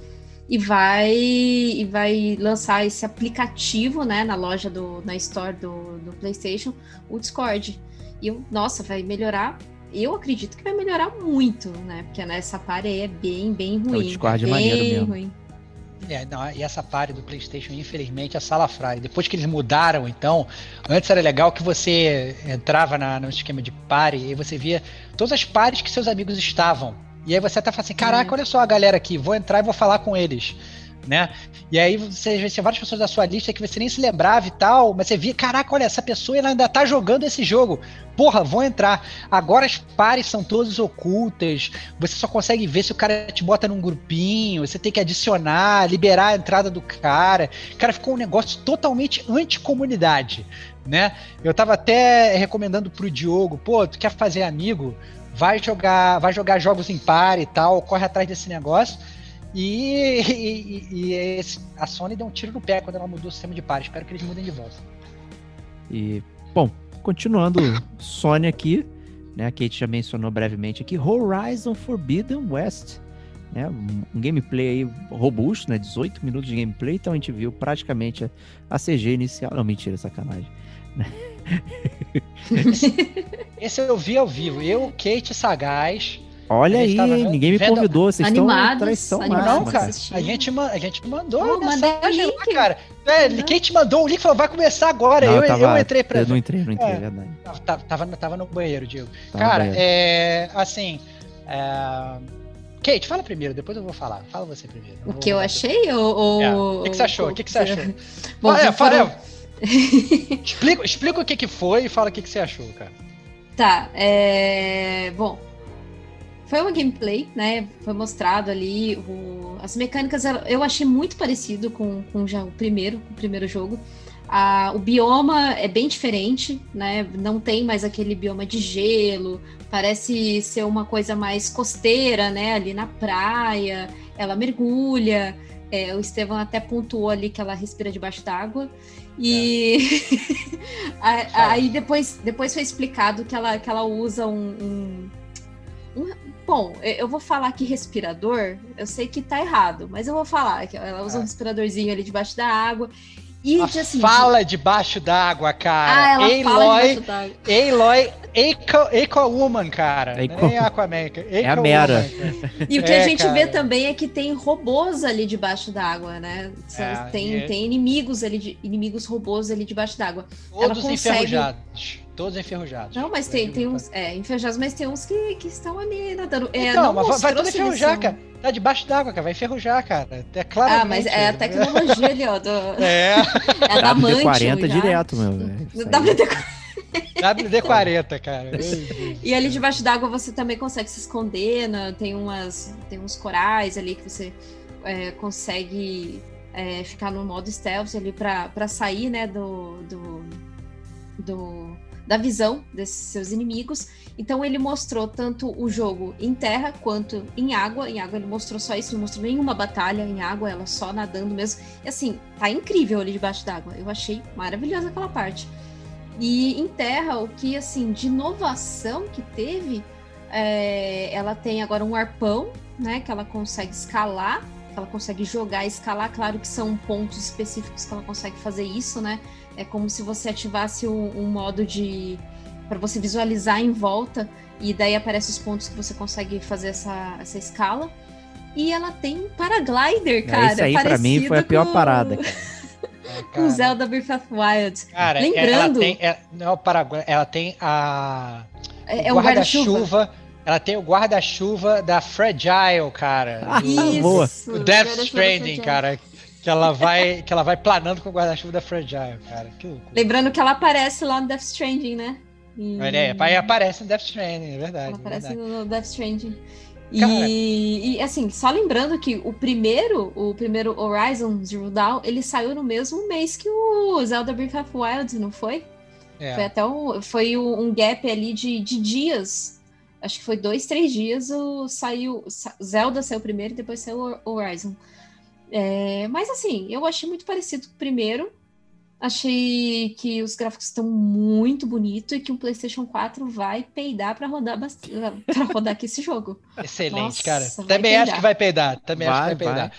D: e vai e vai lançar esse aplicativo, né, na loja do na store do, do PlayStation, o Discord. E eu, nossa, vai melhorar. Eu acredito que vai melhorar muito, né? Porque né, pare é bem, bem ruim. É, o
B: Discord
D: é
B: maneiro mesmo. Ruim.
C: É, não, e essa parte do PlayStation, infelizmente, é salafrário. Depois que eles mudaram, então, antes era legal que você entrava na, no esquema de pare e você via todas as pares que seus amigos estavam. E aí você até fala assim: caraca, olha só a galera aqui, vou entrar e vou falar com eles né? E aí você vê várias pessoas da sua lista que você nem se lembrava e tal, mas você via, caraca, olha, essa pessoa ela ainda tá jogando esse jogo. Porra, vou entrar. Agora as pares são todas ocultas. Você só consegue ver se o cara te bota num grupinho. Você tem que adicionar, liberar a entrada do cara. Cara, ficou um negócio totalmente anti-comunidade, né? Eu tava até recomendando pro Diogo, pô, tu quer fazer amigo? vai jogar, vai jogar jogos em par e tal, corre atrás desse negócio. E, e, e esse, a Sony deu um tiro no pé quando ela mudou o sistema de par. Espero que eles mudem de volta.
B: E, bom, continuando Sony aqui, né? A Kate já mencionou brevemente aqui, Horizon Forbidden West. Né, um gameplay aí robusto, né? 18 minutos de gameplay, então a gente viu praticamente a, a CG inicial. Não, mentira, sacanagem.
C: Esse, esse eu vi ao vivo. Eu, Kate Sagaz.
B: Olha aí, vendo, ninguém me convidou, vocês
D: animados,
B: estão traição
D: animados
C: Não, cara,
D: assistindo.
C: a gente, a gente mandou
D: mandei
C: mensagem
D: o
C: lá,
D: link.
C: cara. É,
D: Uhum.
C: Kate mandou o link falou, vai começar agora.
B: Não,
C: eu,
B: tava-
C: eu entrei pra...
B: Eu não entrei, não entrei,
C: É.
B: é verdade.
C: Tava, tava, tava no banheiro, Diego.
B: Tava
C: cara,
B: banheiro.
C: é... Assim... É... Kate, fala primeiro, depois eu vou falar. Fala você primeiro.
D: O que eu achei ou... ou-
C: É, O que, que você achou? O que, que você achou?
D: Bom,
C: Fala- é, fala-
D: foram-
C: explica, explica o que, que foi e fala o que, que você achou, cara.
D: Tá, é... Bom, foi uma gameplay, né? Foi mostrado ali o- as mecânicas. Eu achei muito parecido com, com já o primeiro, o primeiro jogo. Ah, o bioma é bem diferente, né? Não tem mais aquele bioma de gelo. Parece ser uma coisa mais costeira, né? Ali na praia, ela mergulha. É, o Estevão até pontuou ali que ela respira debaixo d'água. E a- aí depois, depois foi explicado que ela, que ela usa um- um- Bom, eu vou falar aqui respirador. Eu sei que tá errado, mas eu vou falar que ela usa um
C: É.
D: respiradorzinho ali debaixo da água. E
C: Ela
D: assim,
C: fala debaixo d'água,
D: Ah,
C: cara.
D: ela fala
C: Aloy,
D: debaixo d'água.
C: Aloy, Eco, Eco Woman, cara.
B: Eco-
C: é Aquaman. Eco
B: É a Mera.
D: E o que
C: É,
D: a gente
C: cara.
D: vê também é que tem robôs ali debaixo d'água, né?
C: É,
D: tem,
C: e-
D: tem inimigos ali, de- inimigos robôs ali debaixo d'água. Ela
C: Todos
D: consegue-
C: enferrujados. Todos enferrujados.
D: Não, mas tem, tem uns. É, enferrujados, mas tem uns que, que estão ali nadando. É,
C: Então,
D: não
C: mas vai- tudo enferrujar, cara. Tá debaixo d'água, cara. Vai enferrujar, cara. É claro.
D: Ah, mas é a tecnologia ali, ó. Do,
C: É,
D: é da
B: WD-40
D: já.
B: direto, meu. velho. Isso aí.
D: WD-40.
C: WD-40, cara.
D: E ali debaixo d'água você também consegue se esconder, né? tem, umas, tem uns corais ali que você é, consegue é, ficar no modo stealth ali pra pra sair, né, do, do, do- da visão desses seus inimigos. Então ele mostrou tanto o jogo em terra quanto em água. Em água ele mostrou só isso, não mostrou nenhuma batalha em água, ela só nadando mesmo. E assim, tá incrível ali debaixo d'água. Eu achei maravilhosa aquela parte. E em terra, o que assim de inovação que teve, é, ela tem agora um arpão, né? Que ela consegue escalar, que ela consegue jogar e escalar. Claro que são pontos específicos que ela consegue fazer isso, né? É como se você ativasse um, um modo de para você visualizar em volta e daí aparecem os pontos que você consegue fazer essa, essa escala. E ela tem um paraglider, cara.
B: É, Isso aí pra mim foi a pior
D: com-
B: parada, cara.
C: É,
D: Com
C: cara.
D: Zelda Breath of Wild.
C: Cara,
D: Lembrando-
C: ela tem, é, não é o Paraguai, ela tem a
D: É, é
C: o
D: guarda-chuva.
C: Ela tem o guarda-chuva da Fragile, cara.
B: Ah,
C: do-
B: Isso. boa.
C: O Death Stranding,
D: Fragile.
C: cara. Que ela vai, que ela vai planando com o guarda-chuva da Fragile, cara. Que loucura.
D: Lembrando que ela aparece lá no Death Stranding, né? E-
C: aí, aí aparece no Death Stranding, é verdade.
D: Ela
C: é
D: aparece
C: verdade.
D: no Death Stranding. E, e, assim, só lembrando que o primeiro, o primeiro Horizon Zero Dawn, ele saiu no mesmo mês que o Zelda Breath of Wild, não foi?
C: É.
D: Foi até um, foi um gap ali de, de dias. Acho que foi dois, três dias. O, saiu, sa- Zelda saiu primeiro e depois saiu o Horizon. É, mas assim, eu achei muito parecido com o primeiro. Achei que os gráficos estão muito bonitos e que o PlayStation 4 vai peidar para rodar pra rodar aqui esse jogo.
C: Excelente,
D: Nossa,
C: cara.
D: vai
C: Também acho
D: peidar.
C: que vai peidar. Também acho
B: Vai,
C: que vai peidar.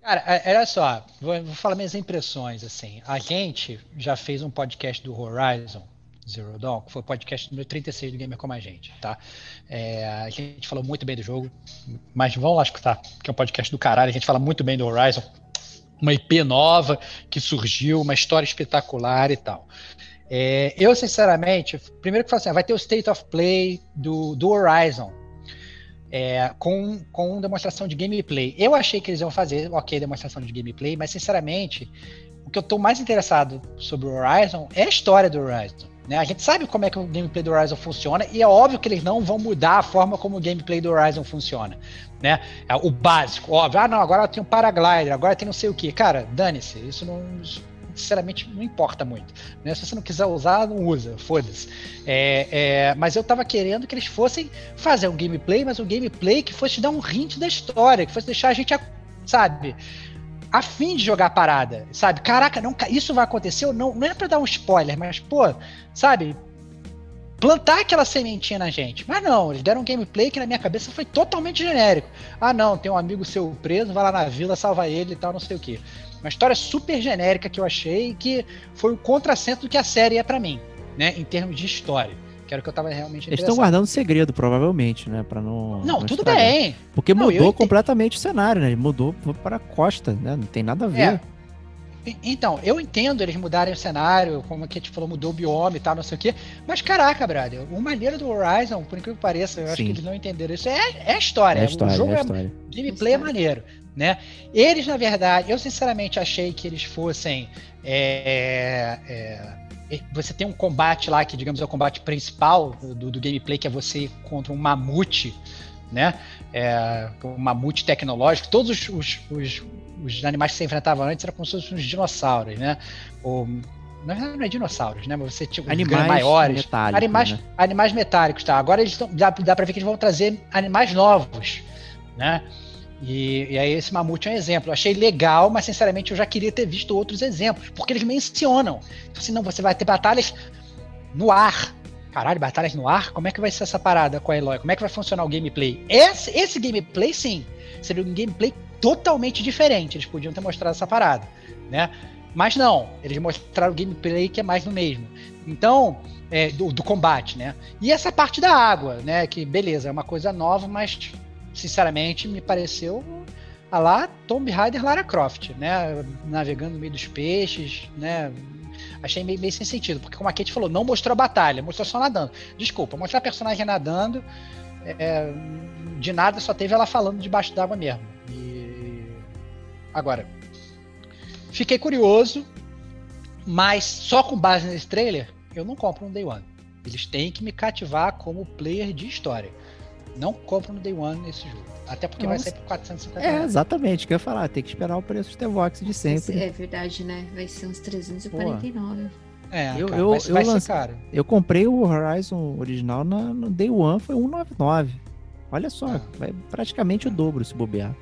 C: Cara, é- olha só, vou, vou falar minhas impressões, assim. A gente já fez um podcast do Horizon Zero Dawn, que foi o podcast número 36 do Gamer Como a Gente, tá? É, a gente falou muito bem do jogo, mas vamos lá escutar, que é um podcast do caralho, a gente fala muito bem do Horizon, uma IP nova que surgiu, uma história espetacular e tal. É, eu, sinceramente, primeiro que falo assim, vai ter o State of Play do, do Horizon, é, com, com demonstração de gameplay. Eu achei que eles iam fazer, ok, demonstração de gameplay, mas sinceramente, o que eu estou mais interessado sobre o Horizon é a história do Horizon. Né? A gente sabe como é que o gameplay do Horizon funciona, e é óbvio que eles não vão mudar a forma como o gameplay do Horizon funciona. Né? É o básico, óbvio. Ah, não, agora tem um paraglider, agora tem não sei o que. Cara, dane-se, isso não. sinceramente não importa muito. Né? Se você não quiser usar, não usa, foda-se. É, é, mas eu tava querendo que eles fossem fazer um gameplay, mas um gameplay que fosse dar um hint da história, que fosse deixar a gente, sabe, a fim de jogar a parada, sabe? Caraca, não, isso vai acontecer, não, não é para dar um spoiler, mas, pô, sabe? Plantar aquela sementinha na gente. Mas não, eles deram um gameplay que na minha cabeça foi totalmente genérico. Ah, não, tem um amigo seu preso, vai lá na vila, salva ele e tal, não sei o que. Uma história super genérica que eu achei que foi o contrassenso do que a série é para mim, né? Em termos de história. Que era o que eu tava realmente
B: Eles estão guardando segredo, provavelmente, né? Pra não.
C: Não, não tudo estragar. bem.
B: Porque não, mudou completamente o cenário, né? Mudou para a costa, né? Não tem nada a ver. É.
C: Então, eu entendo eles mudarem o cenário, como que a gente falou, mudou o bioma e tal, não sei o quê. Mas caraca, brother, o maneiro do Horizon, por incrível que pareça, eu Sim. acho que eles não entenderam isso, é, é história. É história o jogo é, é gameplay é maneiro, né? Eles, na verdade, eu sinceramente achei que eles fossem. É, é, você tem um combate lá que, digamos, é o combate principal do, do gameplay, que é você contra um mamute, né? É, um mamute tecnológico. Todos os, os, os, os, animais que você enfrentava antes eram como se fossem uns dinossauros, né? Ou, na verdade não é dinossauros, né? Mas você tinha
B: animais maiores. Metálicos,
C: animais,
B: né?
C: animais metálicos, tá? Agora eles tão, dá, dá pra ver que eles vão trazer animais novos, né? E, e, aí esse mamute é um exemplo. Eu achei legal, mas sinceramente eu já queria ter visto outros exemplos, porque eles mencionam. Então, assim, não, você vai ter batalhas no ar. Caralho, batalhas no ar? Como é que vai ser essa parada com a Eloy? Como é que vai funcionar o gameplay? Esse, esse gameplay, sim, seria um gameplay totalmente diferente. Eles podiam ter mostrado essa parada, né? Mas não, eles mostraram o gameplay que é mais no mesmo. Então, é, do, do combate, né? E essa parte da água, né? Que beleza, é uma coisa nova, mas sinceramente, me pareceu a lá Tomb Raider Lara Croft, né? Navegando no meio dos peixes, né? Achei meio, meio sem sentido, porque como a Kate falou, não mostrou a batalha, mostrou só nadando. Desculpa, mostrar a personagem nadando, é, de nada só teve ela falando debaixo d'água mesmo. E agora, fiquei curioso, mas só com base nesse trailer, eu não compro um Day One. Eles têm que me cativar como player de história. Não compro no Day One esse jogo. Até porque Nossa. vai sair por 450
B: É, exatamente, que eu ia falar. Tem que esperar o preço do T-Vox de sempre.
D: É verdade, né? Vai ser uns 349. Pô.
C: É, eu, cara, eu, vai, eu, vai lance...
B: eu comprei o Horizon original na, no Day One, foi 199. Olha só, ah. vai praticamente o dobro se bobear.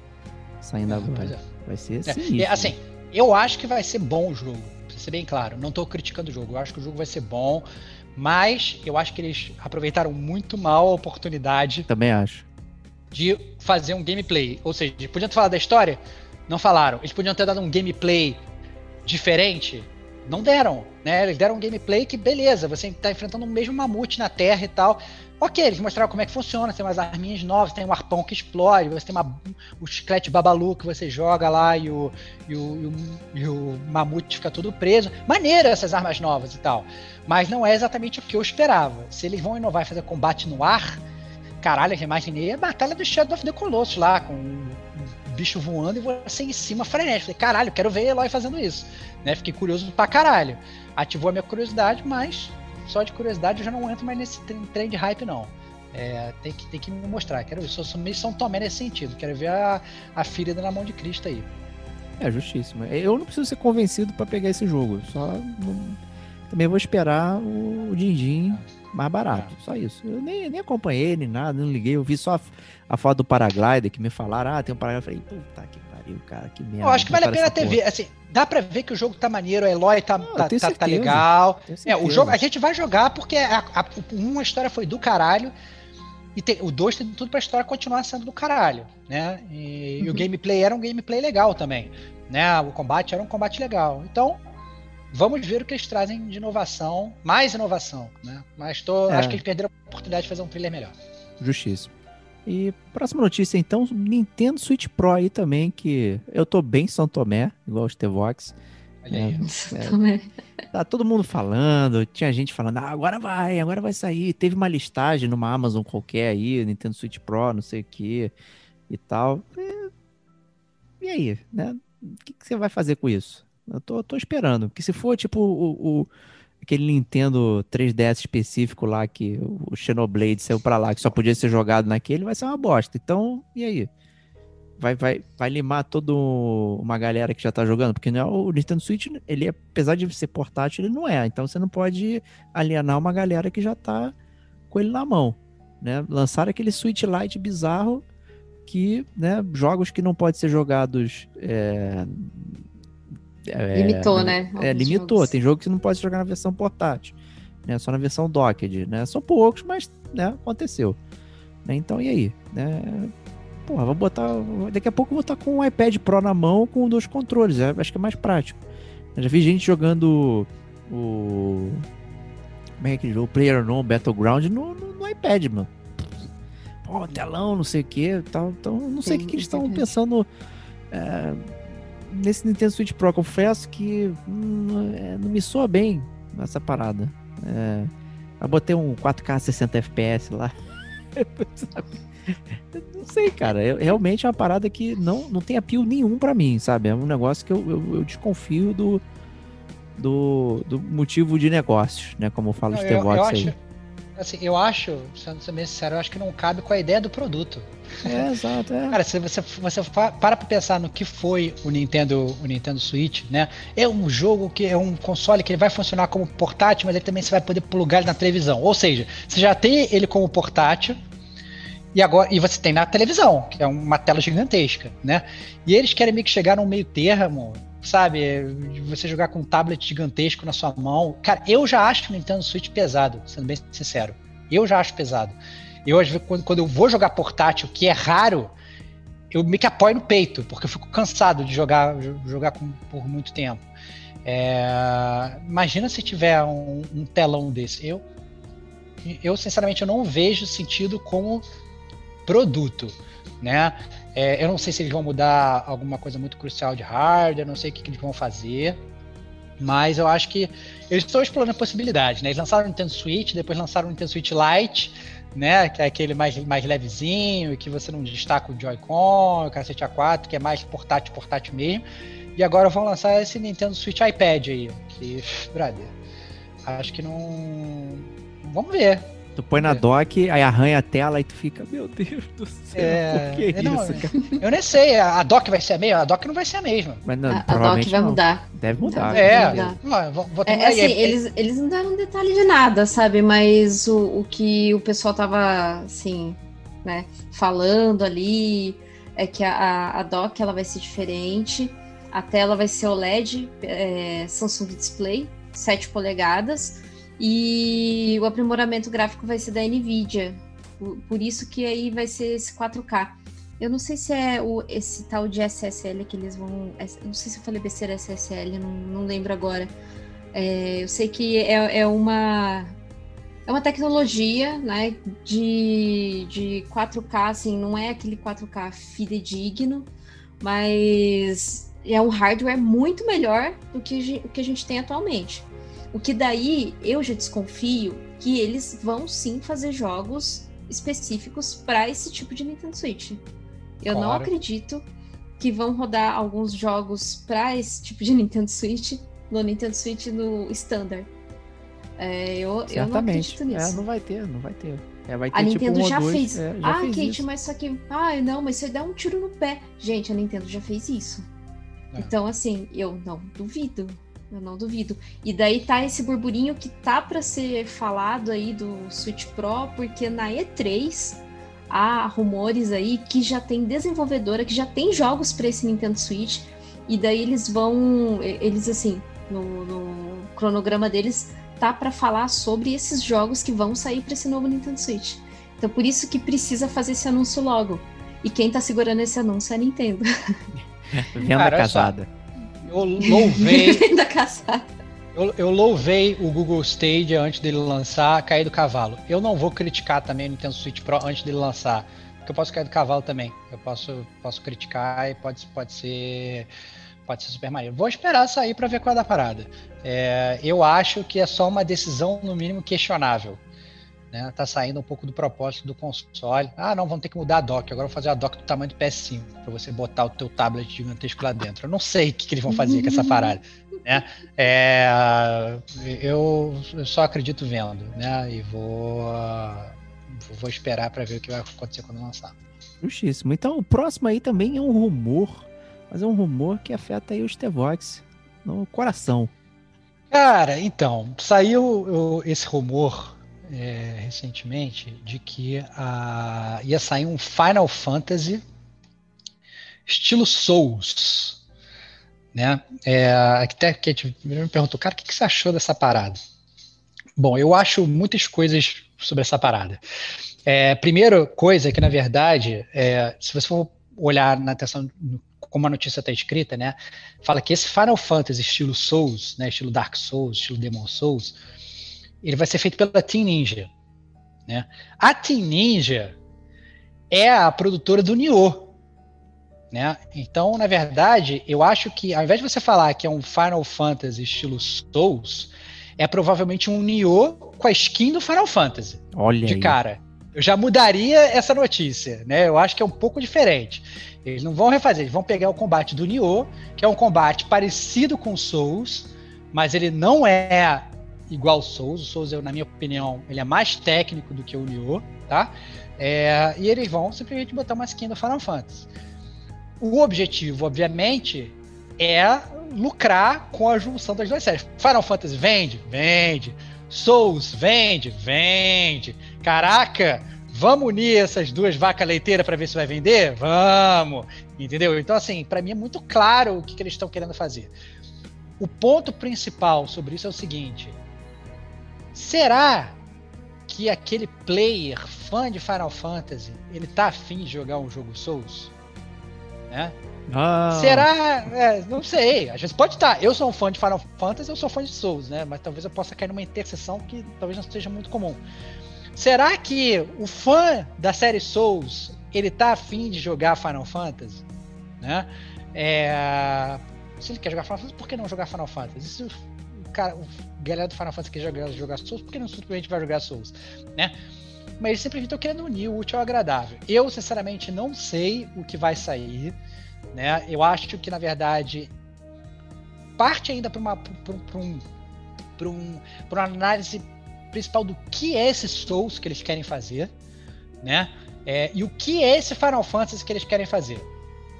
B: Saindo agora. É. Vai ser assim.
C: É, assim, eu acho que vai ser bom o jogo. Pra ser bem claro. Não tô criticando o jogo. Eu acho que o jogo vai ser bom. Mas eu acho que eles aproveitaram muito mal a oportunidade.
B: Também acho.
C: De fazer um gameplay. Ou seja, podiam ter falado da história? Não falaram. Eles podiam ter dado um gameplay diferente? Não deram. Né? Eles deram um gameplay que, beleza, você está enfrentando o mesmo mamute na Terra e tal. Ok, eles mostraram como é que funciona, tem umas arminhas novas, tem um arpão que explode, você tem uma, o chiclete babalu que você joga lá e o, e o, e o, o mamute fica todo preso. Maneiro essas armas novas e tal. Mas não é exatamente o que eu esperava. Se eles vão inovar e fazer combate no ar, caralho, eu imaginei a batalha do Shadow of the Colossus lá, com um bicho voando e você em cima frenético. Falei, caralho, quero ver Eloy fazendo isso. Né? Fiquei curioso pra caralho. Ativou a minha curiosidade, mas só de curiosidade eu já não entro mais nesse trem de hype, não. É, tem, que, tem que me mostrar. Quero ver. Sou, sou meio São Tomé nesse sentido. Quero ver a, a filha na mão de Cristo aí.
B: É, justíssimo. Eu não preciso ser convencido para pegar esse jogo. Só não... também vou esperar o, din-din mais barato. É. Só isso. Eu nem, nem acompanhei, nem nada, não liguei. Eu vi só a, a foto do paraglider que me falaram. Ah, tem um paraglider. Eu falei, puta que pariu, cara, que merda.
C: Eu acho que vale a pena ter ver. Assim, dá pra ver que o jogo tá maneiro, a Eloy tá, tá, tá, tá, legal. É, o jogo, a gente vai jogar porque a, a, uma história foi do caralho. E tem, o 2 tem tudo pra história continuar sendo do caralho, né? E, uhum. e, o uhum. gameplay era um gameplay legal também, né? O combate era um combate legal. Então, vamos ver o que eles trazem de inovação, mais inovação, né? Mas tô, é. acho que eles perderam a oportunidade de fazer um trailer melhor.
B: Justíssimo. E próxima notícia, então, Nintendo Switch Pro aí também, que eu tô bem São Tomé, igual o Stevox.
C: Olha aí.
B: É, é, tá todo mundo falando, tinha gente falando, ah, agora vai, agora vai sair. Teve uma listagem numa Amazon qualquer aí, Nintendo Switch Pro, não sei o que e tal. E, e aí, né? O que, que, você vai fazer com isso? Eu tô, tô esperando, porque se for tipo o, o aquele Nintendo 3DS específico lá que o Xenoblade saiu para lá, que só podia ser jogado naquele, vai ser uma bosta. Então, e aí? vai, vai, vai limar toda uma galera que já tá jogando, porque não é o Nintendo Switch, ele é, apesar de ser portátil, ele não é. Então você não pode alienar uma galera que já tá com ele na mão, né? Lançaram aquele Switch Lite bizarro que, né, jogos que não podem ser jogados é,
D: é, limitou, né?
B: É, limitou. Jogos. Tem jogo que não pode jogar na versão portátil, né? Só na versão docked, né? São poucos, mas, né, aconteceu. Né? Então, e aí? Né? Porra, vou botar. Daqui a pouco eu vou estar com o iPad Pro na mão com dois controles. É, acho que é mais prático. Eu já vi gente jogando o. Como é que jogo? Player No Battleground no, no, no iPad, mano. Pô, telão, não sei o que. Tal, então, não sei o que, que eles estão pensando. É, nesse Nintendo Switch Pro, confesso que hum, é, não me soa bem essa parada. É, eu botei um 4K 60 FPS lá. não sei, cara. Eu, realmente é uma parada que não, não tem apio nenhum para mim, sabe? É um negócio que eu, eu, eu, desconfio do, do, do motivo de negócios, né? Como fala o Steve aí.
C: Assim, eu acho, sendo bem sincero, eu acho que não cabe com a ideia do produto.
B: É, exato, é.
C: Cara, se você, você para pra pensar no que foi o Nintendo, o Nintendo Switch, né? É um jogo que é um console que ele vai funcionar como portátil, mas ele também você vai poder plugar ele na televisão. Ou seja, você já tem ele como portátil, e agora e você tem na televisão, que é uma tela gigantesca, né? E eles querem meio que chegar num meio termo, sabe? Você jogar com um tablet gigantesco na sua mão. Cara, eu já acho o Nintendo Switch pesado, sendo bem sincero. Eu já acho pesado. Eu, às vezes, quando, quando eu vou jogar portátil, que é raro, eu me que apoio no peito, porque eu fico cansado de jogar, jogar com, por muito tempo. É, imagina se tiver um, um, telão desse. Eu, eu, sinceramente, eu não vejo sentido como produto, né? É, eu não sei se eles vão mudar alguma coisa muito crucial de hardware, não sei o que, que eles vão fazer, mas eu acho que eles estão explorando possibilidades, né? Eles lançaram o Nintendo Switch, depois lançaram o Nintendo Switch Lite, né? Que é aquele mais, mais levezinho, que você não destaca o Joy-Con, o cacete A4, que é mais portátil, portátil mesmo. E agora vão lançar esse Nintendo Switch iPad aí, que, brother, acho que não... Vamos ver,
B: Tu põe na é. dock, aí arranha a tela e tu fica, meu Deus do céu, é... por que
C: é, não,
B: isso,
C: cara? Eu nem sei, a dock vai ser a mesma? A dock não vai ser a mesma.
D: Mas não, a, a dock vai não. mudar.
B: Deve mudar.
C: É,
B: mudar.
C: Não, vou, vou
D: é, assim, eles, eles não deram detalhe de nada, sabe? Mas o, o que o pessoal tava, assim, né, falando ali é que a, a dock ela vai ser diferente, a tela vai ser OLED, é, Samsung Display, 7 polegadas, e o aprimoramento gráfico vai ser da NVIDIA. Por, isso que aí vai ser esse 4K. Eu não sei se é o, esse tal de SSL que eles vão. Não sei se eu falei besteira SSL, não, não lembro agora. É, eu sei que é, é, uma. É uma tecnologia né, de, de 4K, assim, não é aquele 4K fidedigno, mas é um hardware muito melhor do que o que a gente tem atualmente. O que daí eu já desconfio que eles vão sim fazer jogos específicos para esse tipo de Nintendo Switch. Eu claro. não acredito que vão rodar alguns jogos para esse tipo de Nintendo Switch no Nintendo Switch no Standard. É, eu, eu não acredito nisso.
B: É, não vai ter, não vai ter. É, vai ter
D: a tipo Nintendo um já dois, fez. É, já ah, fez Kate, isso. mas só que. Ah, não, mas você dá um tiro no pé. Gente, a Nintendo já fez isso. É. Então, assim, eu não duvido. Eu não duvido. E daí tá esse burburinho que tá para ser falado aí do Switch Pro, porque na E3 há rumores aí que já tem desenvolvedora, que já tem jogos para esse Nintendo Switch, e daí eles vão, eles assim, no, no cronograma deles tá para falar sobre esses jogos que vão sair para esse novo Nintendo Switch. Então por isso que precisa fazer esse anúncio logo. E quem tá segurando esse anúncio é a Nintendo.
B: Venda Cara, casada.
C: Eu louvei. da caçada. Eu, eu, louvei o Google Stadia antes dele lançar, cair do cavalo. Eu não vou criticar também o Nintendo Switch Pro antes dele lançar, porque eu posso cair do cavalo também. Eu posso, posso criticar e pode, pode ser pode ser super maneiro. Vou esperar sair para ver qual é da parada. É, eu acho que é só uma decisão no mínimo questionável. Né? Tá saindo um pouco do propósito do console. Ah, não, vamos ter que mudar a dock. Agora vou fazer a dock do tamanho do PS5 para você botar o teu tablet gigantesco lá dentro. Eu não sei o que, que eles vão fazer com essa parada. Né? É, eu, só acredito vendo, né? E vou, vou esperar para ver o que vai acontecer quando lançar.
B: Justíssimo. Então, o próximo aí também é um rumor, mas é um rumor que afeta aí o Stevox no coração.
C: Cara, então, saiu esse rumor é, recentemente de que ah, ia sair um Final Fantasy estilo Souls. Né? É, até que a me perguntou, cara, o que, que você achou dessa parada? Bom, eu acho muitas coisas sobre essa parada. É, primeira coisa é que, na verdade, é, se você for olhar na atenção como a notícia está escrita, né? Fala que esse Final Fantasy estilo Souls, né? Estilo Dark Souls, estilo Demon Souls, ele vai ser feito pela Team Ninja, né? A Team Ninja é a produtora do Nioh, né? Então, na verdade, eu acho que ao invés de você falar que é um Final Fantasy estilo Souls, é provavelmente um Nioh com a skin do Final Fantasy
B: Olha
C: de
B: aí.
C: cara. Eu já mudaria essa notícia, né? Eu acho que é um pouco diferente. Eles não vão refazer, eles vão pegar o combate do Nioh, que é um combate parecido com Souls, mas ele não é igual ao Souls. O eu, na minha opinião, ele é mais técnico do que o Nioh, tá? É, e eles vão simplesmente botar uma skin do Final Fantasy. O objetivo, obviamente, é lucrar com a junção das duas séries. Final Fantasy vende? Vende. Souls vende? Vende. Caraca, vamos unir essas duas vacas leiteiras para ver se vai vender? Vamos. Entendeu? Então, assim, para mim é muito claro o que, que eles estão querendo fazer. O ponto principal sobre isso é o seguinte: será que aquele player fã de Final Fantasy ele tá afim de jogar um jogo Souls? Né?
B: Ah,
C: Será? É, não sei. Às vezes pode estar. Eu sou um fã de Final Fantasy, eu sou fã de Souls, né? Mas talvez eu possa cair numa interseção que talvez não seja muito comum. Será que o fã da série Souls ele tá afim de jogar Final Fantasy, né? É, se ele quer jogar Final Fantasy, por que não jogar Final Fantasy? E se o cara, o galera do Final Fantasy quer jogar, jogar Souls, por que não simplesmente vai jogar Souls, né? Mas eles simplesmente estão querendo unir o útil ao agradável. Eu, sinceramente, não sei o que vai sair né? Eu acho que na verdade parte ainda para uma um um, uma análise principal do que é esse Souls que eles querem fazer, né? É, e o que é esse Final Fantasy que eles querem fazer,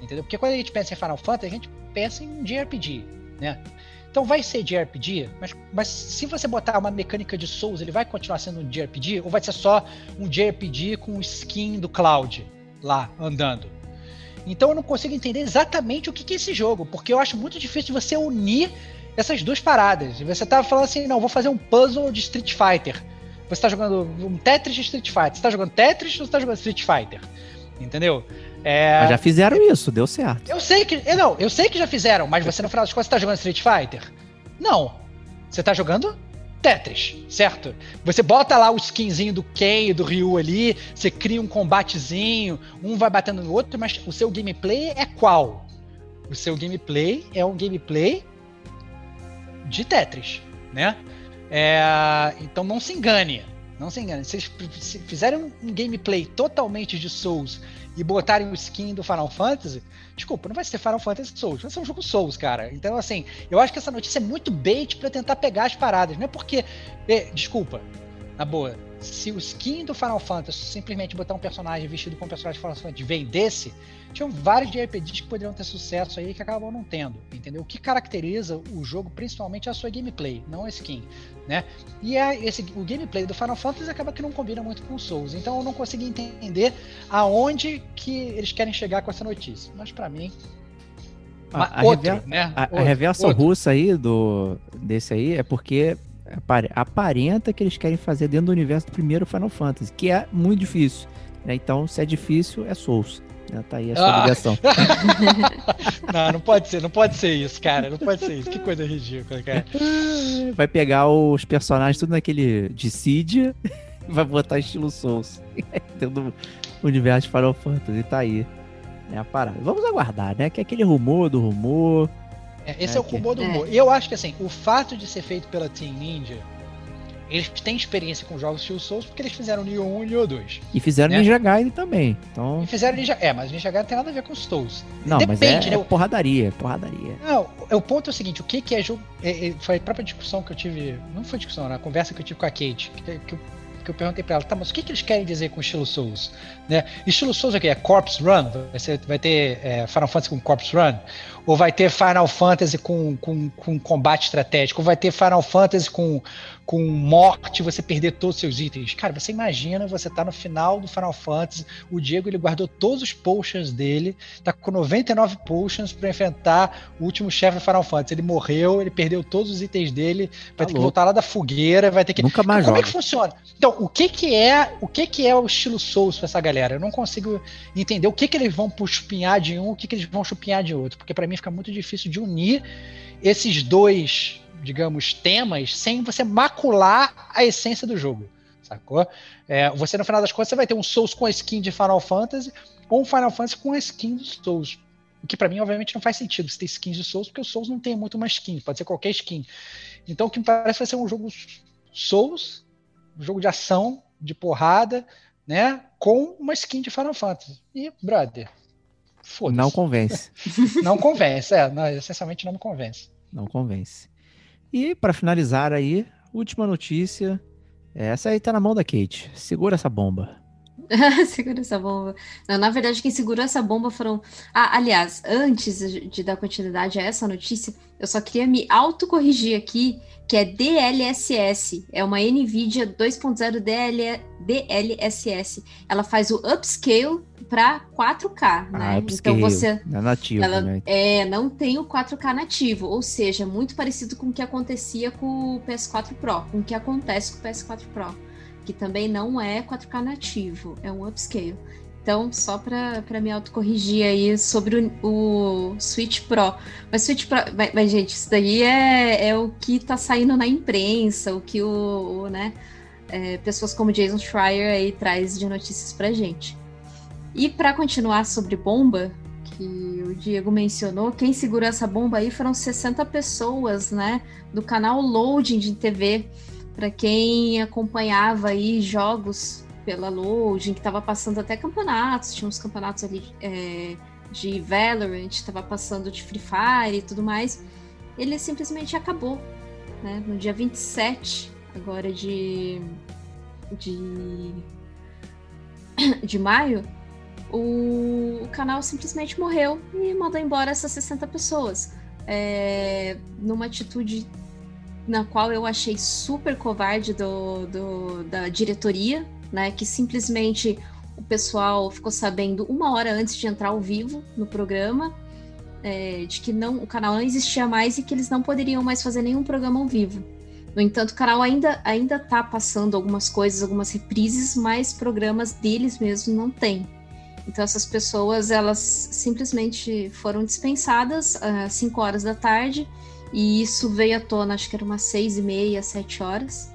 C: entendeu? Porque quando a gente pensa em Final Fantasy a gente pensa em JRPG, né? Então vai ser JRPG, mas, mas se você botar uma mecânica de Souls, ele vai continuar sendo um JRPG ou vai ser só um JRPG com skin do Cloud lá andando? Então eu não consigo entender exatamente o que, que é esse jogo, porque eu acho muito difícil você unir essas duas paradas. Você tava falando assim, não, vou fazer um puzzle de Street Fighter. Você tá jogando um Tetris de Street Fighter. Você tá jogando Tetris ou você tá jogando Street Fighter? Entendeu? É,
B: mas já fizeram isso, deu certo.
C: eu sei que. eu Não, eu sei que já fizeram, mas você no final das contas você tá jogando Street Fighter? Não. Você tá jogando Tetris, certo? Você bota lá o skinzinho do Ken e do Ryu ali, você cria um combatezinho, um vai batendo no outro, mas o seu gameplay é qual? O seu gameplay é um gameplay de Tetris, né? É, então não se engane, não se engane. Se se fizerem um gameplay totalmente de Souls e botarem o skin do Final Fantasy, desculpa, não vai ser Final Fantasy Souls, vai ser um jogo Souls, cara. Então, assim, eu acho que essa notícia é muito bait pra tentar pegar as paradas. Não é porque. é, desculpa, na boa. Se o skin do Final Fantasy simplesmente botar um personagem vestido com um personagem de Final Fantasy vendesse, tinham vários JRPGs que poderiam ter sucesso aí que acabam não tendo, entendeu? O que caracteriza o jogo principalmente é a sua gameplay, não a skin, né? E é esse, o gameplay do Final Fantasy acaba que não combina muito com o Souls, então eu não consegui entender aonde que eles querem chegar com essa notícia. Mas pra mim, mas
B: A, a
C: outro, né?
B: a- a
C: Outro,
B: reversão
C: outro.
B: russa aí do, desse aí é porque aparenta que eles querem fazer dentro do universo do primeiro Final Fantasy, que é muito difícil. né? Então, se é difícil, é Souls. né? Tá aí a sua
C: Ah.
B: ligação.
C: Não, não pode ser, não pode ser isso, cara. Não pode ser isso. Que coisa ridícula, cara.
B: Vai pegar os personagens tudo naquele Dissidia e vai botar estilo Souls. dentro do universo de Final Fantasy. Tá aí. É a parada. Vamos aguardar, né? Que é aquele rumor do rumor.
C: É, esse é, o rumor do humor. E eu acho que assim, o fato de ser feito pela Team Ninja, eles têm experiência com jogos Steel Souls porque eles fizeram Nioh 1 e Nioh 2.
B: E fizeram
C: Né?
B: Ninja Gaiden também. Então,
C: E fizeram Ninja. É, mas Ninja Gaiden tem nada a ver com os Souls.
B: não, mas
C: Depende,
B: é,
C: né?
B: é porradaria, é porradaria.
C: Não, é, o ponto é o seguinte: o que, que é jogo. é- é- foi a própria discussão que eu tive. Não foi discussão, era a conversa que eu tive com a Kate. Que, que, eu- porque eu perguntei para ela, tá, mas o que, que eles querem dizer com estilo Souls? Né? Estilo Souls é o quê? É Corpse Run? Vai, ser, vai ter é, Final Fantasy com Corpse Run? Ou vai ter Final Fantasy com, com, com combate estratégico? Ou vai ter Final Fantasy com, com morte, você perder todos os seus itens? Cara, você imagina, você tá no final do Final Fantasy, o Diego ele guardou todos os potions dele, tá com 99 potions para enfrentar o último chefe do Final Fantasy. Ele morreu, ele perdeu todos os itens dele, vai tá ter louco. que voltar lá da fogueira, vai ter que.
B: Nunca mais
C: Como
B: joga.
C: é que funciona? Então, o que que é o que que é o estilo Souls para essa galera? Eu não consigo entender o que que eles vão chupinhar de um, o que que eles vão chupinhar de outro, porque para mim fica muito difícil de unir esses dois, digamos, temas sem você macular a essência do jogo, sacou? É, você no final das contas você vai ter um Souls com a skin de Final Fantasy ou um Final Fantasy com a skin dos Souls. O que para mim, obviamente, não faz sentido você ter skins de Souls, porque o Souls não tem muito uma skin, pode ser qualquer skin. Então, o que me parece vai ser um jogo Souls, um jogo de ação, de porrada, né? Com uma skin de Final Fantasy. E, brother,
B: foda-se. Não convence.
C: não convence, é. Não, essencialmente não me convence.
B: Não convence. E, para finalizar aí, última notícia. Essa aí tá na mão da Kate. Segura essa bomba.
D: segura essa bomba. Não, na verdade, quem segurou essa bomba foram. Ah, aliás, antes de dar continuidade a essa notícia, eu só queria me autocorrigir aqui, que é DLSS. É uma NVIDIA 2.0 DL... DLSS. Ela faz o upscale para 4K, ah, né?
B: Upscale, então você. É nativo, ela, né?
D: É, não tem o 4K nativo, ou seja, muito parecido com o que acontecia com o PS4 Pro, com o que acontece com o PS4 Pro que também não é 4K nativo, é um upscale. Então, só para me autocorrigir aí sobre o, o, Switch Pro. Mas Switch Pro, mas, mas, gente, isso daí é, é o que está saindo na imprensa, o que o, o né, é, pessoas como Jason Schreier aí traz de notícias pra gente. E para continuar sobre bomba, que o Diego mencionou, quem segurou essa bomba aí foram 60 pessoas, né, do canal Loading de TV para quem acompanhava aí jogos pela Loading, que estava passando até campeonatos, tinha uns campeonatos ali é, de Valorant, estava passando de Free Fire e tudo mais, ele simplesmente acabou, né? No dia 27 agora de, de, de maio, o, canal simplesmente morreu e mandou embora essas 60 pessoas. É, numa atitude na qual eu achei super covarde do, do, da diretoria, né? Que simplesmente o pessoal ficou sabendo uma hora antes de entrar ao vivo no programa, é, de que não, o canal não existia mais e que eles não poderiam mais fazer nenhum programa ao vivo. No entanto, o canal ainda ainda está passando algumas coisas, algumas reprises, mas programas deles mesmo não tem. Então essas pessoas elas simplesmente foram dispensadas às 5 horas da tarde e isso veio à tona, acho que era umas seis e meia, sete horas.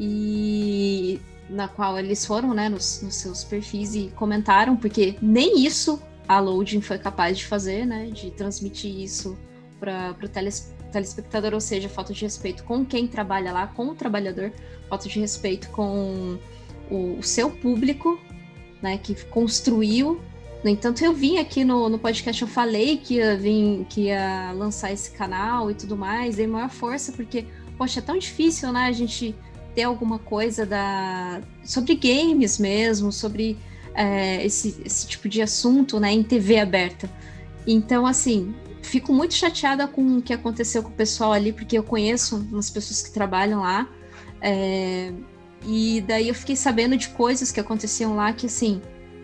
D: E na qual eles foram, né, nos, nos seus perfis e comentaram, porque nem isso a Loading foi capaz de fazer, né, de transmitir isso para o teles, telespectador, ou seja, falta de respeito com quem trabalha lá, com o trabalhador, falta de respeito com o, o seu público, né, que construiu no entanto, eu vim aqui no, no podcast, eu falei que ia, que ia lançar esse canal e tudo mais, dei maior força, porque, poxa, é tão difícil, né, a gente ter alguma coisa da sobre games mesmo, sobre é, esse, esse tipo de assunto, né, em TV aberta. Então, assim, fico muito chateada com o que aconteceu com o pessoal ali, porque eu conheço umas pessoas que trabalham lá, é, e daí eu fiquei sabendo de coisas que aconteciam lá que, assim,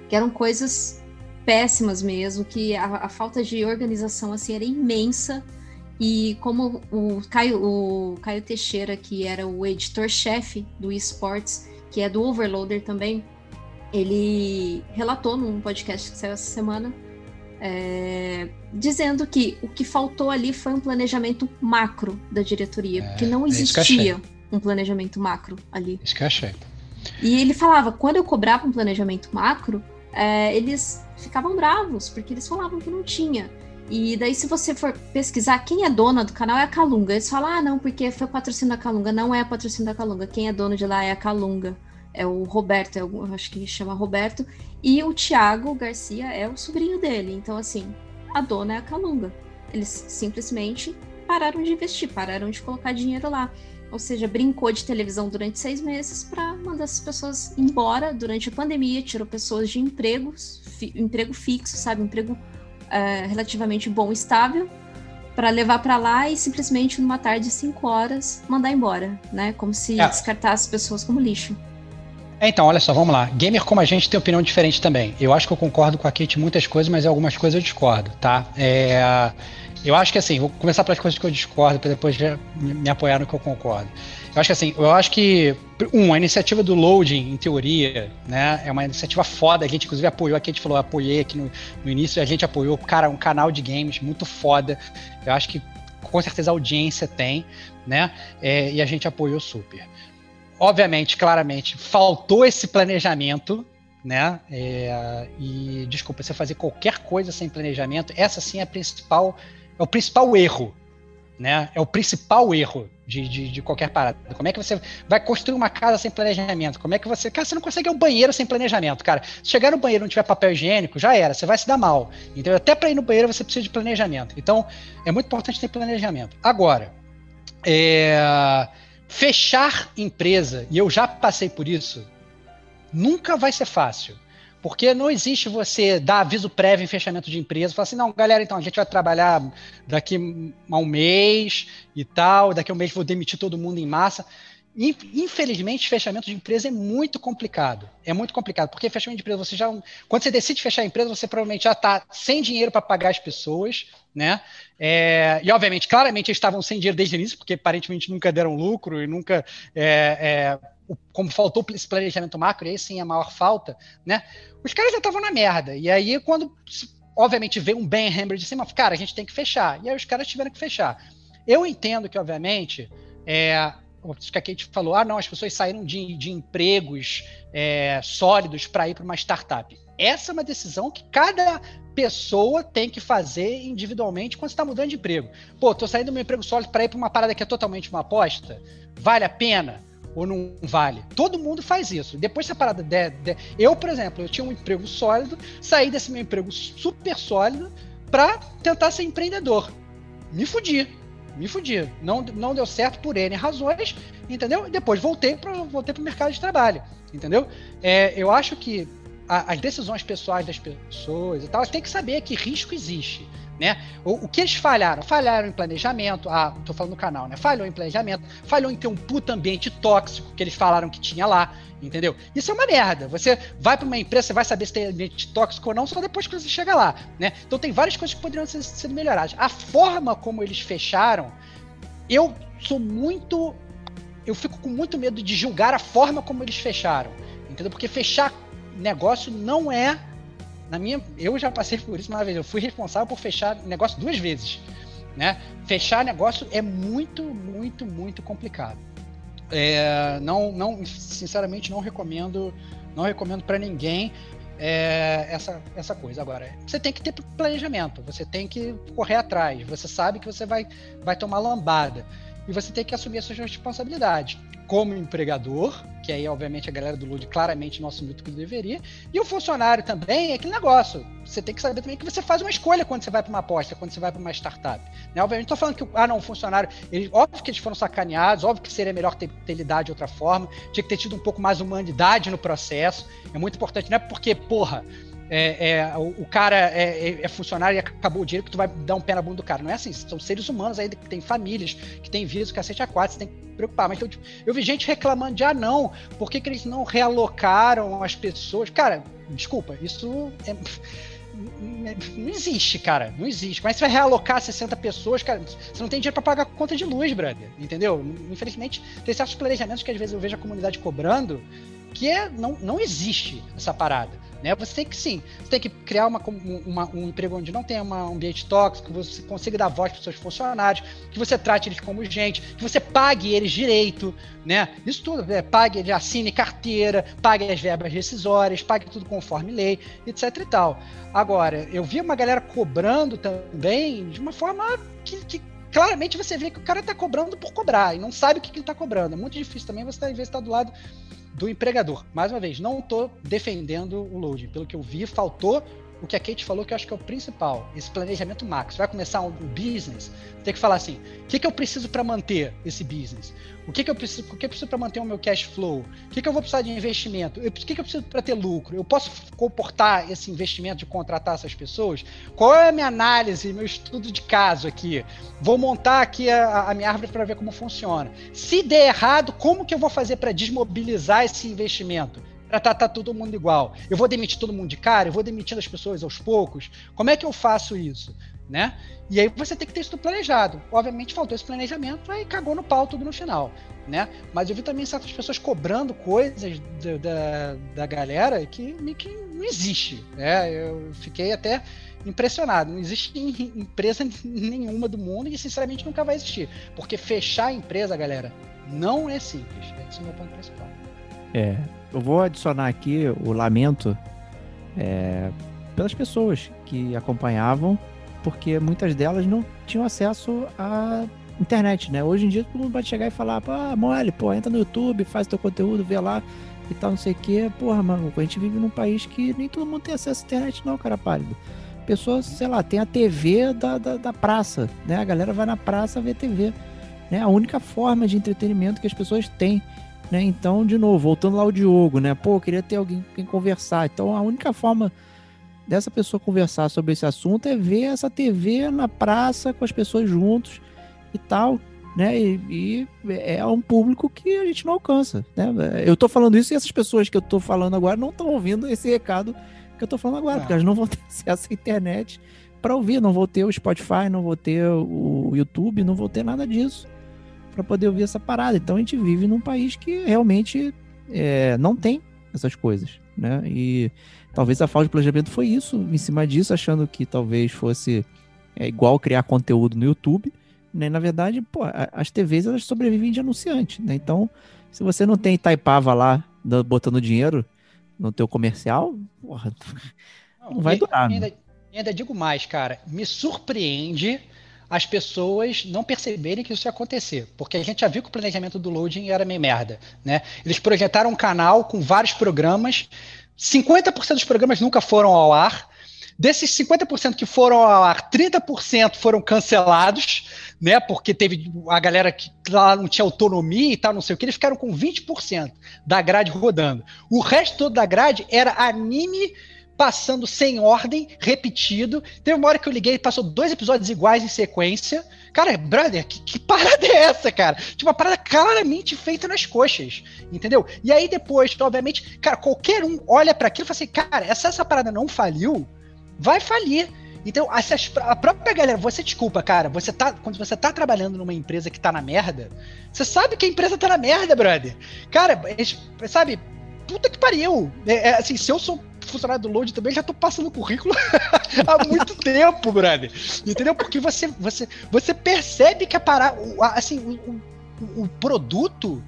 D: que eram coisas péssimas mesmo, que a, a, falta de organização assim era imensa. E como o Caio, o Caio Teixeira, que era o editor-chefe do esportes, que é do Overloader também, ele relatou num podcast que saiu essa semana, é, dizendo que o que faltou ali foi um planejamento macro da diretoria, é, porque não é existia um planejamento macro ali.
C: Isso que eu achei.
D: E ele falava, quando eu cobrava um planejamento macro, é, eles ficavam bravos, porque eles falavam que não tinha. E daí, se você for pesquisar quem é dona do canal, é a Calunga. Eles falam, ah, não, porque foi patrocínio da Calunga. Não é patrocínio da Calunga. Quem é dono de lá é a Calunga. É o Roberto, é o, eu acho que chama Roberto. E o Thiago Garcia é o sobrinho dele. Então, assim, a dona é a Calunga. Eles simplesmente pararam de investir, pararam de colocar dinheiro lá. Ou seja, brincou de televisão durante seis meses para mandar essas pessoas embora durante a pandemia, tirou pessoas de empregos, fi, emprego fixo, sabe, emprego é, relativamente bom, estável, para levar para lá e simplesmente numa tarde, cinco horas, mandar embora, né? Como se é. descartasse pessoas como lixo.
C: É, então, olha só, vamos lá. Gamer como a gente tem opinião diferente também. Eu acho que eu concordo com a Kate em muitas coisas, mas em algumas coisas eu discordo, tá? É, eu acho que assim, vou começar pelas coisas que eu discordo, para depois me apoiar no que eu concordo. Eu acho que assim, eu acho que, um, a iniciativa do loading, em teoria, né, é uma iniciativa foda, a gente inclusive apoiou, aqui a gente falou, apoiei aqui no, no início, a gente apoiou, cara, um canal de games muito foda. Eu acho que com certeza a audiência tem, né, é, e a gente apoiou super. Obviamente, claramente, faltou esse planejamento, né? É, e desculpa, você fazer qualquer coisa sem planejamento, essa sim é a principal é o principal erro, né? É o principal erro de, de, de, qualquer parada. Como é que você vai construir uma casa sem planejamento? Como é que você. Cara, você não consegue ir um banheiro sem planejamento, cara. Se chegar no banheiro e não tiver papel higiênico, já era, você vai se dar mal. Então, até para ir no banheiro você precisa de planejamento. Então, é muito importante ter planejamento. Agora, é, fechar empresa, e eu já passei por isso, nunca vai ser fácil. Porque não existe você dar aviso prévio em fechamento de empresa, falar assim, não, galera, então a gente vai trabalhar daqui a um mês e tal, daqui a um mês vou demitir todo mundo em massa. Infelizmente, fechamento de empresa é muito complicado. É muito complicado, porque fechamento de empresa, você já. Quando você decide fechar a empresa, você provavelmente já está sem dinheiro para pagar as pessoas, né? É, e, obviamente, claramente, eles estavam sem dinheiro desde o início, porque aparentemente nunca deram lucro e nunca. É, é, como faltou esse planejamento macro, e aí sim a maior falta, né? Os caras já estavam na merda. E aí, quando, obviamente, veio um Ben Hammer de cima, cara, a gente tem que fechar. E aí os caras tiveram que fechar. Eu entendo que, obviamente, é, que a Kate falou, ah, não, as pessoas saíram de, de empregos é, sólidos para ir para uma startup. Essa é uma decisão que cada pessoa tem que fazer individualmente quando está mudando de emprego. Pô, tô saindo do meu emprego sólido para ir para uma parada que é totalmente uma aposta. Vale a pena? Ou não vale. Todo mundo faz isso. Depois se parada Eu, por exemplo, eu tinha um emprego sólido, saí desse meu emprego super sólido para tentar ser empreendedor. Me fudi. Me fudi. Não, não deu certo por N razões, entendeu? E depois voltei para voltei o mercado de trabalho, entendeu? É, eu acho que a, as decisões pessoais das pessoas e tal, tem que saber que risco existe. Né? O, o, que eles falharam? Falharam em planejamento. Ah, tô falando no canal, né? Falhou em planejamento, falhou em ter um puta ambiente tóxico que eles falaram que tinha lá, entendeu? Isso é uma merda. Você vai para uma empresa, você vai saber se tem ambiente tóxico ou não só depois que você chega lá, né? Então tem várias coisas que poderiam ser, ser melhoradas. A forma como eles fecharam, eu sou muito. Eu fico com muito medo de julgar a forma como eles fecharam, entendeu? Porque fechar negócio não é na minha, eu já passei por isso uma vez. Eu fui responsável por fechar negócio duas vezes, né? Fechar negócio é muito, muito, muito complicado. É, não, não, sinceramente, não recomendo, não recomendo para ninguém é, essa, essa coisa. Agora, você tem que ter planejamento, você tem que correr atrás, você sabe que você vai, vai tomar lambada e você tem que assumir as suas responsabilidades como empregador, que aí, obviamente, a galera do Lud claramente não assumiu que deveria, e o funcionário também é aquele negócio. Você tem que saber também que você faz uma escolha quando você vai para uma aposta, quando você vai para uma startup. Né? Obviamente, estou falando que, ah, não, o funcionário, ele, óbvio que eles foram sacaneados, óbvio que seria melhor ter, ter lidado de outra forma, tinha que ter tido um pouco mais humanidade no processo, é muito importante, não é porque, porra, é, é, o, o, cara é, é, é, funcionário e acabou o dinheiro que tu vai dar um pé na bunda do cara. Não é assim, são seres humanos aí que tem famílias, que tem vidas, cacete a quatro, você tem que preocupar. Mas então, tipo, eu vi gente reclamando de ah, não, por que, que eles não realocaram as pessoas? Cara, desculpa, isso é, não existe, cara. Não existe. Que você vai realocar 60 pessoas, cara? Você não tem dinheiro para pagar conta de luz, brother. Entendeu? Infelizmente, tem certos planejamentos que às vezes eu vejo a comunidade cobrando que é, não, não existe essa parada. Né? Você tem que sim, você tem que criar uma, uma, um emprego onde não tenha um ambiente tóxico, que você consiga dar voz para os seus funcionários, que você trate eles como gente, que você pague eles direito, né? Isso tudo, né? pague, ele assine carteira, pague as verbas rescisórias, pague tudo conforme lei, etc e tal. Agora, eu vi uma galera cobrando também de uma forma que, que claramente você vê que o cara está cobrando por cobrar e não sabe o que, que ele está cobrando. É muito difícil também você, às vezes, estar tá do lado do empregador. Mais uma vez, não estou defendendo o loading. Pelo que eu vi, faltou o que a Kate falou, que eu acho que é o principal, esse planejamento. Você vai começar um business, tem que falar assim: o que, que eu preciso para manter esse business? O que, que eu preciso, o que preciso para manter o meu cash flow? O que, que eu vou precisar de investimento? O que, que eu preciso para ter lucro? Eu posso comportar esse investimento de contratar essas pessoas? Qual é a minha análise, meu estudo de caso aqui? Vou montar aqui a, a minha árvore para ver como funciona. Se der errado, como que eu vou fazer para desmobilizar esse investimento? Para tratar todo mundo igual. Eu vou demitir todo mundo de cara, eu vou demitindo as pessoas aos poucos. Como é que eu faço isso? Né? E aí você tem que ter isso planejado. Obviamente faltou esse planejamento, aí cagou no pau tudo no final, né? Mas eu vi também certas pessoas cobrando coisas da, da, da galera que, que não existe, né? Eu fiquei até impressionado. Não existe empresa nenhuma do mundo e sinceramente nunca vai existir, porque fechar a empresa, galera, não é simples. Esse é o meu ponto principal.
B: É, eu vou adicionar aqui o lamento é, pelas pessoas que acompanhavam, porque muitas delas não tinham acesso à internet, né? Hoje em dia todo mundo pode chegar e falar, ah, mole, pô, entra no YouTube, faz teu conteúdo, vê lá e tal, não sei o quê. Porra, mano, a gente vive num país que nem todo mundo tem acesso à internet, não, cara pálido. Pessoas, sei lá, tem a TV da, da, da praça, né? A galera vai na praça ver TV. Né? A única forma de entretenimento que as pessoas têm né? Então, de novo, voltando lá ao Diogo, né? Pô, eu queria ter alguém com quem conversar. Então, a única forma dessa pessoa conversar sobre esse assunto é ver essa TV na praça com as pessoas juntos e tal, né? E, e é um público que a gente não alcança, né? Eu tô falando isso e essas pessoas que eu tô falando agora não estão ouvindo esse recado que eu tô falando agora, não. porque elas não vão ter acesso à internet para ouvir, não vou ter o Spotify, não vou ter o YouTube, não vou ter nada disso para poder ouvir essa parada. Então a gente vive num país que realmente é, não tem essas coisas, né? E talvez a falta de planejamento foi isso, em cima disso, achando que talvez fosse é, igual criar conteúdo no YouTube, né? Na verdade, pô, as TVs elas sobrevivem de anunciante, né? Então, se você não tem Taipava lá botando dinheiro no teu comercial, porra, não, não vai durar.
C: Ainda, ainda digo mais, cara, me surpreende as pessoas não perceberem que isso ia acontecer. Porque a gente já viu que o planejamento do loading era meio merda. Né? Eles projetaram um canal com vários programas, 50% dos programas nunca foram ao ar. Desses 50% que foram ao ar, 30% foram cancelados, né? Porque teve a galera que lá não tinha autonomia e tal, não sei o que, eles ficaram com 20% da grade rodando. O resto todo da grade era anime passando sem ordem, repetido. Teve uma hora que eu liguei passou dois episódios iguais em sequência. Cara, brother, que, que, parada é essa, cara? Tipo, uma parada claramente feita nas coxas, entendeu? E aí depois, obviamente, cara, qualquer um olha para aquilo e fala assim, cara, se essa parada não faliu, vai falir. Então, a própria galera, você desculpa, cara, você tá, quando você tá trabalhando numa empresa que tá na merda, você sabe que a empresa tá na merda, brother. Cara, sabe, puta que pariu. É, é, assim, se eu sou funcionário do Load também, já tô passando currículo há muito tempo, brother. Entendeu? Porque você, você, você percebe que a parada, assim, o, o, o, produto.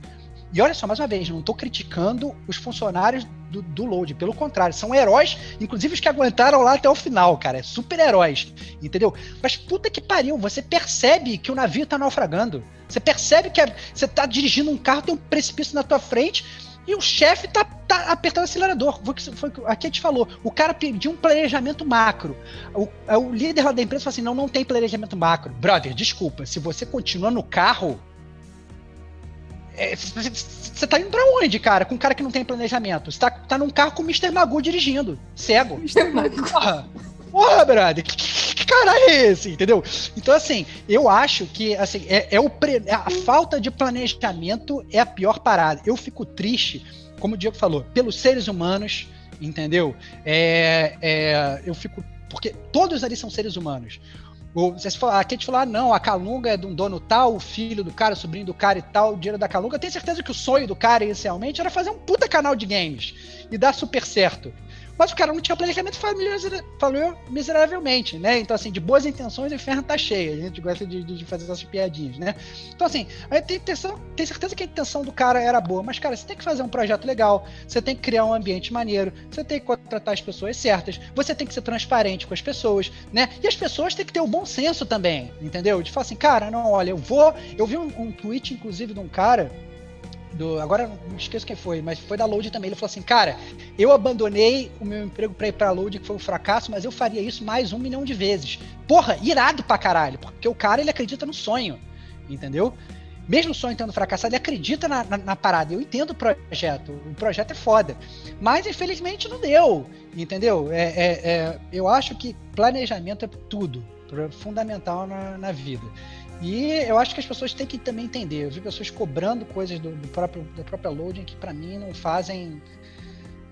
C: E olha só, mais uma vez, não tô criticando os funcionários do, do Load, pelo contrário, são heróis, inclusive os que aguentaram lá até o final, cara, é super heróis, entendeu? Mas puta que pariu, você percebe que o navio tá naufragando. Você percebe que a, você tá dirigindo um carro, tem um precipício na tua frente, e o chefe tá, tá apertando o acelerador. Foi, foi, a gente falou. O cara pediu um planejamento macro. O, é o líder lá da empresa falou assim: não, não tem planejamento macro. Brother, desculpa, se você continua no carro. Você é, tá indo pra onde, cara? Com um cara que não tem planejamento. Você tá, tá num carro com o Mr. Magoo dirigindo. Cego. Mr. Magoo. Porra, porra brother. Que, que, caralho é esse? Entendeu? Então, assim, eu acho que assim, é, é o pre... a falta de planejamento é a pior parada. Eu fico triste, como o Diego falou, pelos seres humanos, entendeu? É, é, eu fico. Porque todos ali são seres humanos. Você aqui a gente falar, ah, não, a Calunga é de um dono tal, o filho do cara, o sobrinho do cara e tal, o dinheiro da Calunga. Eu tenho certeza que o sonho do cara, inicialmente, era fazer um puta canal de games e dar super certo. Mas o cara não tinha planejamento e falhou miseravelmente, né? Então, assim, de boas intenções, o inferno tá cheio. A gente gosta de, de fazer essas piadinhas, né? Então, assim, tem, intenção, tem certeza que a intenção do cara era boa, mas, cara, você tem que fazer um projeto legal, você tem que criar um ambiente maneiro, você tem que contratar as pessoas certas, você tem que ser transparente com as pessoas, né? E as pessoas têm que ter o bom senso também, entendeu? De falar assim, cara, não, olha, eu vou. Eu vi um, um tweet, inclusive, de um cara do. Agora não esqueço quem foi, mas foi da Load também. Ele falou assim: Cara, eu abandonei o meu emprego pra ir pra Load, que foi um fracasso, mas eu faria isso mais um milhão de vezes. Porra, irado pra caralho, porque o cara ele acredita no sonho, entendeu? Mesmo o sonho tendo fracassado, ele acredita na, na, na, parada. Eu entendo o projeto, o projeto é foda. Mas infelizmente não deu, entendeu? É, é, é eu acho que planejamento é tudo, fundamental na, na vida. E eu acho que as pessoas têm que também entender. Eu vi pessoas cobrando coisas do, do próprio, da própria loading que para mim não fazem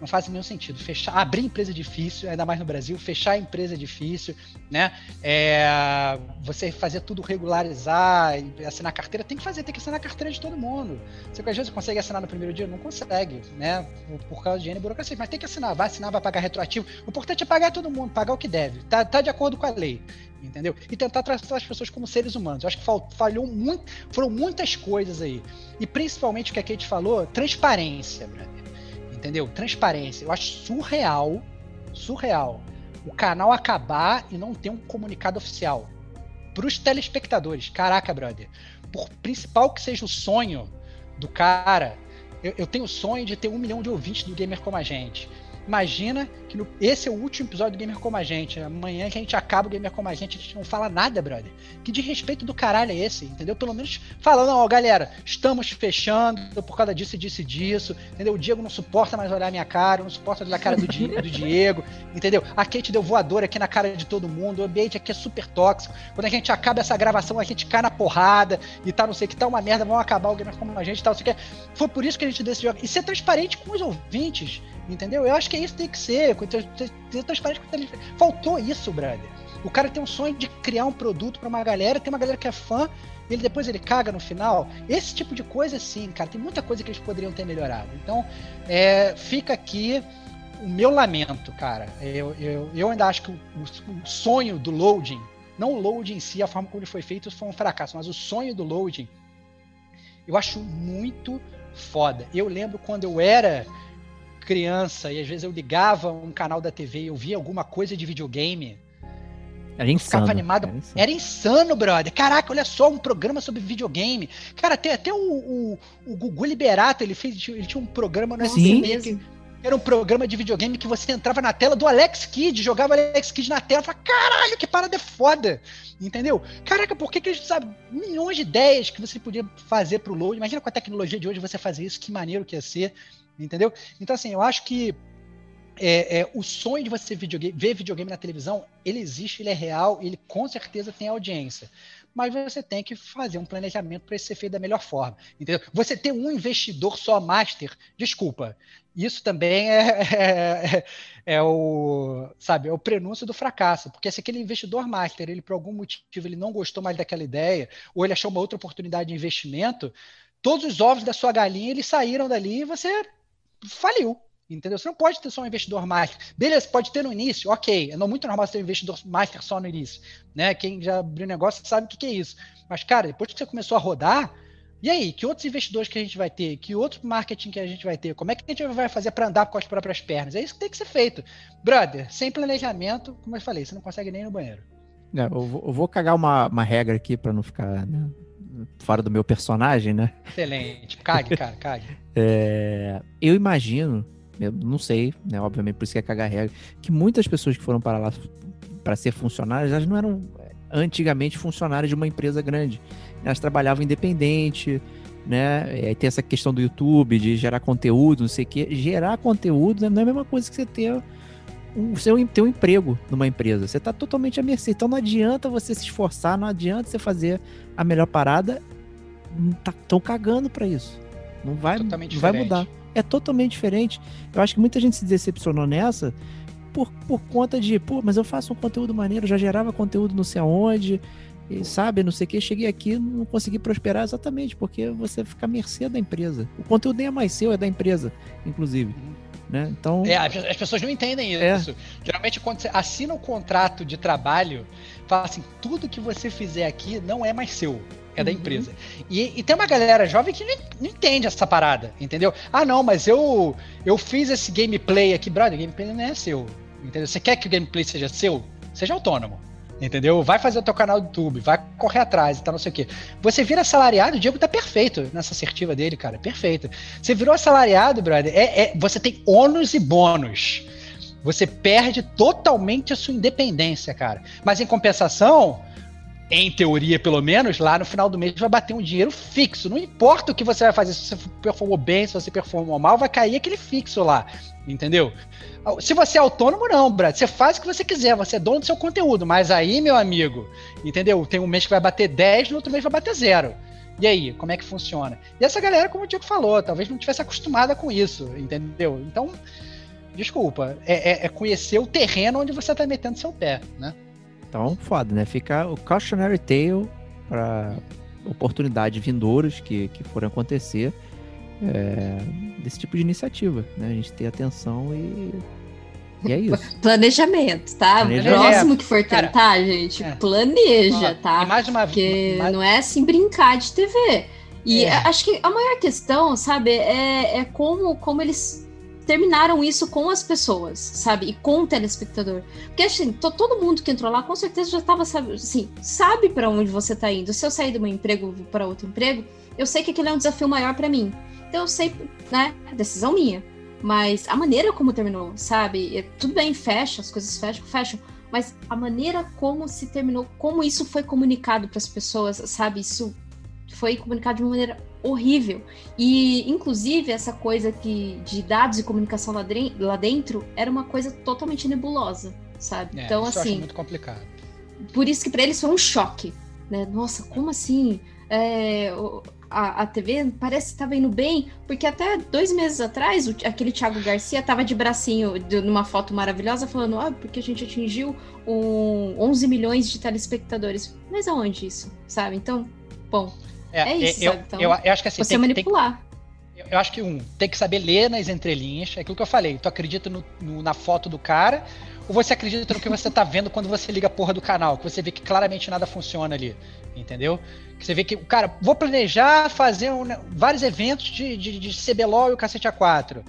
C: não faz nenhum sentido. Fechar, abrir empresa é difícil, ainda mais no Brasil, fechar empresa é difícil, né? É, você fazer tudo regularizar, assinar carteira, tem que fazer, tem que assinar carteira de todo mundo. Você às vezes consegue assinar no primeiro dia? Não consegue, né? Por causa de N burocracia, mas tem que assinar, vai assinar, vai pagar retroativo. O importante é pagar todo mundo, pagar o que deve, tá, tá de acordo com a lei entendeu? E tentar tratar as pessoas como seres humanos. Eu acho que falhou muito, foram muitas coisas aí. E principalmente o que a Kate falou, transparência, brother entendeu? Transparência. Eu acho surreal, surreal, o canal acabar e não ter um comunicado oficial para os telespectadores. Caraca, brother. Por principal que seja o sonho do cara, eu, eu tenho o sonho de ter um milhão de ouvintes do Gamer como a gente. Imagina que no, esse é o último episódio do Gamer Como a Gente. Amanhã que a gente acaba o Gamer Como a Gente, a gente não fala nada, brother. Que de respeito do caralho é esse, entendeu? Pelo menos falando, ó, galera, estamos fechando por causa disso e disso e disso, entendeu? O Diego não suporta mais olhar a minha cara, não suporta olhar a cara do, do Diego, entendeu? A Kate deu voador aqui na cara de todo mundo, o ambiente aqui é super tóxico. Quando a gente acaba essa gravação, a gente cai na porrada e tá, não sei o que, tá uma merda, vamos acabar o Gamer Como a Gente e tal, não sei o que. Foi por isso que a gente decidiu. E ser transparente com os ouvintes, Entendeu? Eu acho que é isso que tem que ser. Ser transparente com o Faltou isso, brother. O cara tem um sonho de criar um produto para uma galera, tem uma galera que é fã, ele depois ele caga no final. Esse tipo de coisa, sim, cara, tem muita coisa que eles poderiam ter melhorado. Então, é, fica aqui o meu lamento, cara. Eu, eu, eu ainda acho que o, o, sonho do loading, não o loading em si, a forma como ele foi feito, foi um fracasso, mas o sonho do loading, eu acho muito foda. Eu lembro quando eu era criança e às vezes eu ligava um canal da TV e eu via alguma coisa de videogame.
B: Era insano. Ficava
C: animado. Era insano. era insano. brother. Caraca, olha só, um programa sobre videogame. Cara, até, até o, o, o Gugu Liberato, ele fez. Ele tinha um programa no
B: SBT
C: era um programa de videogame que você entrava na tela do Alex Kidd, jogava Alex Kidd na tela, falava, caralho, que parada é foda, entendeu? Caraca, por que que a gente sabe milhões de ideias que você podia fazer pro load? Imagina com a tecnologia de hoje você fazer isso, que maneiro que ia ser, Entendeu? Então, assim, eu acho que é, é, o sonho de você videogame, ver videogame na televisão, ele existe, ele é real, ele com certeza tem audiência. Mas você tem que fazer um planejamento para isso ser feito da melhor forma. Entendeu? Você ter um investidor só master, desculpa. Isso também é, é, é, o, sabe, é o prenúncio do fracasso. Porque se aquele investidor master, ele por algum motivo ele não gostou mais daquela ideia, ou ele achou uma outra oportunidade de investimento, todos os ovos da sua galinha eles saíram dali e você faliu. Entendeu? Você não pode ter só um investidor master. Beleza, pode ter no início, ok. É muito normal ter um investidor master só no início. Né? Quem já abriu negócio sabe o que, que é isso. Mas, cara, depois que você começou a rodar, e aí, que outros investidores que a gente vai ter? Que outro marketing que a gente vai ter? Como é que a gente vai fazer para andar com as próprias pernas? É isso que tem que ser feito. Brother, sem planejamento, como eu falei, você não consegue nem ir no banheiro.
B: É, eu, vou, eu, vou, cagar uma, uma regra aqui para não ficar né, fora do meu personagem, né?
C: Excelente. Cague, cara, cague.
B: é, eu imagino, eu não sei, né? Obviamente, por isso que é cagar regra, que muitas pessoas que foram para lá para ser funcionárias, elas não eram antigamente funcionárias de uma empresa grande. Elas trabalhavam independente, né? Aí tem essa questão do YouTube, de gerar conteúdo, não sei o quê. Gerar conteúdo não é a mesma coisa que você ter um, seu, um emprego numa empresa. Você está totalmente à mercê. Então não adianta você se esforçar, não adianta você fazer a melhor parada. Estão tá, cagando para isso. Não vai, vai mudar. É totalmente diferente. Eu acho que muita gente se decepcionou nessa por, por conta de, pô, mas eu faço um conteúdo maneiro, já gerava conteúdo não sei aonde, e, sabe, não sei o que, cheguei aqui não consegui prosperar exatamente, porque você fica à mercê da empresa. O conteúdo nem é mais seu, é da empresa, inclusive. Uhum. Né? Então,
C: é, as pessoas não entendem é. isso. É. Geralmente, quando você assina um contrato de trabalho, fala assim: tudo que você fizer aqui não é mais seu. É da uhum. empresa. E, e, tem uma galera jovem que não, não, entende essa parada, entendeu? Ah, não, mas eu eu fiz esse gameplay aqui, brother, o gameplay não é seu. Entendeu? Você quer que o gameplay seja seu? Seja autônomo. Entendeu? Vai fazer o teu canal do YouTube, vai correr atrás e tal, não sei o quê. Você vira assalariado, o Diego tá perfeito nessa assertiva dele, cara, perfeito. Você virou assalariado, brother, é, é, você tem ônus e bônus. Você perde totalmente a sua independência, cara. Mas em compensação, em teoria pelo menos, lá no final do mês vai bater um dinheiro fixo. Não importa o que você vai fazer, se você performou bem, se você performou mal, vai cair aquele fixo lá. Entendeu? Se você é autônomo, não, Brad. Você faz o que você quiser, você é dono do seu conteúdo. Mas aí, meu amigo, entendeu? Tem um mês que vai bater 10, no outro mês vai bater zero. E aí, como é que funciona? E essa galera, como o Diego falou, talvez não tivesse acostumada com isso, entendeu? Então, desculpa, é, é, é conhecer o terreno onde você está metendo seu pé, né?
B: Então, foda, né? Fica o cautionary tale para oportunidades vindouras que, que forem acontecer é, desse tipo de iniciativa, né? A gente ter atenção e, e é isso.
D: Planejamento, tá? Planejamento. Próximo que for tentar, Cara, gente, é. planeja, tá?
C: mais uma
D: Porque mais... não é assim brincar de TV. E é. acho que a maior questão, sabe, é, é como, como eles terminaram isso com as pessoas, sabe? E com o telespectador. Porque assim, todo mundo que entrou lá com certeza já estava, sabe, assim, sabe para onde você está indo. Se eu sair do meu emprego para outro emprego, eu sei que aquilo é um desafio maior para mim. Então eu sei, né? Decisão minha. Mas a maneira como terminou, sabe? Tudo bem, fecha, as coisas fecham, fecham. Mas a maneira como se terminou, como isso foi comunicado para as pessoas, sabe? Isso foi comunicado de uma maneira horrível. E, inclusive, essa coisa que, de dados e comunicação lá, lá dentro era uma coisa totalmente nebulosa, sabe?
C: É, então, assim. muito complicado.
D: Por isso que para eles foi um choque. Né? Nossa, como assim? É, a, a TV parece que estava indo bem, porque até dois meses atrás, o, aquele Thiago Garcia estava de bracinho de, numa foto maravilhosa falando: ah, porque a gente atingiu um, 11 milhões de telespectadores. Mas aonde isso, sabe? Então, bom, é, é isso.
C: Eu,
D: então,
C: eu, eu, acho que assim.
D: Você tem, manipular.
C: Tem, eu acho que um, tem que saber ler nas entrelinhas. É aquilo que eu falei. Tu acredita no, no, na foto do cara, ou você acredita no que você tá vendo quando você liga a porra do canal, que você vê que claramente nada funciona ali. Entendeu? Que você vê que, cara, vou planejar fazer um, vários eventos de, de, de CBLOL e o cacete A4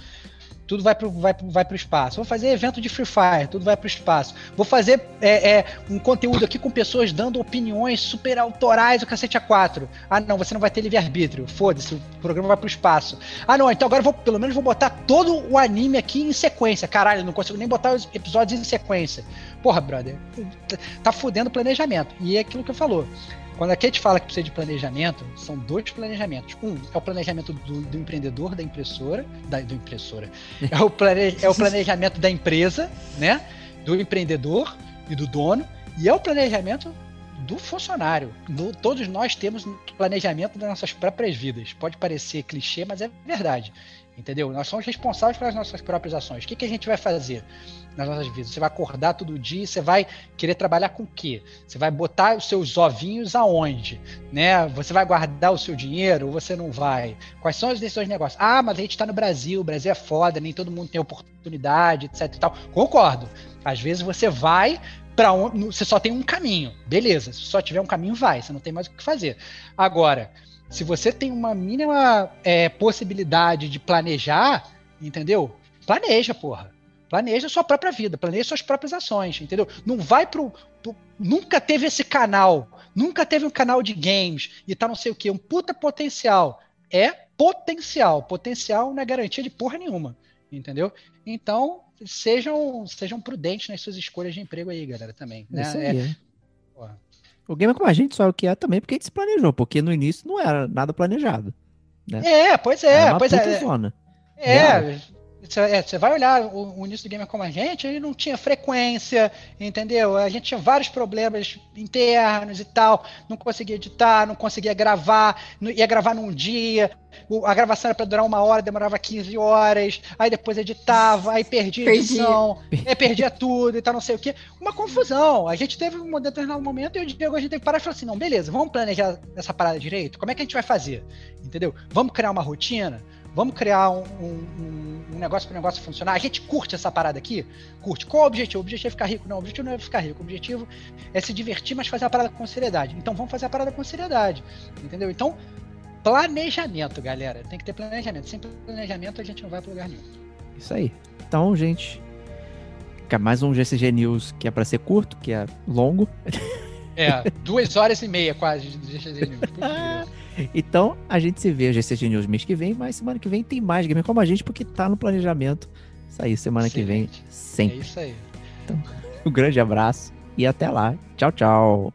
C: tudo vai pro, vai, vai pro espaço. Vou fazer evento de Free Fire, tudo vai pro espaço. Vou fazer é, é, um conteúdo aqui com pessoas dando opiniões super autorais, o cacete a quatro. Ah, não, você não vai ter livre-arbítrio. Foda-se, o programa vai pro espaço. Ah, não, então agora vou, pelo menos vou botar todo o anime aqui em sequência. Caralho, não consigo nem botar os episódios em sequência. Porra, brother, tá fudendo o planejamento. E é aquilo que eu falou. Quando a Kate fala que precisa de planejamento, são dois planejamentos. Um é o planejamento do, do empreendedor da impressora, da do impressora. É o, plane, é o planejamento da empresa, né? Do empreendedor e do dono. E é o planejamento do funcionário. Do, todos nós temos planejamento das nossas próprias vidas. Pode parecer clichê, mas é verdade. Entendeu? Nós somos responsáveis pelas nossas próprias ações. O que, que a gente vai fazer nas nossas vidas? Você vai acordar todo dia, você vai querer trabalhar com o quê? Você vai botar os seus ovinhos aonde? Né? Você vai guardar o seu dinheiro ou você não vai? Quais são as decisões de negócio? Ah, mas a gente está no Brasil, o Brasil é foda, nem todo mundo tem oportunidade, etc e tal. Concordo. Às vezes você vai para onde você só tem um caminho. Beleza, se só tiver um caminho, vai, você não tem mais o que fazer. Agora, se você tem uma mínima é, possibilidade de planejar, entendeu? Planeja, porra. Planeja a sua própria vida, planeja suas próprias ações, entendeu? Não vai pro, pro, Nunca teve esse canal, nunca teve um canal de games e tá não sei o que, um puta potencial. É potencial. Potencial não é garantia de porra nenhuma, entendeu? Então, sejam, sejam prudentes nas suas escolhas de emprego aí, galera, também. Né?
B: Isso aí, é, é. O Gamer com a gente só é o que é também porque a gente se planejou, porque no início não era nada planejado. Né?
C: É, pois é, pois
B: é. Zona.
C: É, você vai olhar o, o, início do Gamer como a gente, ele não tinha frequência, entendeu? A gente tinha vários problemas internos e tal, não conseguia editar, não conseguia gravar, ia gravar num dia, a gravação era para durar uma hora, demorava 15 horas, aí depois editava, aí perdia a edição, aí perdia tudo e tal, não sei o quê. Uma confusão. A gente teve um determinado momento e o Diego a gente teve que parar e falar assim: não, beleza, vamos planejar essa parada direito? Como é que a gente vai fazer? Entendeu? Vamos criar uma rotina? Vamos criar um, um, um negócio para o negócio funcionar. A gente curte essa parada aqui? Curte. Qual o objetivo? O objetivo é ficar rico? Não, o objetivo não é ficar rico. O objetivo é se divertir, mas fazer a parada com seriedade. Então vamos fazer a parada com seriedade. Entendeu? Então, planejamento, galera. Tem que ter planejamento. Sem planejamento a gente não vai para lugar nenhum.
B: Isso aí. Então, gente, é mais um GCG News que é pra ser curto, que é longo.
C: É, duas horas e meia quase de GCG News.
B: Então, a gente se vê GCG News mês que vem, mas semana que vem tem mais Gamer Como a Gente, porque tá no planejamento. Sair semana que vem,
C: Excelente. É
B: sempre.
C: isso aí.
B: Um grande abraço e até lá. Tchau, tchau.